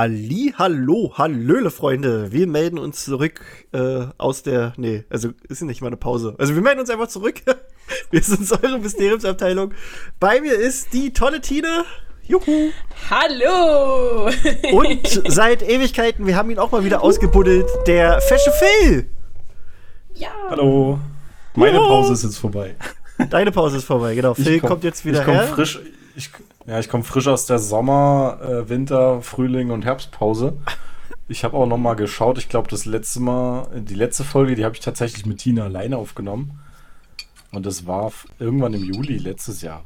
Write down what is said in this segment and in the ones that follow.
Ali, hallo, hallöle, Freunde. Wir melden uns zurück äh, aus der. Nee, also ist nicht mal eine Pause. Also wir melden uns einfach zurück. wir sind eure Mysteriumsabteilung. Bei mir ist die tolle Tine. Juhu. Hallo! Und seit Ewigkeiten, wir haben ihn auch mal wieder ausgebuddelt, der fesche Phil. ja. Hallo. Meine. Pause ist jetzt vorbei. Deine Pause ist vorbei, genau. Ich Phil komm- kommt jetzt wieder ich komm her. frisch. Ich, ja, ich komme frisch aus der Sommer, äh, Winter, Frühling und Herbstpause. Ich habe auch noch mal geschaut. Ich glaube, das letzte Mal, die letzte Folge, die habe ich tatsächlich mit Tina alleine aufgenommen. Und das war irgendwann im Juli letztes Jahr.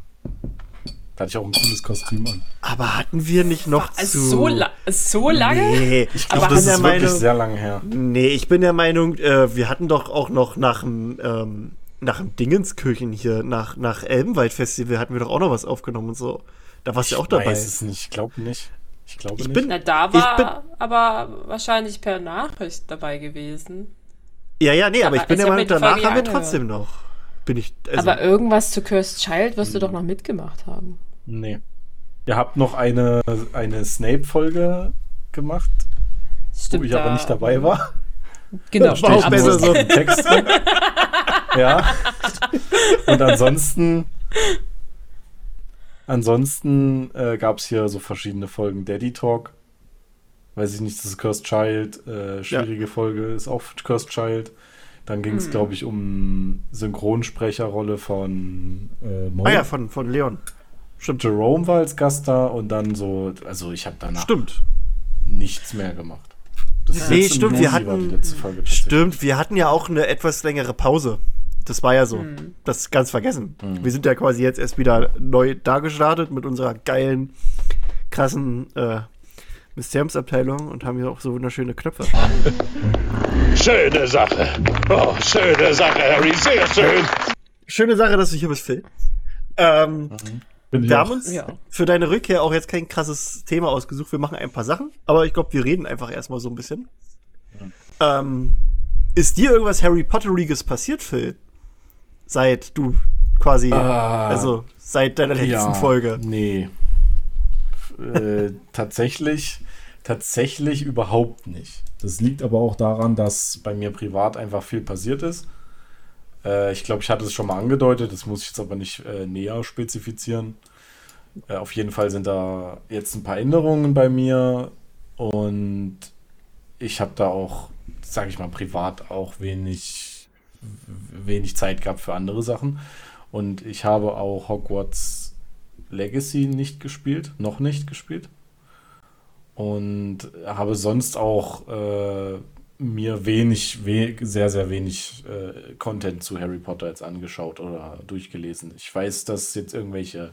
Da hatte ich auch ein cooles Kostüm an. Aber hatten wir nicht noch Also zu. so, la so lange? Nee, Ich glaube, das bin ist der wirklich Meinung- sehr lange her. Nee, ich bin der Meinung, äh, wir hatten doch auch noch nach dem, ähm, nach dem Dingenskirchen hier, nach, nach Elbenwald Festival hatten wir doch auch noch was aufgenommen und so. Da warst du ja auch dabei. Ich weiß es nicht. Ich glaube nicht. Ich glaube Ich nicht. bin- Na, da Ich war aber wahrscheinlich per Nachricht dabei gewesen. Ja, ja, nee, aber Aber ich bin der Meinung, danach haben wir trotzdem noch. Bin ich. Also, aber irgendwas zu Cursed Child wirst du doch noch mitgemacht haben. Nee. Ihr habt noch eine, eine Snape-Folge gemacht, Stimmt. wo ich aber da- nicht dabei war. Genau, War auch besser Aber- so. Im Text drin. ja. Und ansonsten. Ansonsten äh, gab es hier so verschiedene Folgen. Daddy Talk. Weiß ich nicht, das ist Cursed Child. Äh, schwierige Folge ist auch Cursed Child. Dann ging es, glaube ich, um Synchronsprecherrolle von äh, Mo. ah ja, von, von Leon. Stimmt. Jerome war als Gast da und dann so, also ich habe danach Stimmt. nichts mehr gemacht. Das ist Nee, stimmt, wir hatten- die letzte Folge tatsächlich. Stimmt, wir hatten ja auch eine etwas längere Pause. Das war ja so. Hm. Das ist ganz vergessen. Mhm. Wir sind ja quasi jetzt erst wieder neu da gestartet mit unserer geilen, krassen äh, Mysteriumsabteilung und haben hier auch so wunderschöne Knöpfe. Schöne Sache. Oh, schöne Sache, Harry. Sehr schön. Schöne Sache, dass du hier bist, Phil. Ähm, Bin ich wir haben uns Ja. für deine Rückkehr auch jetzt kein krasses Thema ausgesucht. Wir machen ein paar Sachen, aber ich glaube, wir reden einfach erstmal so ein bisschen. Ähm, ist dir irgendwas Harry Potteriges passiert, Phil? Seit du quasi, Ah, also seit deiner letzten ja, Folge. Nee. äh, tatsächlich, tatsächlich überhaupt nicht. Das liegt aber auch daran, dass bei mir privat einfach viel passiert ist. Äh, ich glaube, ich hatte es schon mal angedeutet, das muss ich jetzt aber nicht äh, näher spezifizieren. Äh, auf jeden Fall sind da jetzt ein paar Änderungen bei mir und ich habe da auch, sage ich mal, privat auch wenig, wenig Zeit gehabt für andere Sachen. Und ich habe auch Hogwarts Legacy nicht gespielt, noch nicht gespielt. Und habe sonst auch äh, mir wenig, we sehr, sehr wenig äh, Content zu Harry Potter jetzt angeschaut oder durchgelesen. Ich weiß, dass jetzt irgendwelche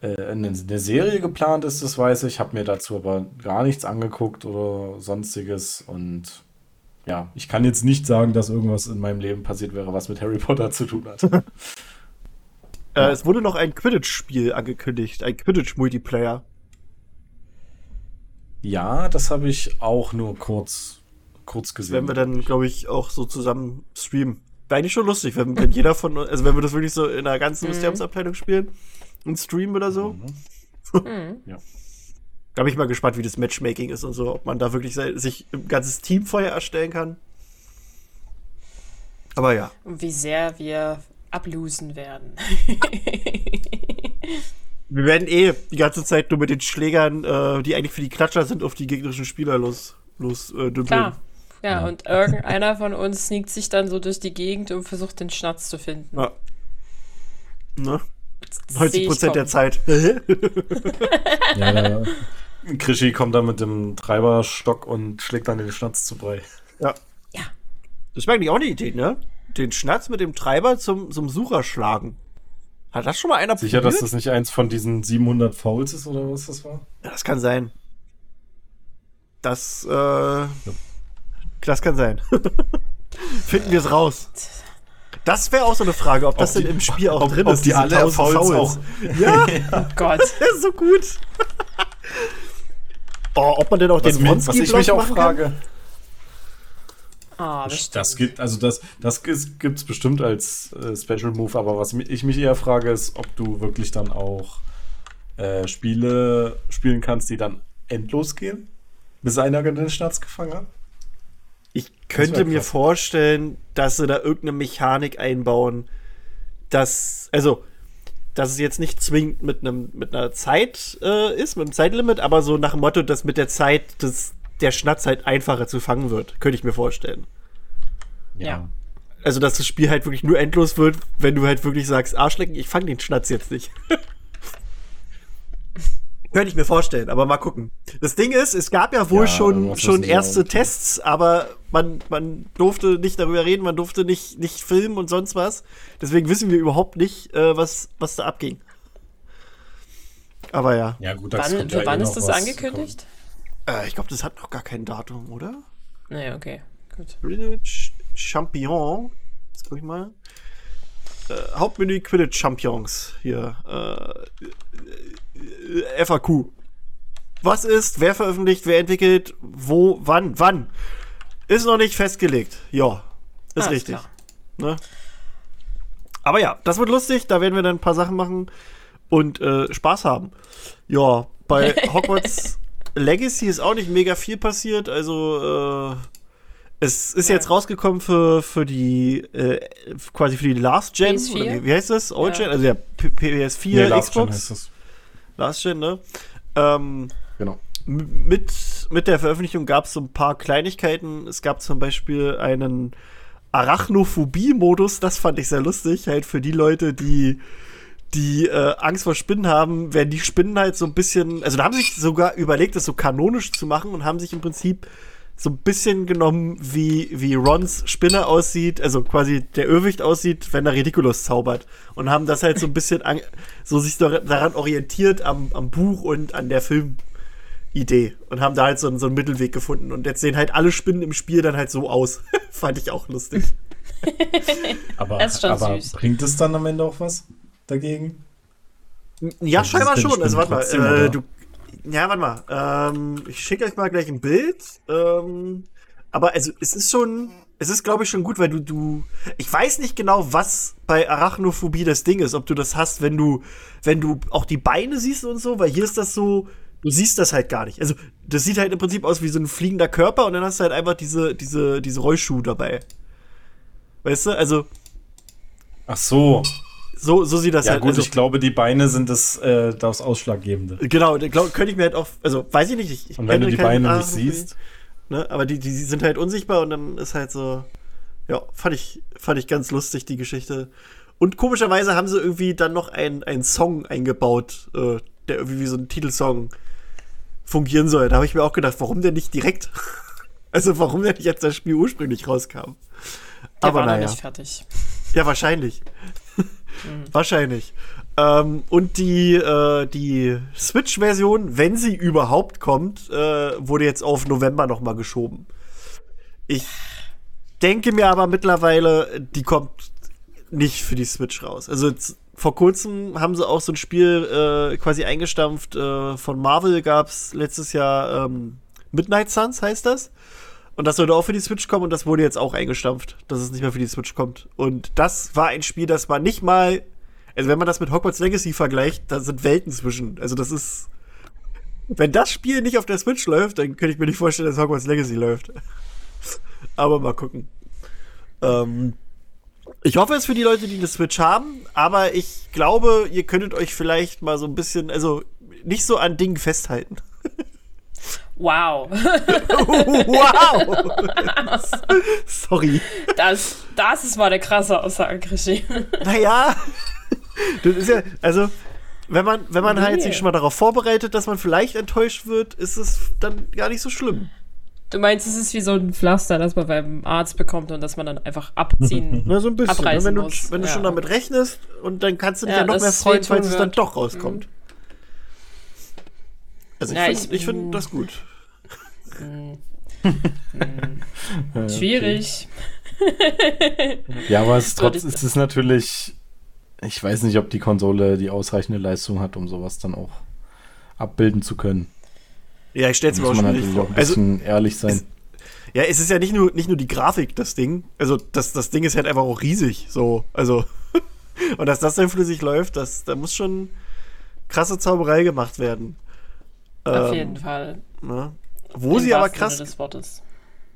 äh, eine, eine Serie geplant ist, das weiß ich. Habe mir dazu aber gar nichts angeguckt oder sonstiges. Und ja, ich kann jetzt nicht sagen, dass irgendwas in meinem Leben passiert wäre, was mit Harry Potter zu tun hat. Äh, es wurde noch ein Quidditch-Spiel angekündigt, ein Quidditch-Multiplayer. Ja, das habe ich auch nur kurz, kurz gesehen. werden wir dann, glaube ich, auch so zusammen streamen. Wäre eigentlich schon lustig, wenn, wenn jeder von uns, also wenn wir das wirklich so in der ganzen Mysteriumsabteilung spielen und streamen oder so. Mhm. Da bin ich mal gespannt, wie das Matchmaking ist und so, ob man da wirklich sich ein ganzes Team vorher erstellen kann. Aber ja. Und wie sehr wir ablosen werden. Wir werden eh die ganze Zeit nur mit den Schlägern, äh, die eigentlich für die Klatscher sind, auf die gegnerischen Spieler los, los äh, dümpeln. Klar. Ja, und irgendeiner von uns sneakt sich dann so durch die Gegend und versucht den Schnatz zu finden. Ja. Ne? Das 90 seh ich Prozent der. Zeit. Ja, Krischi kommt dann mit dem Treiberstock und schlägt dann den Schnatz zu Brei. ja. Ja. Das wäre eigentlich auch eine Idee, ne? Den Schnatz mit dem Treiber zum, zum Sucher schlagen. Hat das schon mal einer Sicher, dass probiert? das nicht eins von diesen 700 Fouls ist oder was das war? Ja, das kann sein. Das, äh, das kann sein. Finden wir es raus. Das wäre auch so eine Frage, ob das Ob denn die- im Spiel auch ob- drin ob ist. die diese alle 1000 Fouls Fouls. auch- Ja, Oh Gott. das ist so gut. Oh, ob man denn auch Was, den mir, was ich mich auch frage, Ah, das bestimmt. gibt, also das, das gibt es bestimmt als äh, Special Move, aber was ich mich eher frage, ist, ob du wirklich dann auch äh, Spiele spielen kannst, die dann endlos gehen, bis einer den Schnatz gefangen hat. Ich könnte mir vorstellen, dass sie da irgendeine Mechanik einbauen, dass, also, dass es jetzt nicht zwingend mit einem mit einer Zeit äh, ist, mit einem Zeitlimit, aber so nach dem Motto, dass mit der Zeit das, der Schnatz halt einfacher zu fangen wird, könnte ich mir vorstellen. Ja. Also, dass das Spiel halt wirklich nur endlos wird, wenn du halt wirklich sagst, Arschlecken, ich fange den Schnatz jetzt nicht. Könnte ich mir vorstellen, aber mal gucken. Das Ding ist, es gab ja wohl Ja, schon, schon erste auch tun. Tests, aber man, man durfte nicht darüber reden, man durfte nicht, nicht filmen und sonst was. Deswegen wissen wir überhaupt nicht, äh, was, was da abging. Aber ja, Ja, gut, Wann, kommt ja für eh wann noch ist das angekündigt? äh, ich glaube, das hat noch gar kein Datum, oder? Nee, okay. Gut. Champion. Jetzt guck ich mal. Äh, Hauptmenü Quidditch Champions. Hier. Äh, äh, FAQ. Was ist, wer veröffentlicht, wer entwickelt, wo, wann, wann? Ist noch nicht festgelegt. Ja, ist Alles richtig. klar. Ne? Aber ja, das wird lustig. Da werden wir dann ein paar Sachen machen und äh, Spaß haben. Ja, bei Hogwarts Legacy ist auch nicht mega viel passiert. Also, äh, es ist Ja. jetzt rausgekommen für, für die, äh, quasi für die Last Gen. PS4? Oder wie, wie heißt das? Old Ja. Gen? Also ja, P PS4, Nee, Last Gen Xbox. heißt das. Last Gen, ne? Ähm, Genau. Mit, mit der Veröffentlichung gab es so ein paar Kleinigkeiten. Es gab zum Beispiel einen Arachnophobie-Modus, das fand ich sehr lustig, halt für die Leute, die die äh, Angst vor Spinnen haben, werden die Spinnen halt so ein bisschen, also da haben sie sich sogar überlegt, das so kanonisch zu machen und haben sich im Prinzip so ein bisschen genommen, wie, wie Rons Spinne aussieht, also quasi der Irrwicht aussieht, wenn er Ridiculous zaubert. Und haben das halt so ein bisschen an, so sich dar- daran orientiert am, am Buch und an der Filmidee. Und haben da halt so, einen- so einen Mittelweg gefunden. Und jetzt sehen halt alle Spinnen im Spiel dann halt so aus. Fand ich auch lustig. Aber, Das ist schon aber süß. bringt es dann am Ende auch was dagegen? Ja, Also scheinbar schon. Also warte mal, äh, du. Ja, warte mal. Ähm, ich schicke euch mal gleich ein Bild. Ähm, aber also es ist schon, es ist glaube ich schon gut, weil du, du, ich weiß nicht genau, was bei Arachnophobie das Ding ist, ob du das hast, wenn du, wenn du auch die Beine siehst und so, weil hier ist das so, du siehst das halt gar nicht. Also das sieht halt im Prinzip aus wie so ein fliegender Körper und dann hast du halt einfach diese, diese, diese Rollschuhe dabei. Weißt du? Also Ach so. So, so sieht das Ja halt. gut, also, ich glaube, die Beine sind das, äh, das Ausschlaggebende. Genau, glaub, könnte ich mir halt auch, also weiß ich nicht. Ich, ich Und wenn du kenne die Beine nicht Arachnophobie, siehst, Ne, aber die, die sind halt unsichtbar und dann ist halt so, ja, fand ich, fand ich ganz lustig, die Geschichte. Und komischerweise haben sie irgendwie dann noch einen, einen Song eingebaut, äh, der irgendwie wie so ein Titelsong fungieren soll. Da habe ich mir auch gedacht, warum denn nicht direkt? also warum denn nicht, als das Spiel ursprünglich rauskam? Der aber war naja. nicht fertig. Ja, wahrscheinlich. Wahrscheinlich. Ähm, und die, äh, die Switch-Version, wenn sie überhaupt kommt, äh, wurde jetzt auf November noch mal geschoben. Ich denke mir aber mittlerweile, die kommt nicht für die Switch raus. Also vor kurzem haben sie auch so ein Spiel äh, quasi eingestampft. Äh, von Marvel gab's letztes Jahr ähm, Midnight Suns, heißt das. Und das sollte auch für die Switch kommen und das wurde jetzt auch eingestampft, dass es nicht mehr für die Switch kommt. Und das war ein Spiel, das man nicht mal, also wenn man das mit Hogwarts Legacy vergleicht, da sind Welten zwischen. Also das ist, wenn das Spiel nicht auf der Switch läuft, dann könnte ich mir nicht vorstellen, dass Hogwarts Legacy läuft. Aber mal gucken. Ähm, ich hoffe es für die Leute, die eine Switch haben, aber ich glaube, ihr könntet euch vielleicht mal so ein bisschen, also nicht so an Dingen festhalten. Wow. wow! Sorry. Das, das ist mal eine krasse Aussage, Krischi. Naja, das ist ja, also, wenn man, wenn man halt Nee. sich schon mal darauf vorbereitet, dass man vielleicht enttäuscht wird, ist es dann gar nicht so schlimm. Du meinst, es ist wie so ein Pflaster, das man beim Arzt bekommt und das man dann einfach abziehen. Ne, so ein bisschen. Ne? Abreißen Wenn du, muss. wenn du Ja. schon damit rechnest und dann kannst du dich ja, Ja, noch dass mehr freuen, falls es dann doch rauskommt. Also ich Ja, finde ich- find das gut. Schwierig. Ja, aber es, Würde trotz, es ist natürlich, ich weiß nicht, ob die Konsole die ausreichende Leistung hat, um sowas dann auch abbilden zu können. Ja, ich stelle es mir auch muss man schwierig natürlich auch vor. ein Also, bisschen ehrlich sein. es- ja, es ist ja nicht nur, nicht nur die Grafik, das Ding. Also, das, das Ding ist halt einfach auch riesig. So, also. Und dass das dann flüssig läuft, das, da muss schon krasse Zauberei gemacht werden. Auf Ähm, jeden Fall. Ne? Wo Im sie aber krass, des Wortes.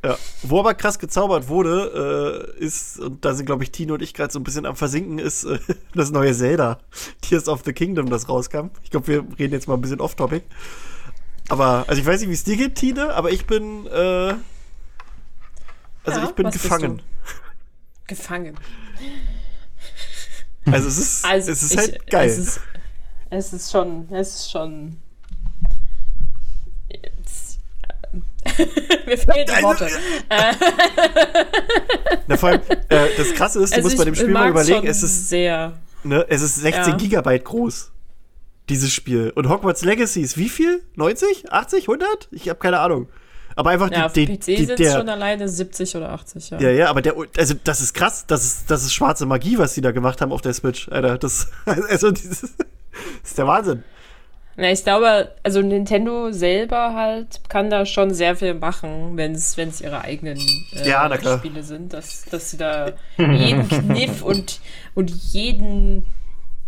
ja, wo aber krass gezaubert wurde, äh, ist, und da sind, glaube ich, Tino und ich gerade so ein bisschen am Versinken, ist äh, das neue Zelda, Tears of the Kingdom, das rauskam. Ich glaube, wir reden jetzt mal ein bisschen off-topic. Aber, also ich weiß nicht, wie es dir geht, Tine, aber ich bin, äh, also Ja, ich bin gefangen. Gefangen. Also es ist, Also es ist ich- halt geil. Es ist, es ist schon, es ist schon. Jetzt, Mir fehlen die Also, Worte. Na, vor allem, äh, das Krasse ist, du Also musst bei dem Spiel mal überlegen, es ist, sehr. ne, es ist 16 Ja. Gigabyte groß. Dieses Spiel. Und Hogwarts Legacy ist wie viel? 90? 80? 100? Ich habe keine Ahnung. Aber einfach Ja, auf die, PC die, die, sind der, schon alleine 70 oder 80, ja. Ja, ja, aber der, also das ist krass, das ist, das ist schwarze Magie, was die da gemacht haben auf der Switch, Alter. Das, also dieses, das ist der Wahnsinn. Na, ich glaube, also Nintendo selber halt kann da schon sehr viel machen, wenn es ihre eigenen äh, Ja. Spiele sind, dass, dass sie da jeden Kniff und, und jeden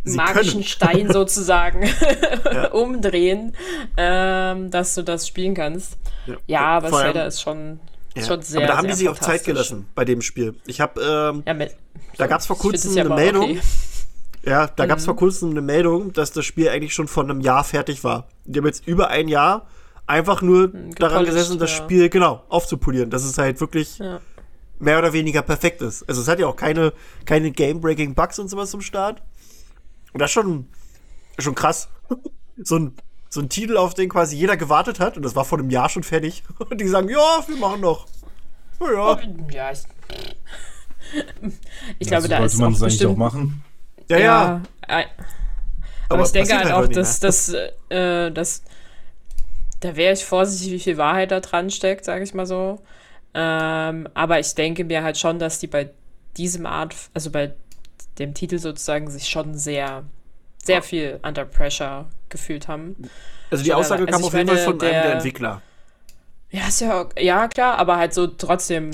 Sie magischen können. Stein sozusagen umdrehen, ähm, dass du das spielen kannst. Ja, aber Vor Zelda ist schon, Ja. schon sehr, aber da haben die sich auch Zeit gelassen bei dem Spiel. Ich habe, ähm, Ja, da gab es vor kurzem ja eine Meldung. okay. Ja, da gab Mhm. es vor kurzem eine Meldung, dass das Spiel eigentlich schon vor einem Jahr fertig war. Die haben jetzt über ein Jahr einfach nur daran Hm, gepolished, gesessen, das ja. Spiel genau aufzupolieren, dass es halt wirklich Ja. mehr oder weniger perfekt ist. Also es hat ja auch keine, keine game-breaking Bugs und sowas zum Start. Und das ist schon, schon krass. so, ein, so ein Titel, auf den quasi jeder gewartet hat und das war vor einem Jahr schon fertig. Und die sagen, ja, wir machen noch. Ja, ja. Ich, ich glaube, da ist man auch eigentlich auch bestimmt machen. Ja, ja. äh, Aber, ich denke passiert halt auch, dass, nicht dass, äh, dass da wäre ich vorsichtig, wie viel Wahrheit da dran steckt, sage ich mal so. Ähm, aber ich denke mir halt schon, dass die bei diesem Art, also bei dem Titel sozusagen, sich schon sehr, sehr viel under pressure gefühlt haben. Also die Aussage allein- kam also auf jeden Fall von einem der der- Entwickler. Ja, ist ja, ja klar, aber halt so trotzdem,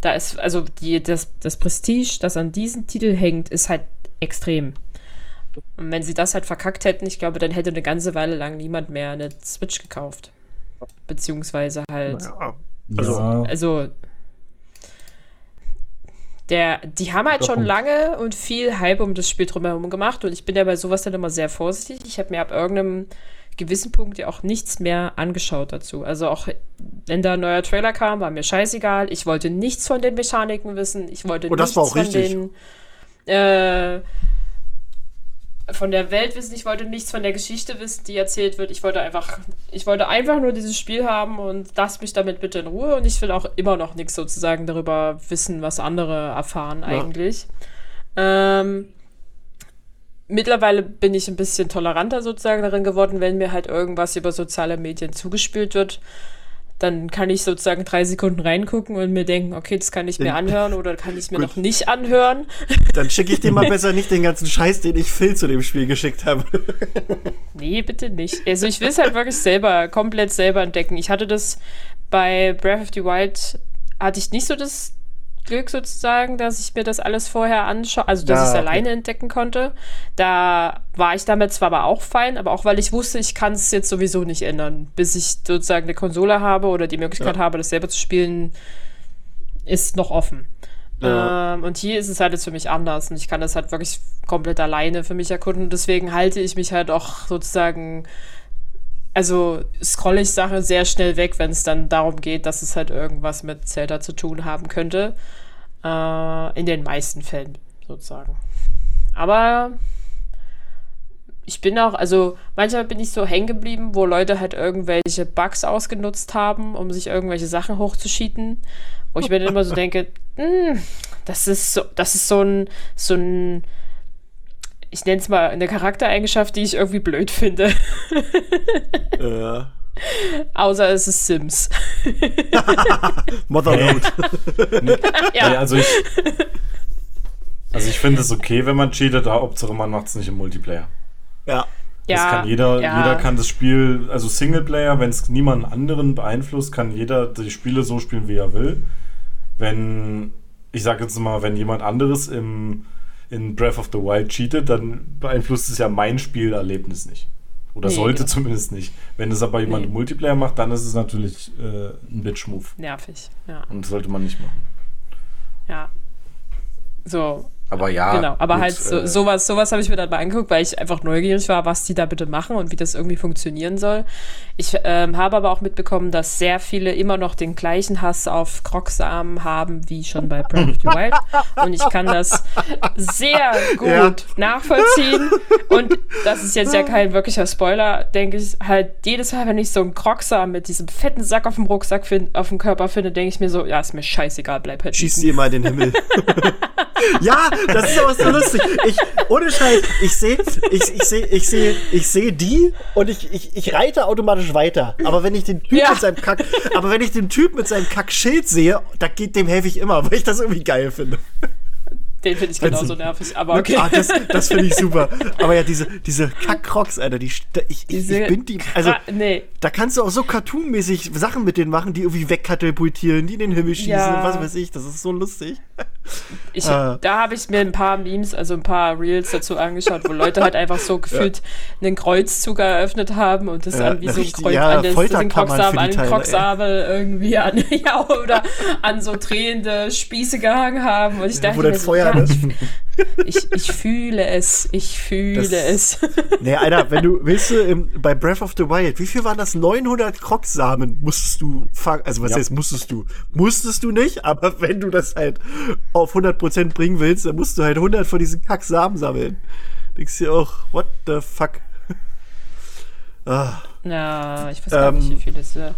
da ist, also die, das, das Prestige, das an diesem Titel hängt, ist halt extrem. Und wenn sie das halt verkackt hätten, ich glaube, dann hätte eine ganze Weile lang niemand mehr eine Switch gekauft. Beziehungsweise halt, Ja. Also, ja, also der, die haben halt schon lange und viel Hype um das Spiel drumherum gemacht und ich bin ja bei sowas dann immer sehr vorsichtig. Ich habe mir ab irgendeinem gewissen Punkt ja auch nichts mehr angeschaut dazu. Also auch wenn da ein neuer Trailer kam, war mir scheißegal. Ich wollte nichts von den Mechaniken wissen. Ich wollte Und das nichts war auch von richtig. den äh, von der Welt wissen, ich wollte nichts von der Geschichte wissen, die erzählt wird. Ich wollte einfach, ich wollte einfach nur dieses Spiel haben und lass mich damit bitte in Ruhe. Und ich will auch immer noch nichts sozusagen darüber wissen, was andere erfahren eigentlich. Ähm, mittlerweile bin ich ein bisschen toleranter sozusagen darin geworden, wenn mir halt irgendwas über soziale Medien zugespielt wird. Dann kann ich sozusagen drei Sekunden reingucken und mir denken, okay, das kann ich mir anhören oder kann ich mir Gut. noch nicht anhören. Dann schicke ich dir mal besser nicht den ganzen Scheiß, den ich Phil zu dem Spiel geschickt habe. Nee, bitte nicht. Also ich will es halt wirklich selber, komplett selber entdecken. Ich hatte das bei Breath of the Wild, hatte ich nicht so das Glück sozusagen, dass ich mir das alles vorher anschaue, also dass Ja, ich es okay. alleine entdecken konnte. Da war ich damit zwar aber auch fein, aber auch weil ich wusste, ich kann es jetzt sowieso nicht ändern. Bis ich sozusagen eine Konsole habe oder die Möglichkeit habe, das selber zu spielen, ist noch offen. Ja. Ähm, und hier ist es halt jetzt für mich anders und ich kann das halt wirklich komplett alleine für mich erkunden. Deswegen halte ich mich halt auch sozusagen, also scrolle ich Sachen sehr schnell weg, wenn es dann darum geht, dass es halt irgendwas mit Zelda zu tun haben könnte. Äh, in den meisten Fällen sozusagen. Aber ich bin auch, also manchmal bin ich so hängen geblieben, wo Leute halt irgendwelche Bugs ausgenutzt haben, um sich irgendwelche Sachen hochzuschieten. Wo ich mir dann immer so denke, "Hm, das ist so, das ist so ein, so ein, ich nenne es mal eine Charaktereigenschaft, die ich irgendwie blöd finde. äh, Außer es ist Sims. Motherload. Ja. also ich, also ich finde es okay, wenn man cheatet, aber Hauptsache man macht es nicht im Multiplayer. ja. ja, das kann jeder, ja. jeder kann das Spiel, also Singleplayer, wenn es niemanden anderen beeinflusst, kann jeder die Spiele so spielen, wie er will. Wenn, ich sage jetzt mal, wenn jemand anderes im, in Breath of the Wild cheatet, dann beeinflusst es ja mein Spielerlebnis nicht. Oder Nee, sollte genau. zumindest nicht. Wenn es aber jemand Nee. Multiplayer macht, dann ist es natürlich äh, ein Bitch-Move. Nervig, ja. Und das sollte man nicht machen. Ja. So, Aber ja. genau. Aber gut, halt so, äh, sowas, sowas habe ich mir dann mal angeguckt, weil ich einfach neugierig war, was die da bitte machen und wie das irgendwie funktionieren soll. Ich ähm, habe aber auch mitbekommen, dass sehr viele immer noch den gleichen Hass auf Krogsamen haben wie schon bei Breath of the Wild. Und ich kann das sehr gut Ja. nachvollziehen. Und das ist jetzt ja kein wirklicher Spoiler, denke ich. Halt jedes Mal, wenn ich so einen Krogsamen mit diesem fetten Sack auf dem Rucksack find, auf dem Körper finde, denke ich mir so, ja, ist mir scheißegal, bleib halt Schieß dir mal in den Himmel. ja, das ist aber so lustig. Ich, ohne Scheiß, ich sehe ich, ich seh, ich seh, ich seh die und ich, ich, ich reite automatisch weiter. Aber wenn ich den Typ Ja. mit seinem Kack, aber wenn ich den Typ mit seinem Kackschild sehe, da geht, dem helfe ich immer, weil ich das irgendwie geil finde. Den finde ich genauso nervig, aber okay. Ah, das das finde ich super. Aber ja, diese, diese Kackcrocs, Alter, die, ich, ich, ich bin die, also, nee. da kannst du auch so cartoonmäßig Sachen mit denen machen, die irgendwie wegkatapultieren, die in den Himmel schießen Ja. und was weiß ich. Das ist so lustig. Ich, Ah. Da habe ich mir ein paar Memes, also ein paar Reels dazu angeschaut, wo Leute halt einfach so gefühlt einen Kreuzzug eröffnet haben und das Ja, an wie so ein Kreuz ja, an den, den Krocksabel, an den Krocksabel irgendwie an, ja, oder an so drehende Spieße gehangen haben. Und ich dachte Wo mir so, Feuer, ja, ich, ich fühle es, ich fühle Das- es. Nee, Alter, wenn du, willst du im, bei Breath of the Wild, wie viel waren das? 900 Krogsamen musstest du fangen. Also, was Ja. heißt musstest du? Musstest du nicht, aber wenn du das halt auf 100% bringen willst, dann musst du halt 100 von diesen Kacksamen sammeln. Denkst dir auch, what the fuck? ah, Na, ich weiß gar nicht, Ähm, wie viele es sind.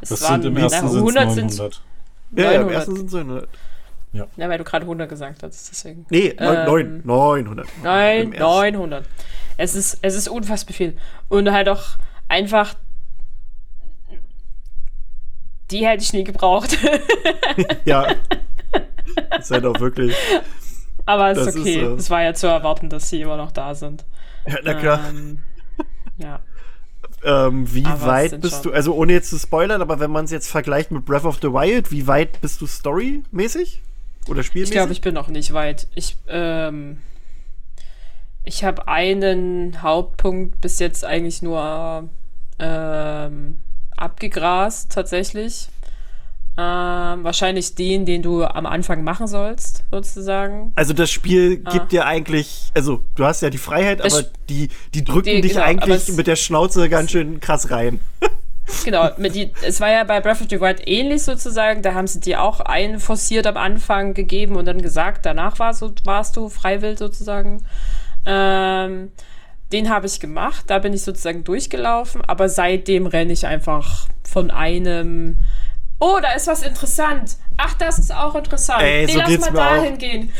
Es Das waren, sind im ersten sind 100 sind 900. ja, ja, im 900. ersten sind es 900. Ja, weil du gerade 100 gesagt hast, deswegen. Nee, neun- Ähm, neun- 900. Nein, Im ersten. 900. Es ist, es ist unfassbar viel. Und halt auch einfach. Die hätte ich nie gebraucht. Ja. Das ist halt auch wirklich. Aber ist ist, okay. äh, es war ja zu erwarten, dass sie immer noch da sind. Ja, na klar. Ähm, ja. Ähm, wie Aber weit bist schon- du, also ohne jetzt zu spoilern, aber wenn man es jetzt vergleicht mit Breath of the Wild, wie weit bist du storymäßig? Oder Ich spielmäßig? glaube, ich bin noch nicht weit. Ich, ähm, ich habe einen Hauptpunkt bis jetzt eigentlich nur ähm, abgegrast, tatsächlich. Ähm, wahrscheinlich den, den du am Anfang machen sollst, sozusagen. also das Spiel gibt dir eigentlich, also du hast ja die Freiheit, Ah. Das aber die, die drücken die- dich genau, eigentlich mit der Schnauze ganz schön krass rein. Genau, die, es war ja bei Breath of the Wild ähnlich sozusagen. Da haben sie dir auch einen forciert am Anfang gegeben und dann gesagt, danach warst du, warst du freiwillig sozusagen. Ähm, den habe ich gemacht, da bin ich sozusagen durchgelaufen, aber seitdem renne ich einfach von einem. Oh, da ist was interessant. Ach, das ist auch interessant. Ey, nee, so lass mal dahin gehen.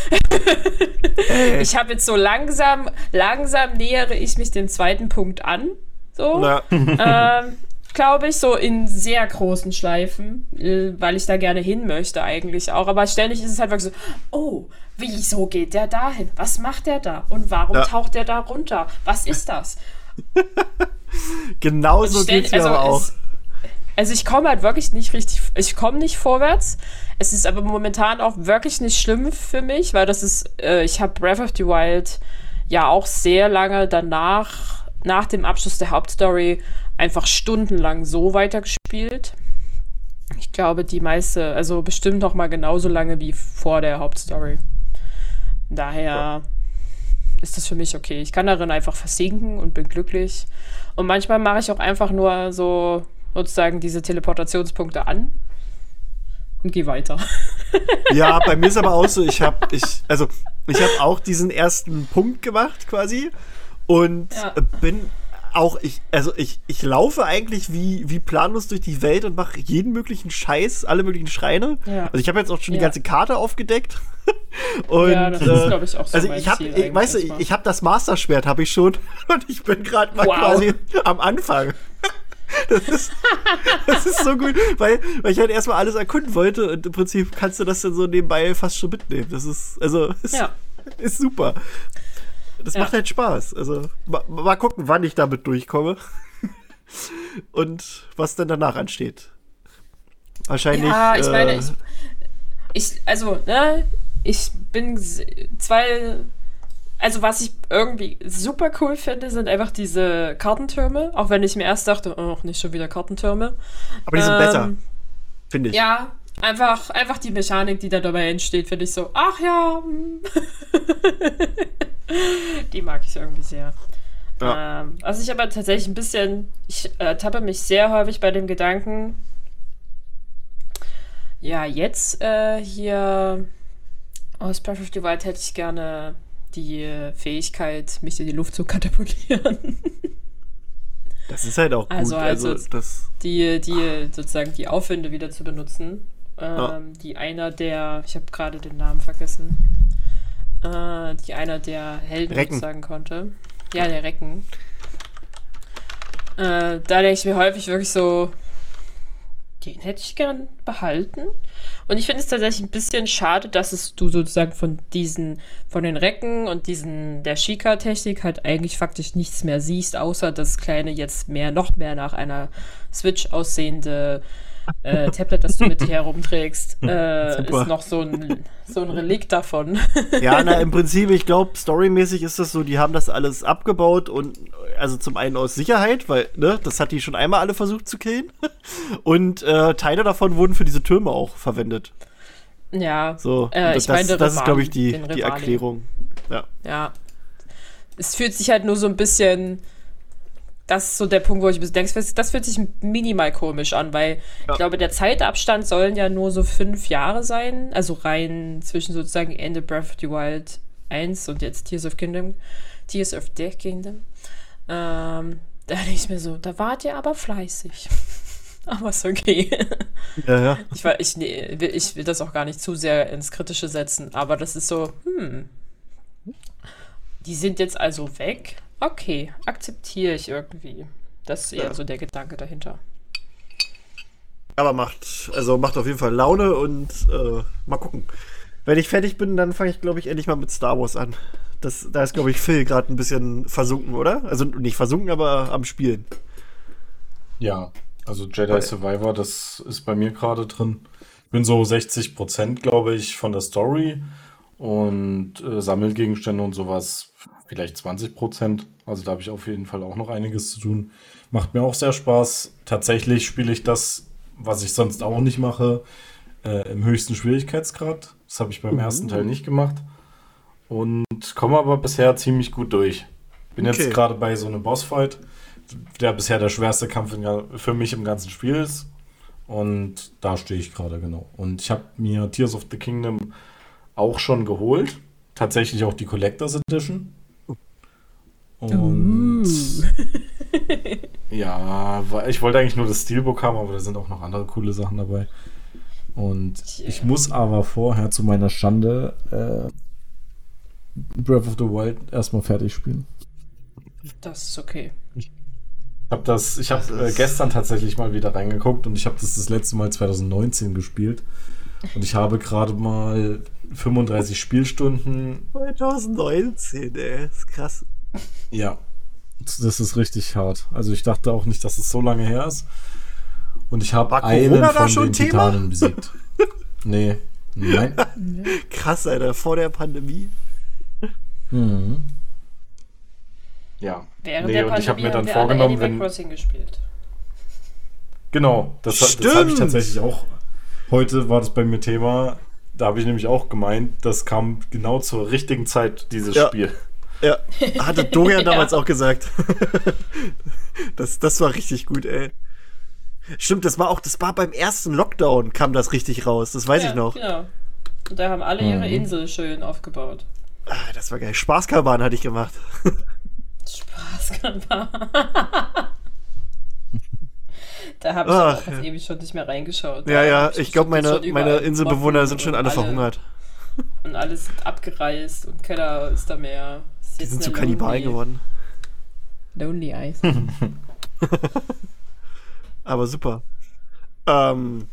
Ich habe jetzt so langsam, langsam nähere ich mich dem zweiten Punkt an. So ähm, glaube ich, so in sehr großen Schleifen, äh, weil ich da gerne hin möchte eigentlich auch. Aber ständig ist es halt wirklich so, oh, wieso geht der da hin? Was macht der da? Und warum Ja. taucht der da runter? Was ist das? genau so Stell- geht's mir aber auch. Es, also ich komme halt wirklich nicht richtig, ich komme nicht vorwärts. Es ist aber momentan auch wirklich nicht schlimm für mich, weil das ist, äh, ich habe Breath of the Wild ja auch sehr lange danach, nach dem Abschluss der Hauptstory, einfach stundenlang so weitergespielt. Ich glaube, die meiste, also bestimmt noch mal genauso lange wie vor der Hauptstory. Daher ist das für mich okay. Ich kann darin einfach versinken und bin glücklich. Und manchmal mache ich auch einfach nur so sozusagen diese Teleportationspunkte an und gehe weiter. Ja, bei mir ist aber auch so, ich habe ich also ich habe auch diesen ersten Punkt gemacht quasi und Ja. bin auch ich also ich ich laufe eigentlich wie wie planlos durch die Welt und mache jeden möglichen Scheiß, alle möglichen Schreine. Ja. Also ich habe jetzt auch schon die Ja. ganze Karte aufgedeckt. und Ja, das ist, äh, glaub ich, auch so Also ich habe weißt du, ich, ich habe das Master Schwert habe ich schon und ich bin gerade mal Wow. quasi am Anfang. Das ist, das ist so gut, weil, weil ich halt erstmal alles erkunden wollte und im Prinzip kannst du das dann so nebenbei fast schon mitnehmen. Das ist, also, ist, Ja. ist super. Das Ja. macht halt Spaß. Also, mal, mal gucken, wann ich damit durchkomme. Und was dann danach ansteht. Wahrscheinlich. Ja, ich meine, äh, ich, ich, also, ne, ich bin zwei, also was ich irgendwie super cool finde, sind einfach diese Kartentürme, auch wenn ich mir erst dachte, oh, nicht schon wieder Kartentürme. aber die sind ähm, besser, finde ich. Ja, einfach, einfach die Mechanik, die da dabei entsteht, finde ich so, ach ja, hm. die mag ich irgendwie sehr. Ja. Ähm, was ich aber tatsächlich ein bisschen, ich äh, tappe mich sehr häufig bei dem Gedanken, ja, jetzt äh, hier aus Breath of the Wild hätte ich gerne die äh, Fähigkeit, mich in die Luft zu katapultieren. Das ist halt auch gut. Also, Also, also- das. die, die sozusagen die Aufwände wieder zu benutzen. Ähm, Ja. Die einer der, ich habe gerade den Namen vergessen, äh, die einer der Helden Recken. sagen konnte. Ja, der Recken. Äh, da denke ich mir häufig wirklich so, den hätte ich gern behalten. Und ich finde es tatsächlich ein bisschen schade, dass es du sozusagen von diesen, von den Recken und diesen, der Shika-Technik halt eigentlich faktisch nichts mehr siehst, außer das kleine, jetzt mehr, noch mehr nach einer Switch aussehende äh, Tablet, das du mit dir herumträgst, äh, ist noch so ein, so ein Relikt davon. Ja, na, im Prinzip, ich glaube, storymäßig ist das so, die haben das alles abgebaut und also zum einen aus Sicherheit, weil, ne, das hat die schon einmal alle versucht zu killen. Und äh, Teile davon wurden für diese Türme auch verwendet. ja, So, Äh, das, ich meine, das ist, glaube ich, die, die. Erklärung. Ja. ja. Es fühlt sich halt nur so ein bisschen. Das ist so der Punkt, wo ich mir denke, das- fühlt sich minimal komisch an, weil ich glaube, der Zeitabstand sollen ja nur so fünf Jahre sein. Also rein zwischen sozusagen Ende Breath of the Wild 1 und jetzt Tears of Kingdom. Tears of the Kingdom. Ähm, da denke ich mir so, da wart ihr aber fleißig. aber ist okay. Ja, ja. Ich, ich, nee, will- ich will das auch gar nicht zu sehr ins Kritische setzen, aber das ist so, hm. Die sind jetzt also weg. Okay, akzeptiere ich irgendwie. Das ist eher Ja. so der Gedanke dahinter. Aber macht, also macht auf jeden Fall Laune und äh, mal gucken. Wenn ich fertig bin, dann fange ich, glaube ich, endlich mal mit Star Wars an. Das, da ist, glaube ich, Phil gerade ein bisschen versunken, oder? Also nicht versunken, aber am Spielen. Ja, also Jedi Survivor, das ist bei mir gerade drin. Ich bin so 60 Prozent, glaube ich, von der Story und äh, Sammelgegenstände und sowas vielleicht 20 Prozent. Also da habe ich auf jeden Fall auch noch einiges zu tun. Macht mir auch sehr Spaß. Tatsächlich spiele ich das, was ich sonst auch nicht mache, äh, im höchsten Schwierigkeitsgrad. Das habe ich beim ersten Teil nicht gemacht. Und komme aber bisher ziemlich gut durch. Bin Okay. jetzt gerade bei so einem Bossfight, der bisher der schwerste Kampf in, für mich im ganzen Spiel ist. Und da stehe ich gerade genau. Und ich habe mir Tears of the Kingdom auch schon geholt. Tatsächlich auch die Collectors Edition. Und ja, wa- ich wollte eigentlich nur das Steelbook haben, aber da sind auch noch andere coole Sachen dabei. Und ich muss aber vorher zu meiner Schande äh, Breath of the Wild erstmal fertig spielen. Das ist okay. Ich habe das, ich habe äh, gestern tatsächlich mal wieder reingeguckt und ich habe das das letzte Mal 2019 gespielt und ich habe gerade mal 35 Spielstunden. 2019, ey. Ist krass. Ja, das ist richtig hart. Also ich dachte auch nicht, dass es so lange her ist. Und ich habe einen Corona da von schon den Thema? Titanen besiegt. Nee, nein. Krass, Alter. Vor der Pandemie. Mhm. Ja. Während Nee, der und ich habe Pandemie mir dann vorgenommen, wenn, Crossing gespielt. Genau, das, das habe ich tatsächlich auch. Heute war das bei mir Thema. Da habe ich nämlich auch gemeint, das kam genau zur richtigen Zeit, dieses Ja. Spiel. Ja, hatte Dorian Ja. damals auch gesagt. das, das war richtig gut, ey. Stimmt, das war auch, das war beim ersten Lockdown kam das richtig raus, das weiß ja, ich noch. Genau. Und da haben alle ihre Mhm. Insel schön aufgebaut. Ah, das war geil. Spaßkarbahn hatte ich gemacht. Spaß kann man. Da habe ich Ach, auch jetzt ewig schon nicht mehr reingeschaut. Ja, Da ja, hab ich glaube, meine, meine Inselbewohner sind schon und alle verhungert. Und alles sind abgereist und keiner ist da mehr. Ist Die sind zu Kannibalen lonely- geworden. Lonely Eyes. Aber super. Ähm,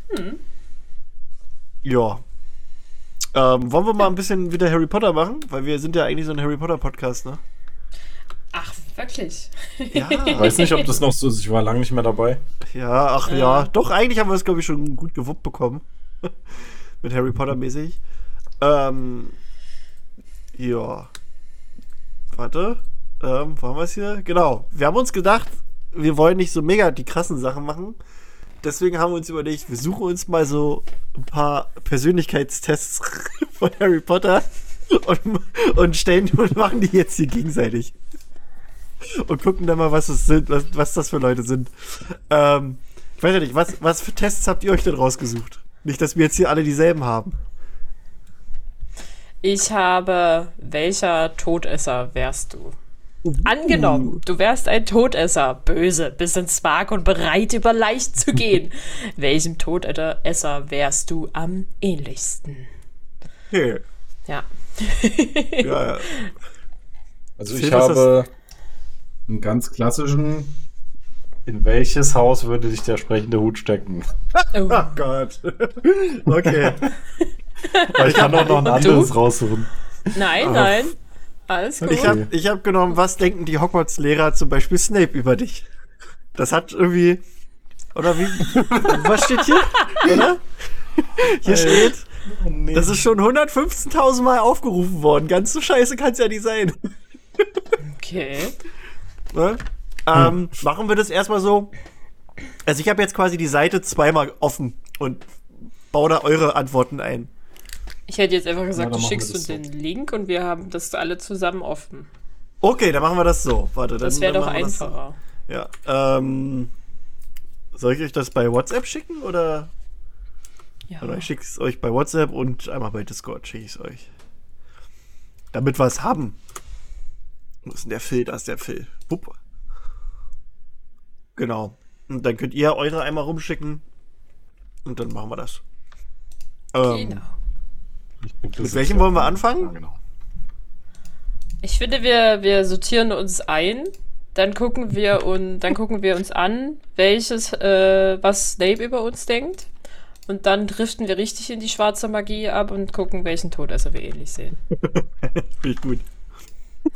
Ja. Ähm, wollen wir mal ein bisschen wieder Harry Potter machen? Weil wir sind ja eigentlich so ein Harry Potter Podcast, ne? Ach, wirklich? Ja. Ich weiß nicht, ob das noch so ist. Ich war lange nicht mehr dabei. Ja, ach ja. Doch, eigentlich haben wir es, glaube ich, schon gut gewuppt bekommen. Mit Harry Potter mäßig. Ähm, ja. Warte. Ähm, wo haben wir es hier? Genau. Wir haben uns gedacht, wir wollen nicht so mega die krassen Sachen machen. Deswegen haben wir uns überlegt, wir suchen uns mal so ein paar Persönlichkeitstests von Harry Potter und, und stellen und machen die jetzt hier gegenseitig. Und gucken dann mal, was es sind, was, was das für Leute sind. Ähm, ich weiß ja nicht, was, was für Tests habt ihr euch denn rausgesucht? Nicht, dass wir jetzt hier alle dieselben haben. Ich habe, welcher Todesser wärst du? Angenommen, du wärst ein Todesser, böse, bis ins Mark und bereit, über leicht zu gehen. Welchem Todesser wärst du am ähnlichsten? Okay. Ja. Ja. Also ich habe einen ganz klassischen. In welches Haus würde dich der sprechende Hut stecken? Oh. Oh Gott. okay. Weil ich kann auch noch ein anderes du? raussuchen. Nein, nein. Alles gut. Ich habe ich hab genommen, was denken die Hogwarts-Lehrer zum Beispiel Snape über dich? Das hat irgendwie. Oder wie? was steht hier? Oder? Hier steht, das ist schon 115.000 Mal aufgerufen worden. Ganz so scheiße kann es ja nicht sein. Okay. Ne? Ähm, machen wir das erstmal so. Also ich habe jetzt quasi die Seite zweimal offen und baue da eure Antworten ein. Ich hätte jetzt einfach gesagt, dann du schickst uns so. den Link und wir haben das alle zusammen offen. Okay, dann machen wir das so. Warte, Das wäre doch das so. einfacher. Ja. Ähm, soll ich euch das bei WhatsApp schicken oder? Ja. Oder ich schicke es euch bei WhatsApp und einmal bei Discord schicke ich es euch. Damit wir es haben. Wo ist denn der Phil? Da ist der Phil. Wupp. Genau. Und dann könnt ihr eure einmal rumschicken. Und dann machen wir das. Ähm, Genau. Mit welchem wollen wir anfangen? Ja, genau. Ich finde, wir, wir sortieren uns ein, dann gucken wir und dann gucken wir uns an, welches, äh, was Snape über uns denkt. Und dann driften wir richtig in die schwarze Magie ab und gucken, welchen Todesser wir ähnlich sehen. Finde ich gut.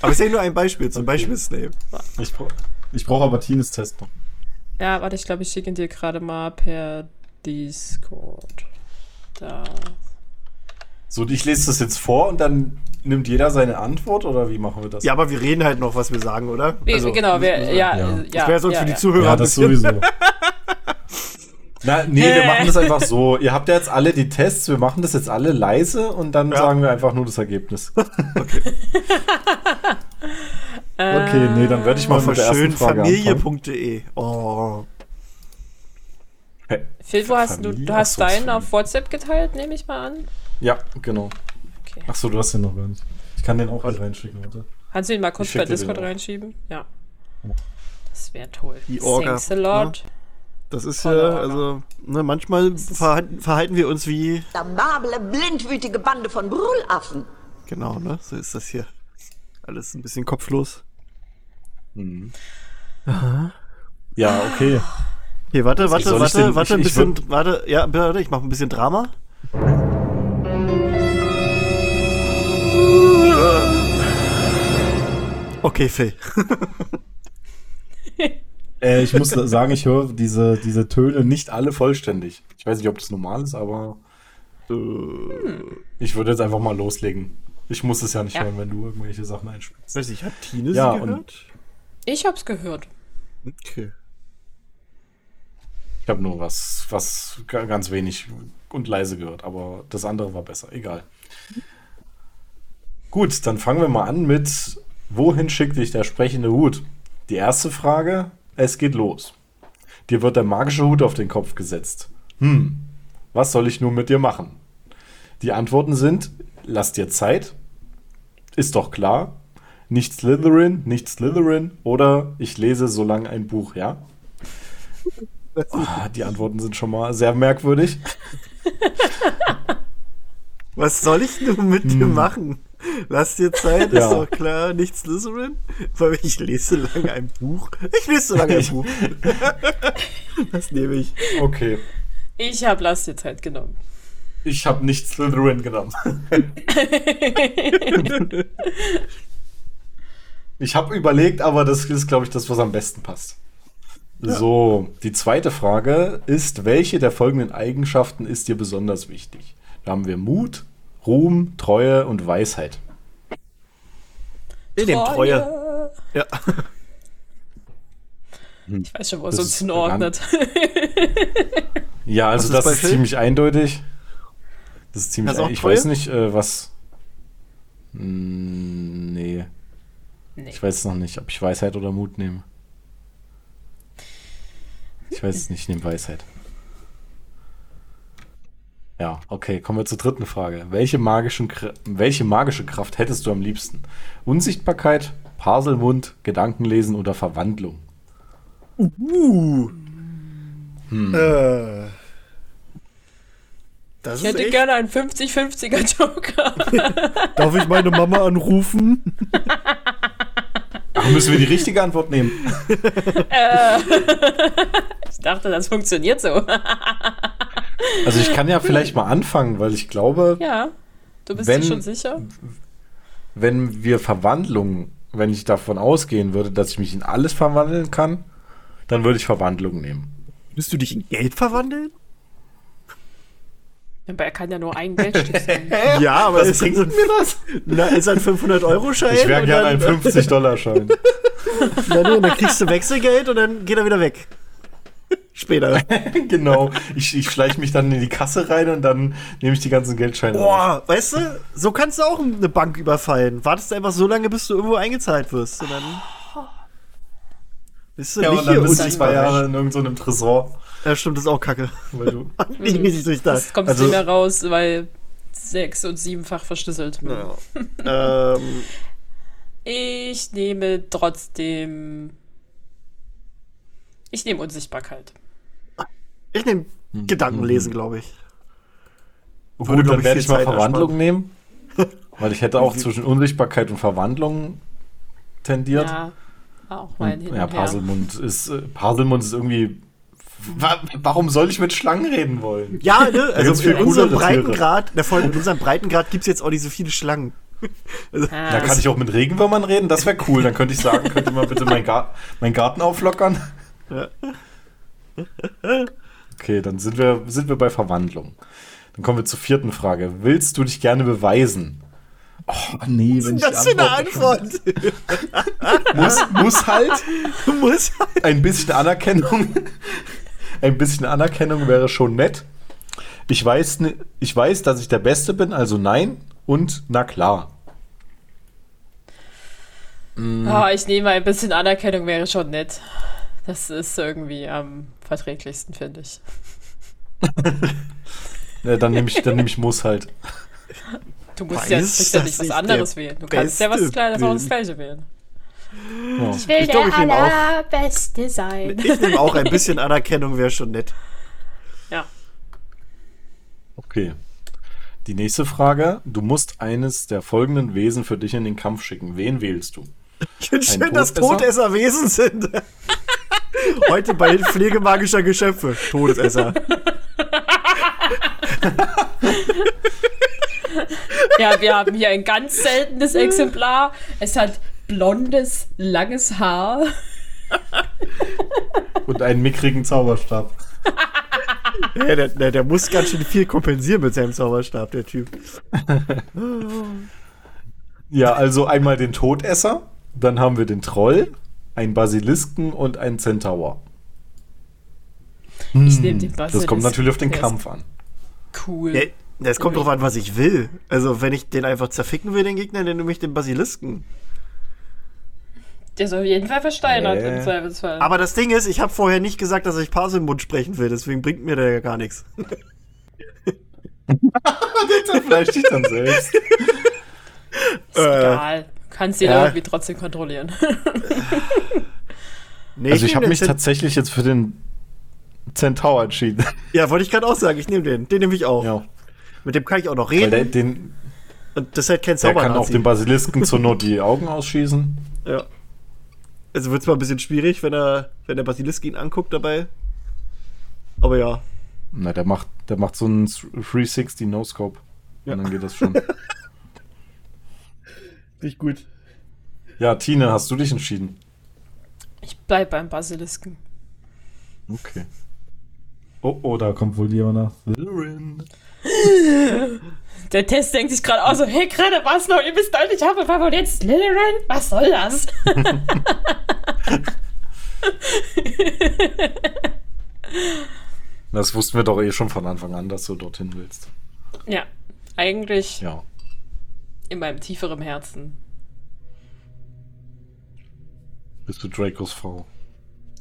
Aber ich sehe nur ein Beispiel. Zum Beispiel Snape. Ich, bra ich brauche aber Tines Test noch. Ja, warte, ich glaube, ich schicke ihn dir gerade mal per Discord. Da. So, ich lese das jetzt vor und dann nimmt jeder seine Antwort oder wie machen wir das? Ja, aber wir reden halt noch, was wir sagen, oder? Wir, Also, genau, wir, ja, ja. ja, ja. Das wäre sonst ja, für die ja. Zuhörer Ja, das sowieso. Na, nee, wir machen das einfach so. Ihr habt ja jetzt alle die Tests, wir machen das jetzt alle leise und dann Ja. sagen wir einfach nur das Ergebnis. Okay, nee, dann werde ich mal Mal mit der ersten Frage anfangen. schönfamilie.de. Oh. Hey. Phil, wo hast du, du hast deinen auf WhatsApp geteilt, nehme ich mal an. Ja, genau. Okay. Achso, du hast den noch gar nicht. Ich kann den auch mit reinschicken, warte. Kannst du ihn mal kurz bei Discord reinschieben? Ja. Das wäre toll. Die Orga, Thanks a lot. Das ist ja, Orga. also, ne, manchmal verhalten, verhalten wir uns wie, Damable, blindwütige Bande von Brüllaffen. genau, ne, so ist das hier. Alles ein bisschen kopflos. Ja, okay. Hier, warte, warte, warte, denn- warte, ein ich bisschen, warte, ja, warte, ich mache ein bisschen Drama. Okay, Phil. Äh, ich muss sagen, ich höre diese, diese Töne nicht alle vollständig. Ich weiß nicht, ob das normal ist, aber äh, ich würde jetzt einfach mal loslegen. Ich muss es ja nicht Ja. hören, wenn du irgendwelche Sachen einspielst. Weiß ich, hat Tine Ja, sie und- gehört? Ich hab's gehört. Okay. Ich habe nur was, was ga- ganz wenig und leise gehört, aber das andere war besser. Egal. Gut, dann fangen wir mal an mit Wohin schickt dich der sprechende Hut? Die erste Frage, es geht los. Dir wird der magische Hut auf den Kopf gesetzt. Hm, was soll ich nun mit dir machen? Die Antworten sind, lass dir Zeit, ist doch klar, nicht Slytherin, nicht Slytherin oder ich lese so lange ein Buch, ja? Ah, die Antworten sind schon mal sehr merkwürdig. Was soll ich nun mit dir Hm. machen? Lass dir Zeit, Ja. ist doch klar. Nicht Slytherin? Weil ich lese so lange ein Buch. Ich lese so lange ein Buch. das nehme ich. Okay. Ich habe Lass dir Zeit genommen. Ich habe nicht Slytherin genommen. ich habe überlegt, aber das ist, glaube ich, das, was am besten passt. So, die zweite Frage ist, welche der folgenden Eigenschaften ist dir besonders wichtig? Da haben wir Mut, Ruhm, Treue und Weisheit. Ich nehme Treue. Ja. Ich weiß schon, wo es uns hinordnet. Ja, also ist das ist Phil? ziemlich eindeutig. Das ist ziemlich Hast du auch ein- Ich Treue? weiß nicht, äh, was. Hm, nee. Nee. Ich weiß noch nicht, ob ich Weisheit oder Mut nehme. Ich weiß es nicht, ich nehme Weisheit. Ja, okay, kommen wir zur dritten Frage. Welche, magischen, welche magische Kraft hättest du am liebsten? Unsichtbarkeit, Parselmund, Gedankenlesen oder Verwandlung? Uh. Äh. Das Ich hätte echt, gerne einen 50-50er Joker. Darf ich meine Mama anrufen? Ach, müssen wir die richtige Antwort nehmen? Ich dachte, das funktioniert so. Also ich kann ja vielleicht mal anfangen, weil ich glaube, ja. Du bist Wenn- dir schon sicher? wenn wir Verwandlung, wenn ich davon ausgehen würde, dass ich mich in alles verwandeln kann, dann würde ich Verwandlung nehmen. Willst du dich in Geld verwandeln? Aber er kann ja nur ein Geldstück sein. Ja, aber Was ist bringt so, mir das? na, ist ein 500-Euro-Schein. Ich wäre gerne ein dann- 50-Dollar-Schein. Na, nee, dann kriegst du Wechselgeld und dann geht er wieder weg. Später. genau. Ich, ich schleiche mich dann in die Kasse rein und dann nehme ich die ganzen Geldscheine raus. Boah, weißt du, so kannst du auch eine Bank überfallen. Wartest einfach so lange, bis du irgendwo eingezahlt wirst. Und dann bist du Ja, nicht und dann hier bist du zwei Jahre in irgendeinem Tresor. Ja, stimmt, das ist auch kacke. Weil du Nicht richtig durchdacht. Das kommst Also- nicht mehr raus, weil sechs- und siebenfach verschlüsselt. Ja. ähm, Ich nehme trotzdem. Ich nehme Unsichtbarkeit. Ich nehme Gedankenlesen, glaube ich. Gut, Würde, glaub dann ich, werde viel ich mal Zeit Verwandlung nehmen. Weil ich hätte auch zwischen Unsichtbarkeit und Verwandlung tendiert. Ja, auch mein Und, ja, und her. Parselmund ist, äh, Parselmund ist irgendwie. Wa warum soll ich mit Schlangen reden wollen? Ja, ne? Also in unserem. Breitengrad, na, vor allem in unserem Breitengrad gibt es jetzt auch nicht so viele Schlangen. Ah, Da kann ich auch mit Regenwürmern reden, das wäre cool. Dann könnte ich sagen, könnt ihr mal bitte meinen Gar mein Garten auflockern? Ja. Okay, dann sind wir, sind wir bei Verwandlung. Dann kommen wir zur vierten Frage. Willst du dich gerne beweisen? Oh, nee, wenn ich Was die für eine Antwort muss, muss halt Du musst ein bisschen Anerkennung. Ein bisschen Anerkennung wäre schon nett. Ich weiß, ich weiß, dass ich der Beste bin, also nein. Und na klar. Ah, ich nehme ein bisschen Anerkennung, wäre schon nett. Das ist irgendwie am verträglichsten, finde ich. Ja, dann nehme ich, dann nehme ich muss halt. Du musst Weiß, ja, musst ja dass nicht was anderes der wählen. Du kannst ja was Kleines auch das bin. Gleiche wählen. Ja. Ich will Ich glaub, auch- allerbeste sein. Ich nehme auch ein bisschen Anerkennung, wäre schon nett. Ja. Okay. Die nächste Frage. Du musst eines der folgenden Wesen für dich in den Kampf schicken. Wen wählst du? Ich finde Ein schön, dass Todesser? Todesser Wesen sind. Heute bei Pflege magischer Geschöpfe. Todesesser. Ja, wir haben hier ein ganz seltenes Exemplar. Es hat blondes, langes Haar. Und einen mickrigen Zauberstab. Ja, der, der, der muss ganz schön viel kompensieren mit seinem Zauberstab, der Typ. Ja, also einmal den Todesser, dann haben wir den Troll, einen Basilisken und einen Centaur. Ich nehme den Basilisken. Das kommt natürlich auf den Der Kampf an. Cool. Ja, es kommt drauf an, was ich will. Also, wenn ich den einfach zerficken will, den Gegner, dann nehme ich den Basilisken. Der ist auf jeden Fall versteinert Nee. im Zweifelsfall. Aber das Ding ist, ich habe vorher nicht gesagt, dass ich Parselmund sprechen will, deswegen bringt mir der ja gar nichts. Zerfleisch dich dann selbst. ist äh, egal. Du kannst ihn ja. irgendwie trotzdem kontrollieren. Nee, Also ich nehm habe mich tatsächlich jetzt für den Centaur entschieden. Ja, wollte ich gerade auch sagen, ich nehme den. Den nehme ich auch. ja. Mit dem kann ich auch noch reden. der, den, Und das ist halt kein Der kann auf den Basilisken zur Not die Augen ausschießen. Ja. Also wird es mal ein bisschen schwierig, wenn er, wenn der Basilisk ihn anguckt dabei. Aber ja. Na, der macht, der macht so einen 360 No-Scope. Ja. Und dann geht das schon. Nicht gut. ja, Tine, hast du dich entschieden? Ich bleib beim Basilisken. Okay. Oh, oh, da kommt wohl jemand nach. Der Test denkt sich gerade auch so, hey, gerade was noch, ihr wisst deutlich, ich habe Favorit Slytherin? Was soll das? Das wussten wir doch eh schon von Anfang an, dass du dorthin willst. ja, eigentlich Ja. In meinem tieferen Herzen. Bist du Dracos Frau?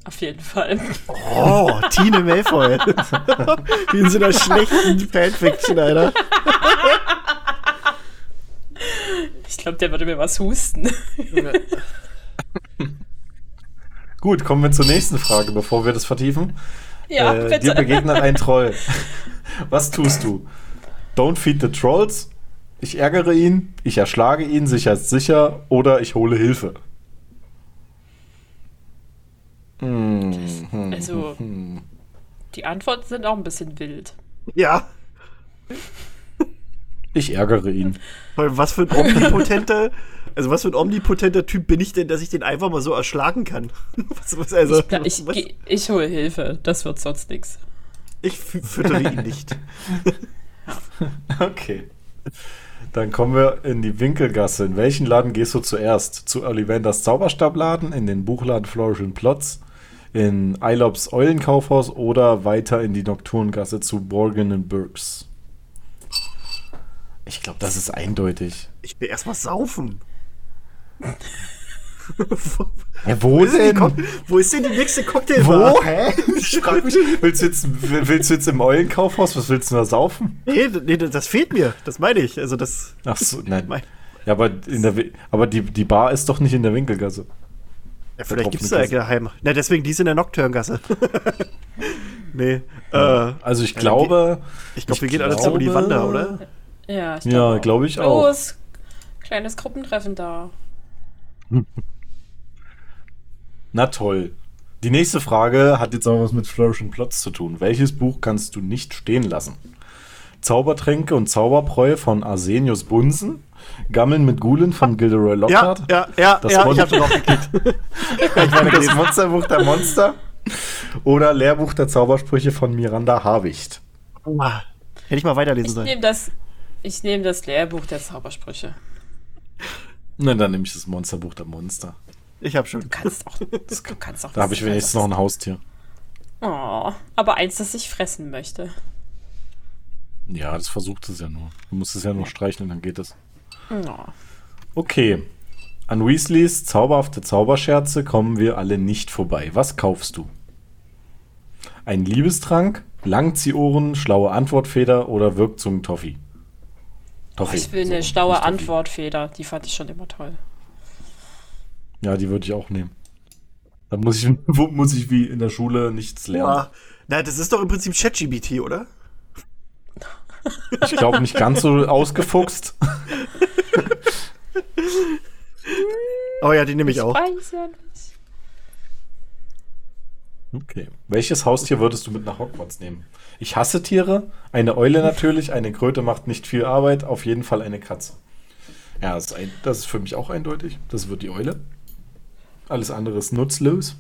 Auf jeden Fall. Oh, Tine Malfoy. Wie in so einer schlechten Fanfiction, Alter. Ich glaube, der würde mir was husten. Gut, kommen wir zur nächsten Frage, bevor wir das vertiefen. Ja, äh, bitte. dir begegnet ein Troll. Was tust du? Don't feed the trolls. Ich ärgere ihn, ich erschlage ihn sicher oder ich hole Hilfe. Hm, Also, die Antworten sind auch ein bisschen wild. Ja. Ich ärgere ihn. Weil Was für ein omnipotenter, also was für ein omnipotenter Typ bin ich denn, dass ich den einfach mal so erschlagen kann? Was, was, also, Ja, ich, was, ich hole Hilfe, das wird sonst nichts. ich fü- füttere ihn nicht. Okay. Dann kommen wir in die Winkelgasse. In welchen Laden gehst du zuerst? Zu Ollivanders Zauberstabladen, in den Buchladen Flourish and Plots, in Eilops Eulenkaufhaus oder weiter in die Nocturngasse zu Borgen and Burks? Ich glaube, das ist eindeutig. Ich will erstmal saufen. Ja, wo wo, ist denn wo ist denn die nächste Cocktailbar? Wo? Hä? Ich frag mich, willst du, jetzt, willst du jetzt im Eulenkaufhaus, was willst du da saufen? Nee, nee, das fehlt mir. Das meine ich. Also das. Ach so, nein. Mein- Ja, aber, in der, aber die, die Bar ist doch nicht in der Winkelgasse. Ja, vielleicht gibt es da ja geheim. Na, deswegen die ist in der Nocturngasse. nee. Äh, Also ich glaube, ich glaube, wir gehen alle zu glaube- Ollivander, oder? Ja, ich Ja, auch. glaube ich auch. Los, kleines Gruppentreffen da. Na toll. Die nächste Frage hat jetzt auch was mit Flourish and Plots zu tun. Welches Buch kannst du nicht stehen lassen? Zaubertränke und Zauberbräu von Arsenius Bunsen, Gammeln mit Gulen von Gilderoy Ja, Lockhart, ja, ja, Das ja, Mon- ich schon drauf geklickt. ich meine, das Monsterbuch der Monster oder Lehrbuch der Zaubersprüche von Miranda Habicht. Ah, Hätte ich mal weiterlesen Ich sollen. nehme das, ich nehm das Lehrbuch der Zaubersprüche. Na, dann nehme ich das Monsterbuch der Monster. Ich habe schon. Du kannst auch. Du kannst auch Da habe ich wenigstens noch ein Haustier. Oh, aber eins, das ich fressen möchte. Ja, das versucht es ja nur. Du musst es ja nur streicheln, dann geht es. Oh. Okay. An Weasleys zauberhafte Zauberscherze kommen wir alle nicht vorbei. Was kaufst du? Ein Liebestrank, Langziehohren, schlaue Antwortfeder oder Wirkzungen-Toffee? Toffee. Ich will eine so, schlaue Toffee. Antwortfeder. Die fand ich schon immer toll. Ja, die würde ich auch nehmen. Da muss ich, muss ich wie in der Schule nichts lernen. Ja. Na, das ist doch im Prinzip ChatGBT, oder? Ich glaube nicht ganz so ausgefuchst. Oh ja, die nehme ich auch. weiß ja nicht. Okay. Welches Haustier würdest du mit nach Hogwarts nehmen? Ich hasse Tiere. Eine Eule natürlich. Eine Kröte macht nicht viel Arbeit. Auf jeden Fall eine Katze. Ja, das ist, ein, das ist für mich auch eindeutig. Das wird die Eule. Alles andere ist nutzlos.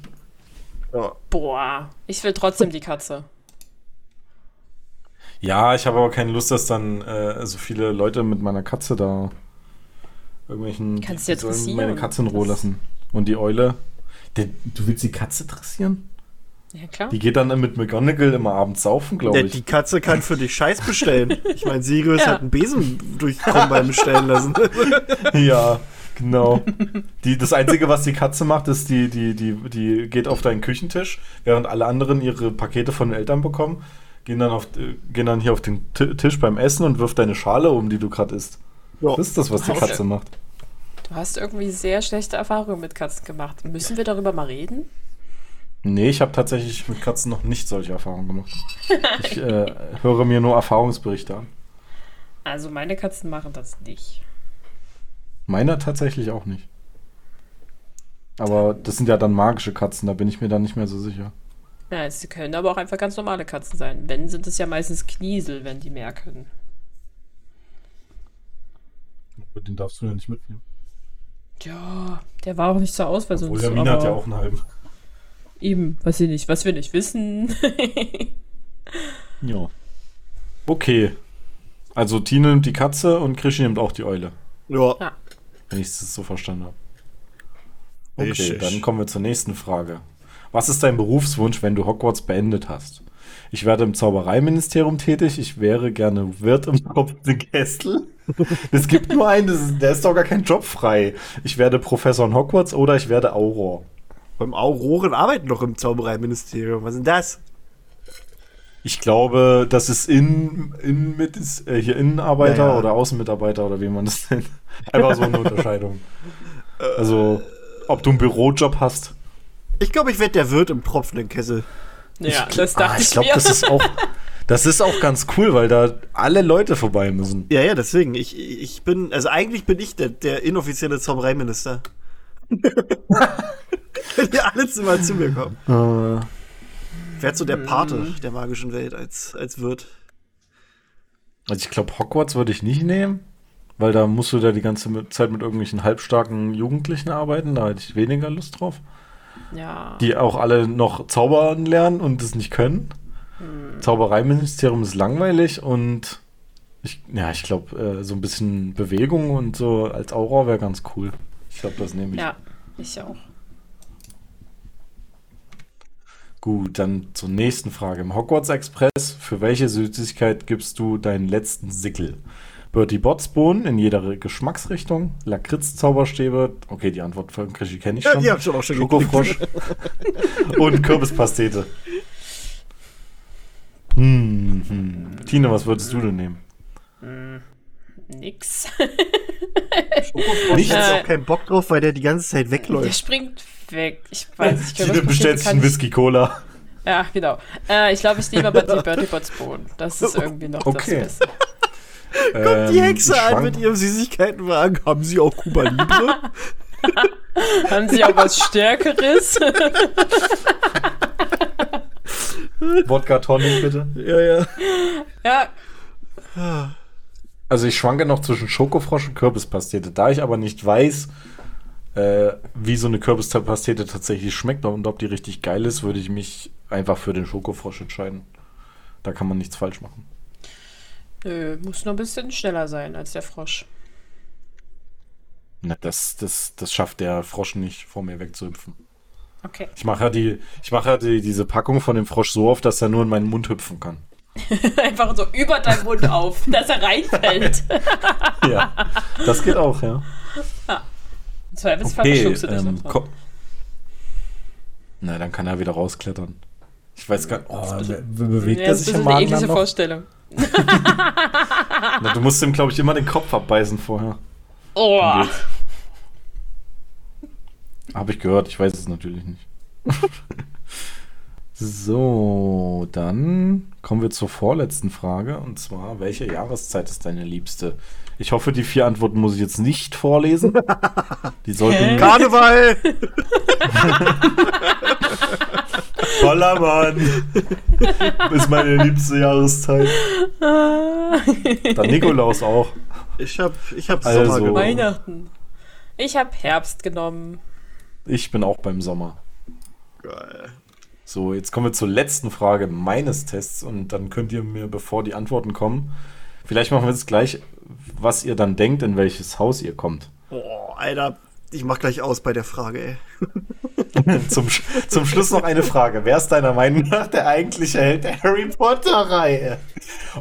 Ja. Boah, ich will trotzdem die Katze. Ja, ich habe aber keine Lust, dass dann äh, so viele Leute mit meiner Katze da irgendwelchen. Kannst die du ja sollen dressieren. meine Katze in Ruhe lassen. Und die Eule. Der, du willst die Katze dressieren? Ja, klar. Die geht dann mit McGonagall immer abends saufen, glaube Ja, ich. die Katze kann für dich Scheiß bestellen. Ich meine, Sirius Ja. hat einen Besen durch Krummbein bestellen lassen. Ja, genau. Die, das Einzige, was die Katze macht, ist, die, die, die, die geht auf deinen Küchentisch, während alle anderen ihre Pakete von den Eltern bekommen, gehen dann, auf, äh, gehen dann hier auf den Ti- Tisch beim Essen und wirft deine Schale um, die du gerade isst. Ja. Das ist das, was die Okay. Katze macht. Du hast irgendwie sehr schlechte Erfahrungen mit Katzen gemacht. Müssen wir darüber mal reden? Nee, ich habe tatsächlich mit Katzen noch nicht solche Erfahrungen gemacht. Ich äh, höre mir nur Erfahrungsberichte an. Also meine Katzen machen das nicht. Meiner tatsächlich auch nicht. Aber das sind ja dann magische Katzen, da bin ich mir dann nicht mehr so sicher. Ja, sie können aber auch einfach ganz normale Katzen sein. Wenn, sind es ja meistens Kniesel, wenn die mehr können. Den darfst du ja nicht mitnehmen. Ja, der war auch nicht zur Auswahl Obwohl, sonst. Hermine hat aber ja auch einen halben. Eben, weiß ich nicht, was wir nicht wissen. Ja. Okay. Also Tine nimmt die Katze und Krischi nimmt auch die Eule. Ja. Ja. Wenn ich es so verstanden habe. Okay, Richtig. dann kommen wir zur nächsten Frage. Was ist dein Berufswunsch, wenn du Hogwarts beendet hast? Ich werde im Zaubereiministerium tätig. Ich wäre gerne Wirt im tropfenden Kessel. Es gibt nur einen, das ist, der ist doch gar kein Job frei. Ich werde Professor in Hogwarts oder ich werde Auror. Beim Auroren arbeiten doch im Zaubereiministerium. Was ist denn das? Ich glaube, das ist in, in mit ist, äh, hier Innenarbeiter Ja, ja. oder Außenmitarbeiter oder wie man das nennt. Einfach so eine Unterscheidung. Also, ob du einen Bürojob hast. Ich glaube, ich werde der Wirt im tropfenden Kessel. ja, Ich- das dachte ah, ich, ich glaube, das ist auch das ist auch ganz cool, weil da alle Leute vorbei müssen. Ja, ja, deswegen. Ich, ich bin, also eigentlich bin ich der, der inoffizielle Zaubereiminister. Wenn die alle zu mal zu mir kommen. Äh, Werd so der Pate der magischen Welt als, als Wirt. also ich glaube, Hogwarts würde ich nicht nehmen, weil da musst du da die ganze Zeit mit irgendwelchen halbstarken Jugendlichen arbeiten. Da hätte ich weniger Lust drauf. ja. Die auch alle noch zaubern lernen und das nicht können. Zaubereiministerium ist langweilig und ich, ja, ich glaube, äh, so ein bisschen Bewegung und so als Aura wäre ganz cool. Ich glaube, das nehme ich. ja, ich auch. Gut, dann zur nächsten Frage. Im Hogwarts Express, für welche Süßigkeit gibst du deinen letzten Sickel? Bertie Botts Bohnen in jeder Geschmacksrichtung, Lakritz-Zauberstäbe, okay, die Antwort von Krischi kenne ich Ja, schon, die ich schon auch schon Schokofrosch und Kürbispastete. Hm, hm. Tine, was würdest du denn nehmen? Nix. Ich Äh, hab auch keinen Bock drauf, weil der die ganze Zeit Der wegläuft. springt weg. Ich weiß nicht, Tine bestellt sich einen Whisky-Cola. Ja, genau. Äh, ich glaube, ich nehme aber die Bertie Botts Bohnen. Das ist irgendwie noch Okay. das Beste. Ähm, Die Hexe ich an mit ihrem Süßigkeitenwagen. Haben sie auch Cuba Libre? Haben Sie auch was Stärkeres? Wodka Tonic, bitte. ja, ja. ja, Also ich schwanke noch zwischen Schokofrosch und Kürbispastete. Da ich aber nicht weiß, äh, wie so eine Kürbispastete tatsächlich schmeckt und ob die richtig geil ist, würde ich mich einfach für den Schokofrosch entscheiden. Da kann man nichts falsch machen. nö, muss nur ein bisschen schneller sein als der Frosch. Na, das, das, das schafft der Frosch nicht, vor mir wegzuhüpfen. Okay. Ich mache ja, die, ich mache ja die, diese Packung von dem Frosch so auf, dass er nur in meinen Mund hüpfen kann. Einfach so über deinen Mund auf, dass er reinfällt. Ja, das geht auch, ja. Im Zweifelsfall Okay, verschluckst du dich ähm, noch. Na, dann kann er wieder rausklettern. Ich weiß gar nicht. Oh, Be bewegt Ja, er das ist sich im eine Magen eklige dann noch? Vorstellung. na, du musst ihm, glaube ich, immer den Kopf abbeißen vorher. Oh. Habe ich gehört, ich weiß es natürlich nicht. so, dann kommen wir zur vorletzten Frage. Und zwar, welche Jahreszeit ist deine liebste? Ich hoffe, die vier Antworten muss ich jetzt nicht vorlesen. Die sollten. Karneval! Voller Mann! ist meine liebste Jahreszeit. Dann Nikolaus auch. Ich hab, ich hab Also- Sommer genommen. Weihnachten. Ich habe Herbst genommen. Ich bin auch beim Sommer. Geil. So, jetzt kommen wir zur letzten Frage meines Tests und dann könnt ihr mir, bevor die Antworten kommen, vielleicht machen wir jetzt gleich, was ihr dann denkt, in welches Haus ihr kommt. Boah, Alter, ich mach gleich aus bei der Frage, ey. zum, zum Schluss noch eine Frage. Wer ist deiner Meinung nach der eigentliche Held der Harry Potter-Reihe?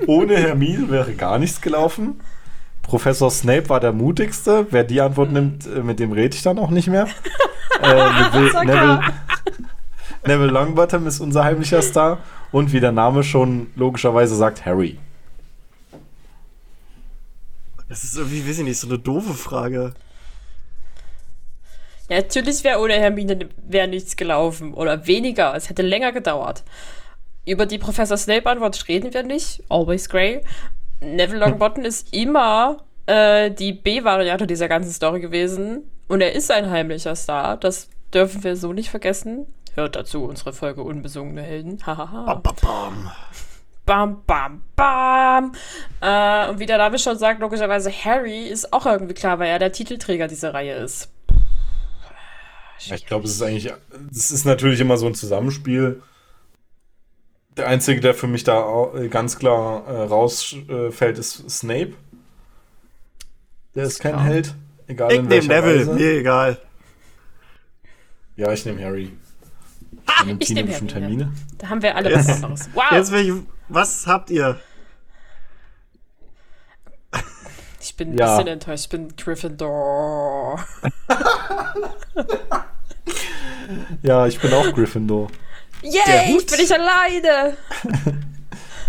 Ohne Hermine wäre gar nichts gelaufen. Professor Snape war der mutigste. Wer die Antwort nimmt, äh, mit dem rede ich dann auch nicht mehr. äh, Neville, Neville, Neville Longbottom ist unser heimlicher Star. Und wie der Name schon logischerweise sagt, Harry. Das ist irgendwie, weiß ich nicht, so eine doofe Frage. Ja, natürlich wäre ohne Hermine wäre nichts gelaufen. Oder weniger. Es hätte länger gedauert. Über die Professor Snape-Antwort reden wir nicht. Always Grey. Neville Longbottom ist immer äh, die B-Variante dieser ganzen Story gewesen. Und er ist ein heimlicher Star. Das dürfen wir so nicht vergessen. Hört dazu unsere Folge Unbesungene Helden. Hahaha. Bam, bam. Bam. Äh, und wie der Name schon sagt, logischerweise Harry ist auch irgendwie klar, weil er der Titelträger dieser Reihe ist. Ich glaube, es ist eigentlich, es ist natürlich immer so ein Zusammenspiel. Der einzige, der für mich da äh, ganz klar äh, rausfällt, ist Snape. Der ist kein klar. Held, egal Ich in welcher Neville, Weise. mir egal. Ja, ich nehme Harry. Ah, ich nehme. Hermine. Da haben wir alle Jetzt- was anderes. Wow. Jetzt will ich, was habt ihr? ich bin ein Ja. bisschen enttäuscht. Ich bin Gryffindor. Ja, ich bin auch Gryffindor. Yay, Hut. ich bin nicht alleine.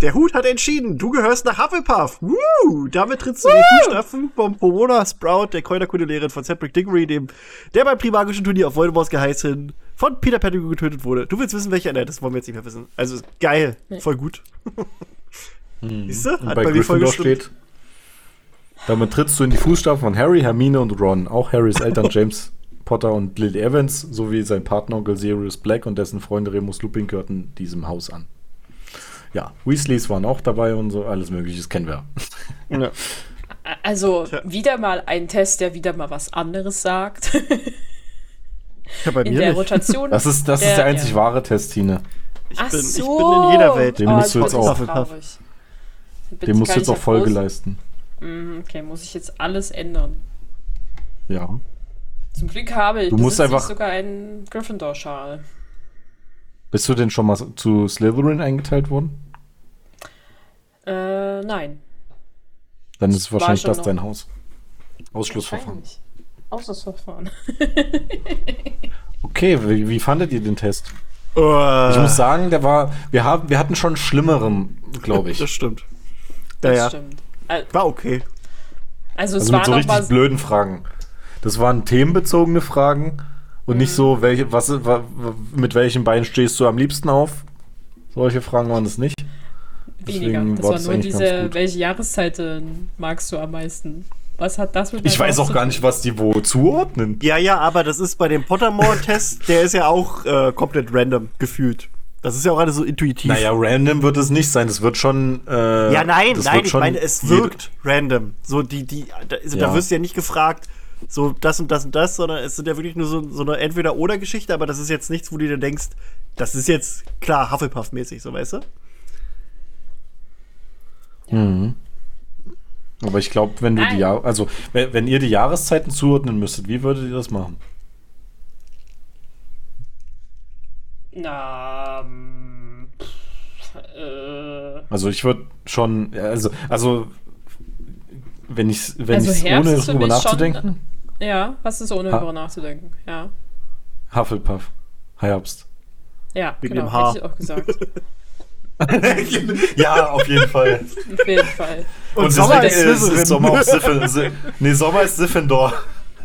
Der Hut hat entschieden, du gehörst nach Hufflepuff. Woo! Damit trittst du in die Fußstapfen von Pomona Sprout, der Kräuterkundelehrerin von Cedric Diggory, dem, der beim Primagischen Turnier auf Voldemorts geheißen von Peter Pettigrew getötet wurde. Du willst wissen, welcher? Nein, das wollen wir jetzt nicht mehr wissen. Also, geil. Voll gut. Siehst du? Und Hat bei bei mir voll steht, damit trittst du in die Fußstapfen von Harry, Hermine und Ron. Auch Harrys Eltern James Potter und Lily Evans sowie sein Partneronkel Sirius Black und dessen Freunde Remus Lupin gehörten diesem Haus an. Ja, Weasleys waren auch dabei und so, alles mögliche, das kennen wir. Ja. Also, wieder mal ein Test, der wieder mal was anderes sagt. Ja, bei In mir der nicht. Rotation. Das ist, das ist Der- der einzig ja. wahre Test, Tine. Ach bin- ich so. bin in jeder Welt. Den oh, musst du ich jetzt auch- Dem musst du jetzt ich auch Folge bloß- leisten. Mm, Okay, muss ich jetzt alles ändern. Ja. Zum Glück habe ich Du musst ich einfach- sogar einen Gryffindor-Schal. Bist du denn schon mal zu Slytherin eingeteilt worden? Äh, nein. Dann ist wahrscheinlich schon das dein Haus. Ausschlussverfahren. Ausschlussverfahren. Okay, wie, wie fandet ihr den Test? Oh, Ich muss sagen, der war, wir haben, wir hatten schon schlimmeren, glaube ich. das stimmt. Das Ja, ja. stimmt. War okay. Also, es Also mit war so richtig mal. blöden Fragen. Das waren themenbezogene Fragen und Mhm. nicht so, welche, was, wa, wa- mit welchem Bein stehst du am liebsten auf? Solche Fragen waren es nicht. Weniger. deswegen Das war war das nur diese, welche Jahreszeiten magst du am meisten? Was hat das mit Ich weiß auch gar nicht, was die wo zuordnen. Ja, ja, aber das ist bei dem Pottermore-Test, der ist ja auch äh, komplett random gefühlt. Das ist ja auch alles so intuitiv. Naja, random wird es nicht sein. Das wird schon. Äh, ja, nein, das nein, wird ich schon meine, es wirkt random. So, die, die, da, also da Ja. wirst du ja nicht gefragt, so das und das und das, sondern es sind ja wirklich nur so, so eine Entweder-Oder-Geschichte, aber das ist jetzt nichts, wo du dir denkst, das ist jetzt klar Hufflepuff-mäßig, so weißt du? Mhm. Aber ich glaube, wenn du Nein. die Jahr also wenn, wenn ihr die Jahreszeiten zuordnen müsstet, wie würdet ihr das machen? Na, ähm, äh, Also ich würde schon, ja, also, also wenn ich wenn Also Herbst ohne drüber mich schon- nachzudenken, ja, was ist ohne Ha- darüber nachzudenken? Ja, Hufflepuff, Herbst. ja, Wegen genau, dem Haar. hätte ich auch gesagt. ja, auf jeden Fall. Auf jeden Fall. Und, Und Sommer ist Slytherin. ist Sommer auf Siffel, Si- nee, Sommer ist Siffendor.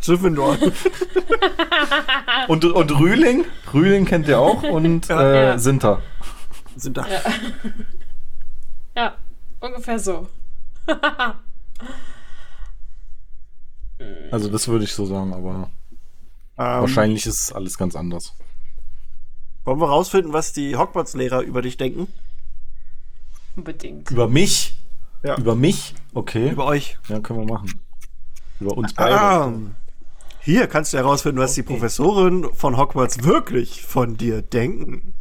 Gryffindor. Und, und Rühling, Rühling kennt ihr auch und äh, Ja. Sinter. Sind da. Ja, ungefähr so. Also das würde ich so sagen, aber Ähm, wahrscheinlich ist alles ganz anders. Wollen wir rausfinden, was die Hogwarts-Lehrer über dich denken? Unbedingt. Über mich? Ja. Über mich? Okay. Über euch. Ja, können wir machen. Über uns beide. Ah, hier kannst du herausfinden, was die Professoren von Hogwarts wirklich von dir denken.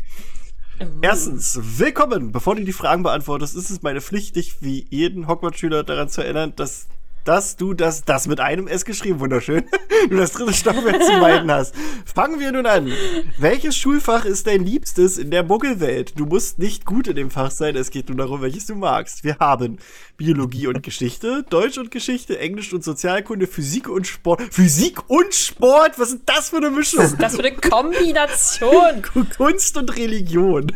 Erstens, willkommen. Bevor du die Fragen beantwortest, ist es meine Pflicht, dich wie jeden Hogwarts-Schüler daran zu erinnern, dass, dass du das, das mit einem S geschrieben, wunderschön, du das dritte Stockwerk zu meiden hast. Fangen wir nun an. Welches Schulfach ist dein liebstes in der Muggelwelt? Du musst nicht gut in dem Fach sein, es geht nur darum, welches du magst. Wir haben Biologie und Geschichte, Deutsch und Geschichte, Englisch und Sozialkunde, Physik und Sport. Physik und Sport? Was ist das für eine Mischung? Was ist das für eine Kombination? Kunst und Religion.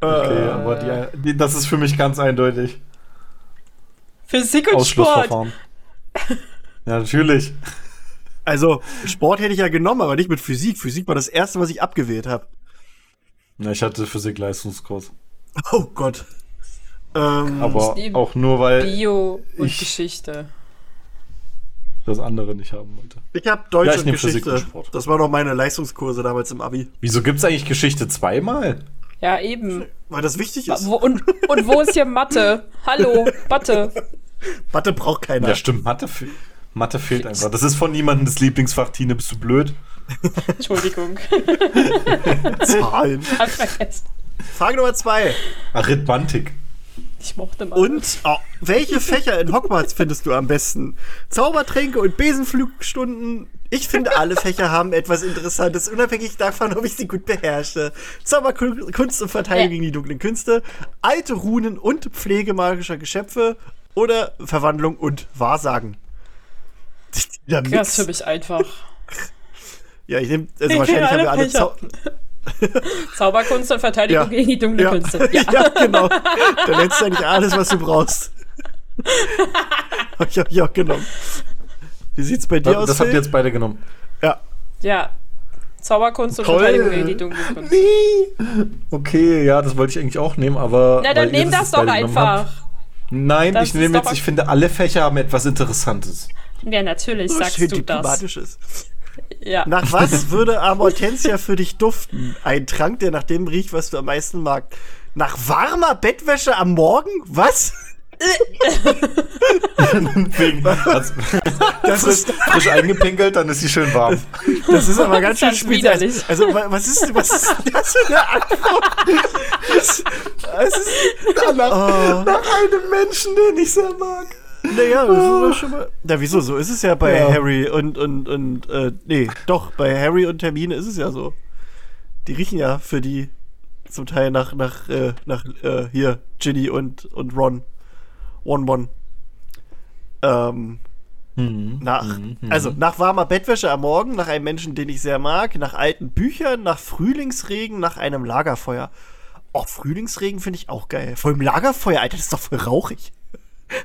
Okay, aber die, die, das ist für mich ganz eindeutig. Physik und Sport. Ausschlussverfahren. ja, natürlich. Also, Sport hätte ich ja genommen, aber nicht mit Physik. Physik war das erste, was ich abgewählt habe. Ja, ich hatte Physik-Leistungskurs. Oh Gott. Ähm, Aber auch nur, weil Bio und ich- Geschichte. das andere nicht haben wollte. ich habe Deutsch Ja, ich und Physik Geschichte. und Sport. Das waren noch meine Leistungskurse damals im Abi, Wieso gibt es eigentlich Geschichte zweimal? Ja, eben. weil das wichtig ist. Wo, und, und wo ist hier Mathe? Hallo, Mathe. Mathe braucht keiner. Ja, stimmt, Mathe, fe Mathe fehlt einfach. Das ist von niemandem das Lieblingsfach. Tine, bist du blöd? Entschuldigung. Zahlen. Hab vergessen. Frage Nummer zwei. Arithmantik. Ich mochte Mathe. Und oh, welche Fächer in Hogwarts findest du am besten? Zaubertränke und Besenflugstunden. Ich finde, alle Fächer haben etwas Interessantes, unabhängig davon, ob ich sie gut beherrsche. Zauberkunst und Verteidigung Ja. gegen die dunklen Künste, alte Runen und Pflege magischer Geschöpfe oder Verwandlung und Wahrsagen. Der Das für mich einfach. Ja, ich nehme, also Ich wahrscheinlich haben wir alle Zau Zauberkunst und Verteidigung Ja. gegen die dunkle ja. Künste. Ja. Ja. genau. Dann hättest du eigentlich alles, was du brauchst. Hab ich auch genommen. Wie sieht's bei dir Das, aus? das habt ihr jetzt beide genommen. Ja. ja. Zauberkunst und Toll. Verteidigung gegen die dunkle Künste. Nee. Okay, ja, das wollte ich eigentlich auch nehmen, aber. Na, dann nehm das jetzt doch einfach. Nein, Das ich nehme jetzt, ich finde, alle Fächer haben etwas Interessantes. Ja, natürlich So sagst schön du das. ist. Ja. Nach was würde Amortensia für dich duften? Ein Trank, der nach dem riecht, was du am meisten magst. Nach warmer Bettwäsche am Morgen? Was? Wegen, also, Das ist, frisch eingepinkelt, dann ist sie schön warm. das ist aber ganz schön widerlich. Also, wa- was ist, was ist denn das für eine Antwort? Das ist, Nach, oh. nach einem Menschen, den ich sehr mag. Naja, das ist doch schon mal. Na, wieso? So ist es ja bei Ja. Harry und, und, und, äh, nee, doch, bei Harry und Hermine ist es ja so. Die riechen ja für die zum Teil nach, nach, äh, nach, äh, hier, Ginny und, und Ron. One One. Ähm, nach, also nach warmer Bettwäsche am Morgen, nach einem Menschen, den ich sehr mag, nach alten Büchern, nach Frühlingsregen, nach einem Lagerfeuer. Oh, Frühlingsregen finde ich auch geil. Vor allem Lagerfeuer, Alter, das ist doch voll rauchig.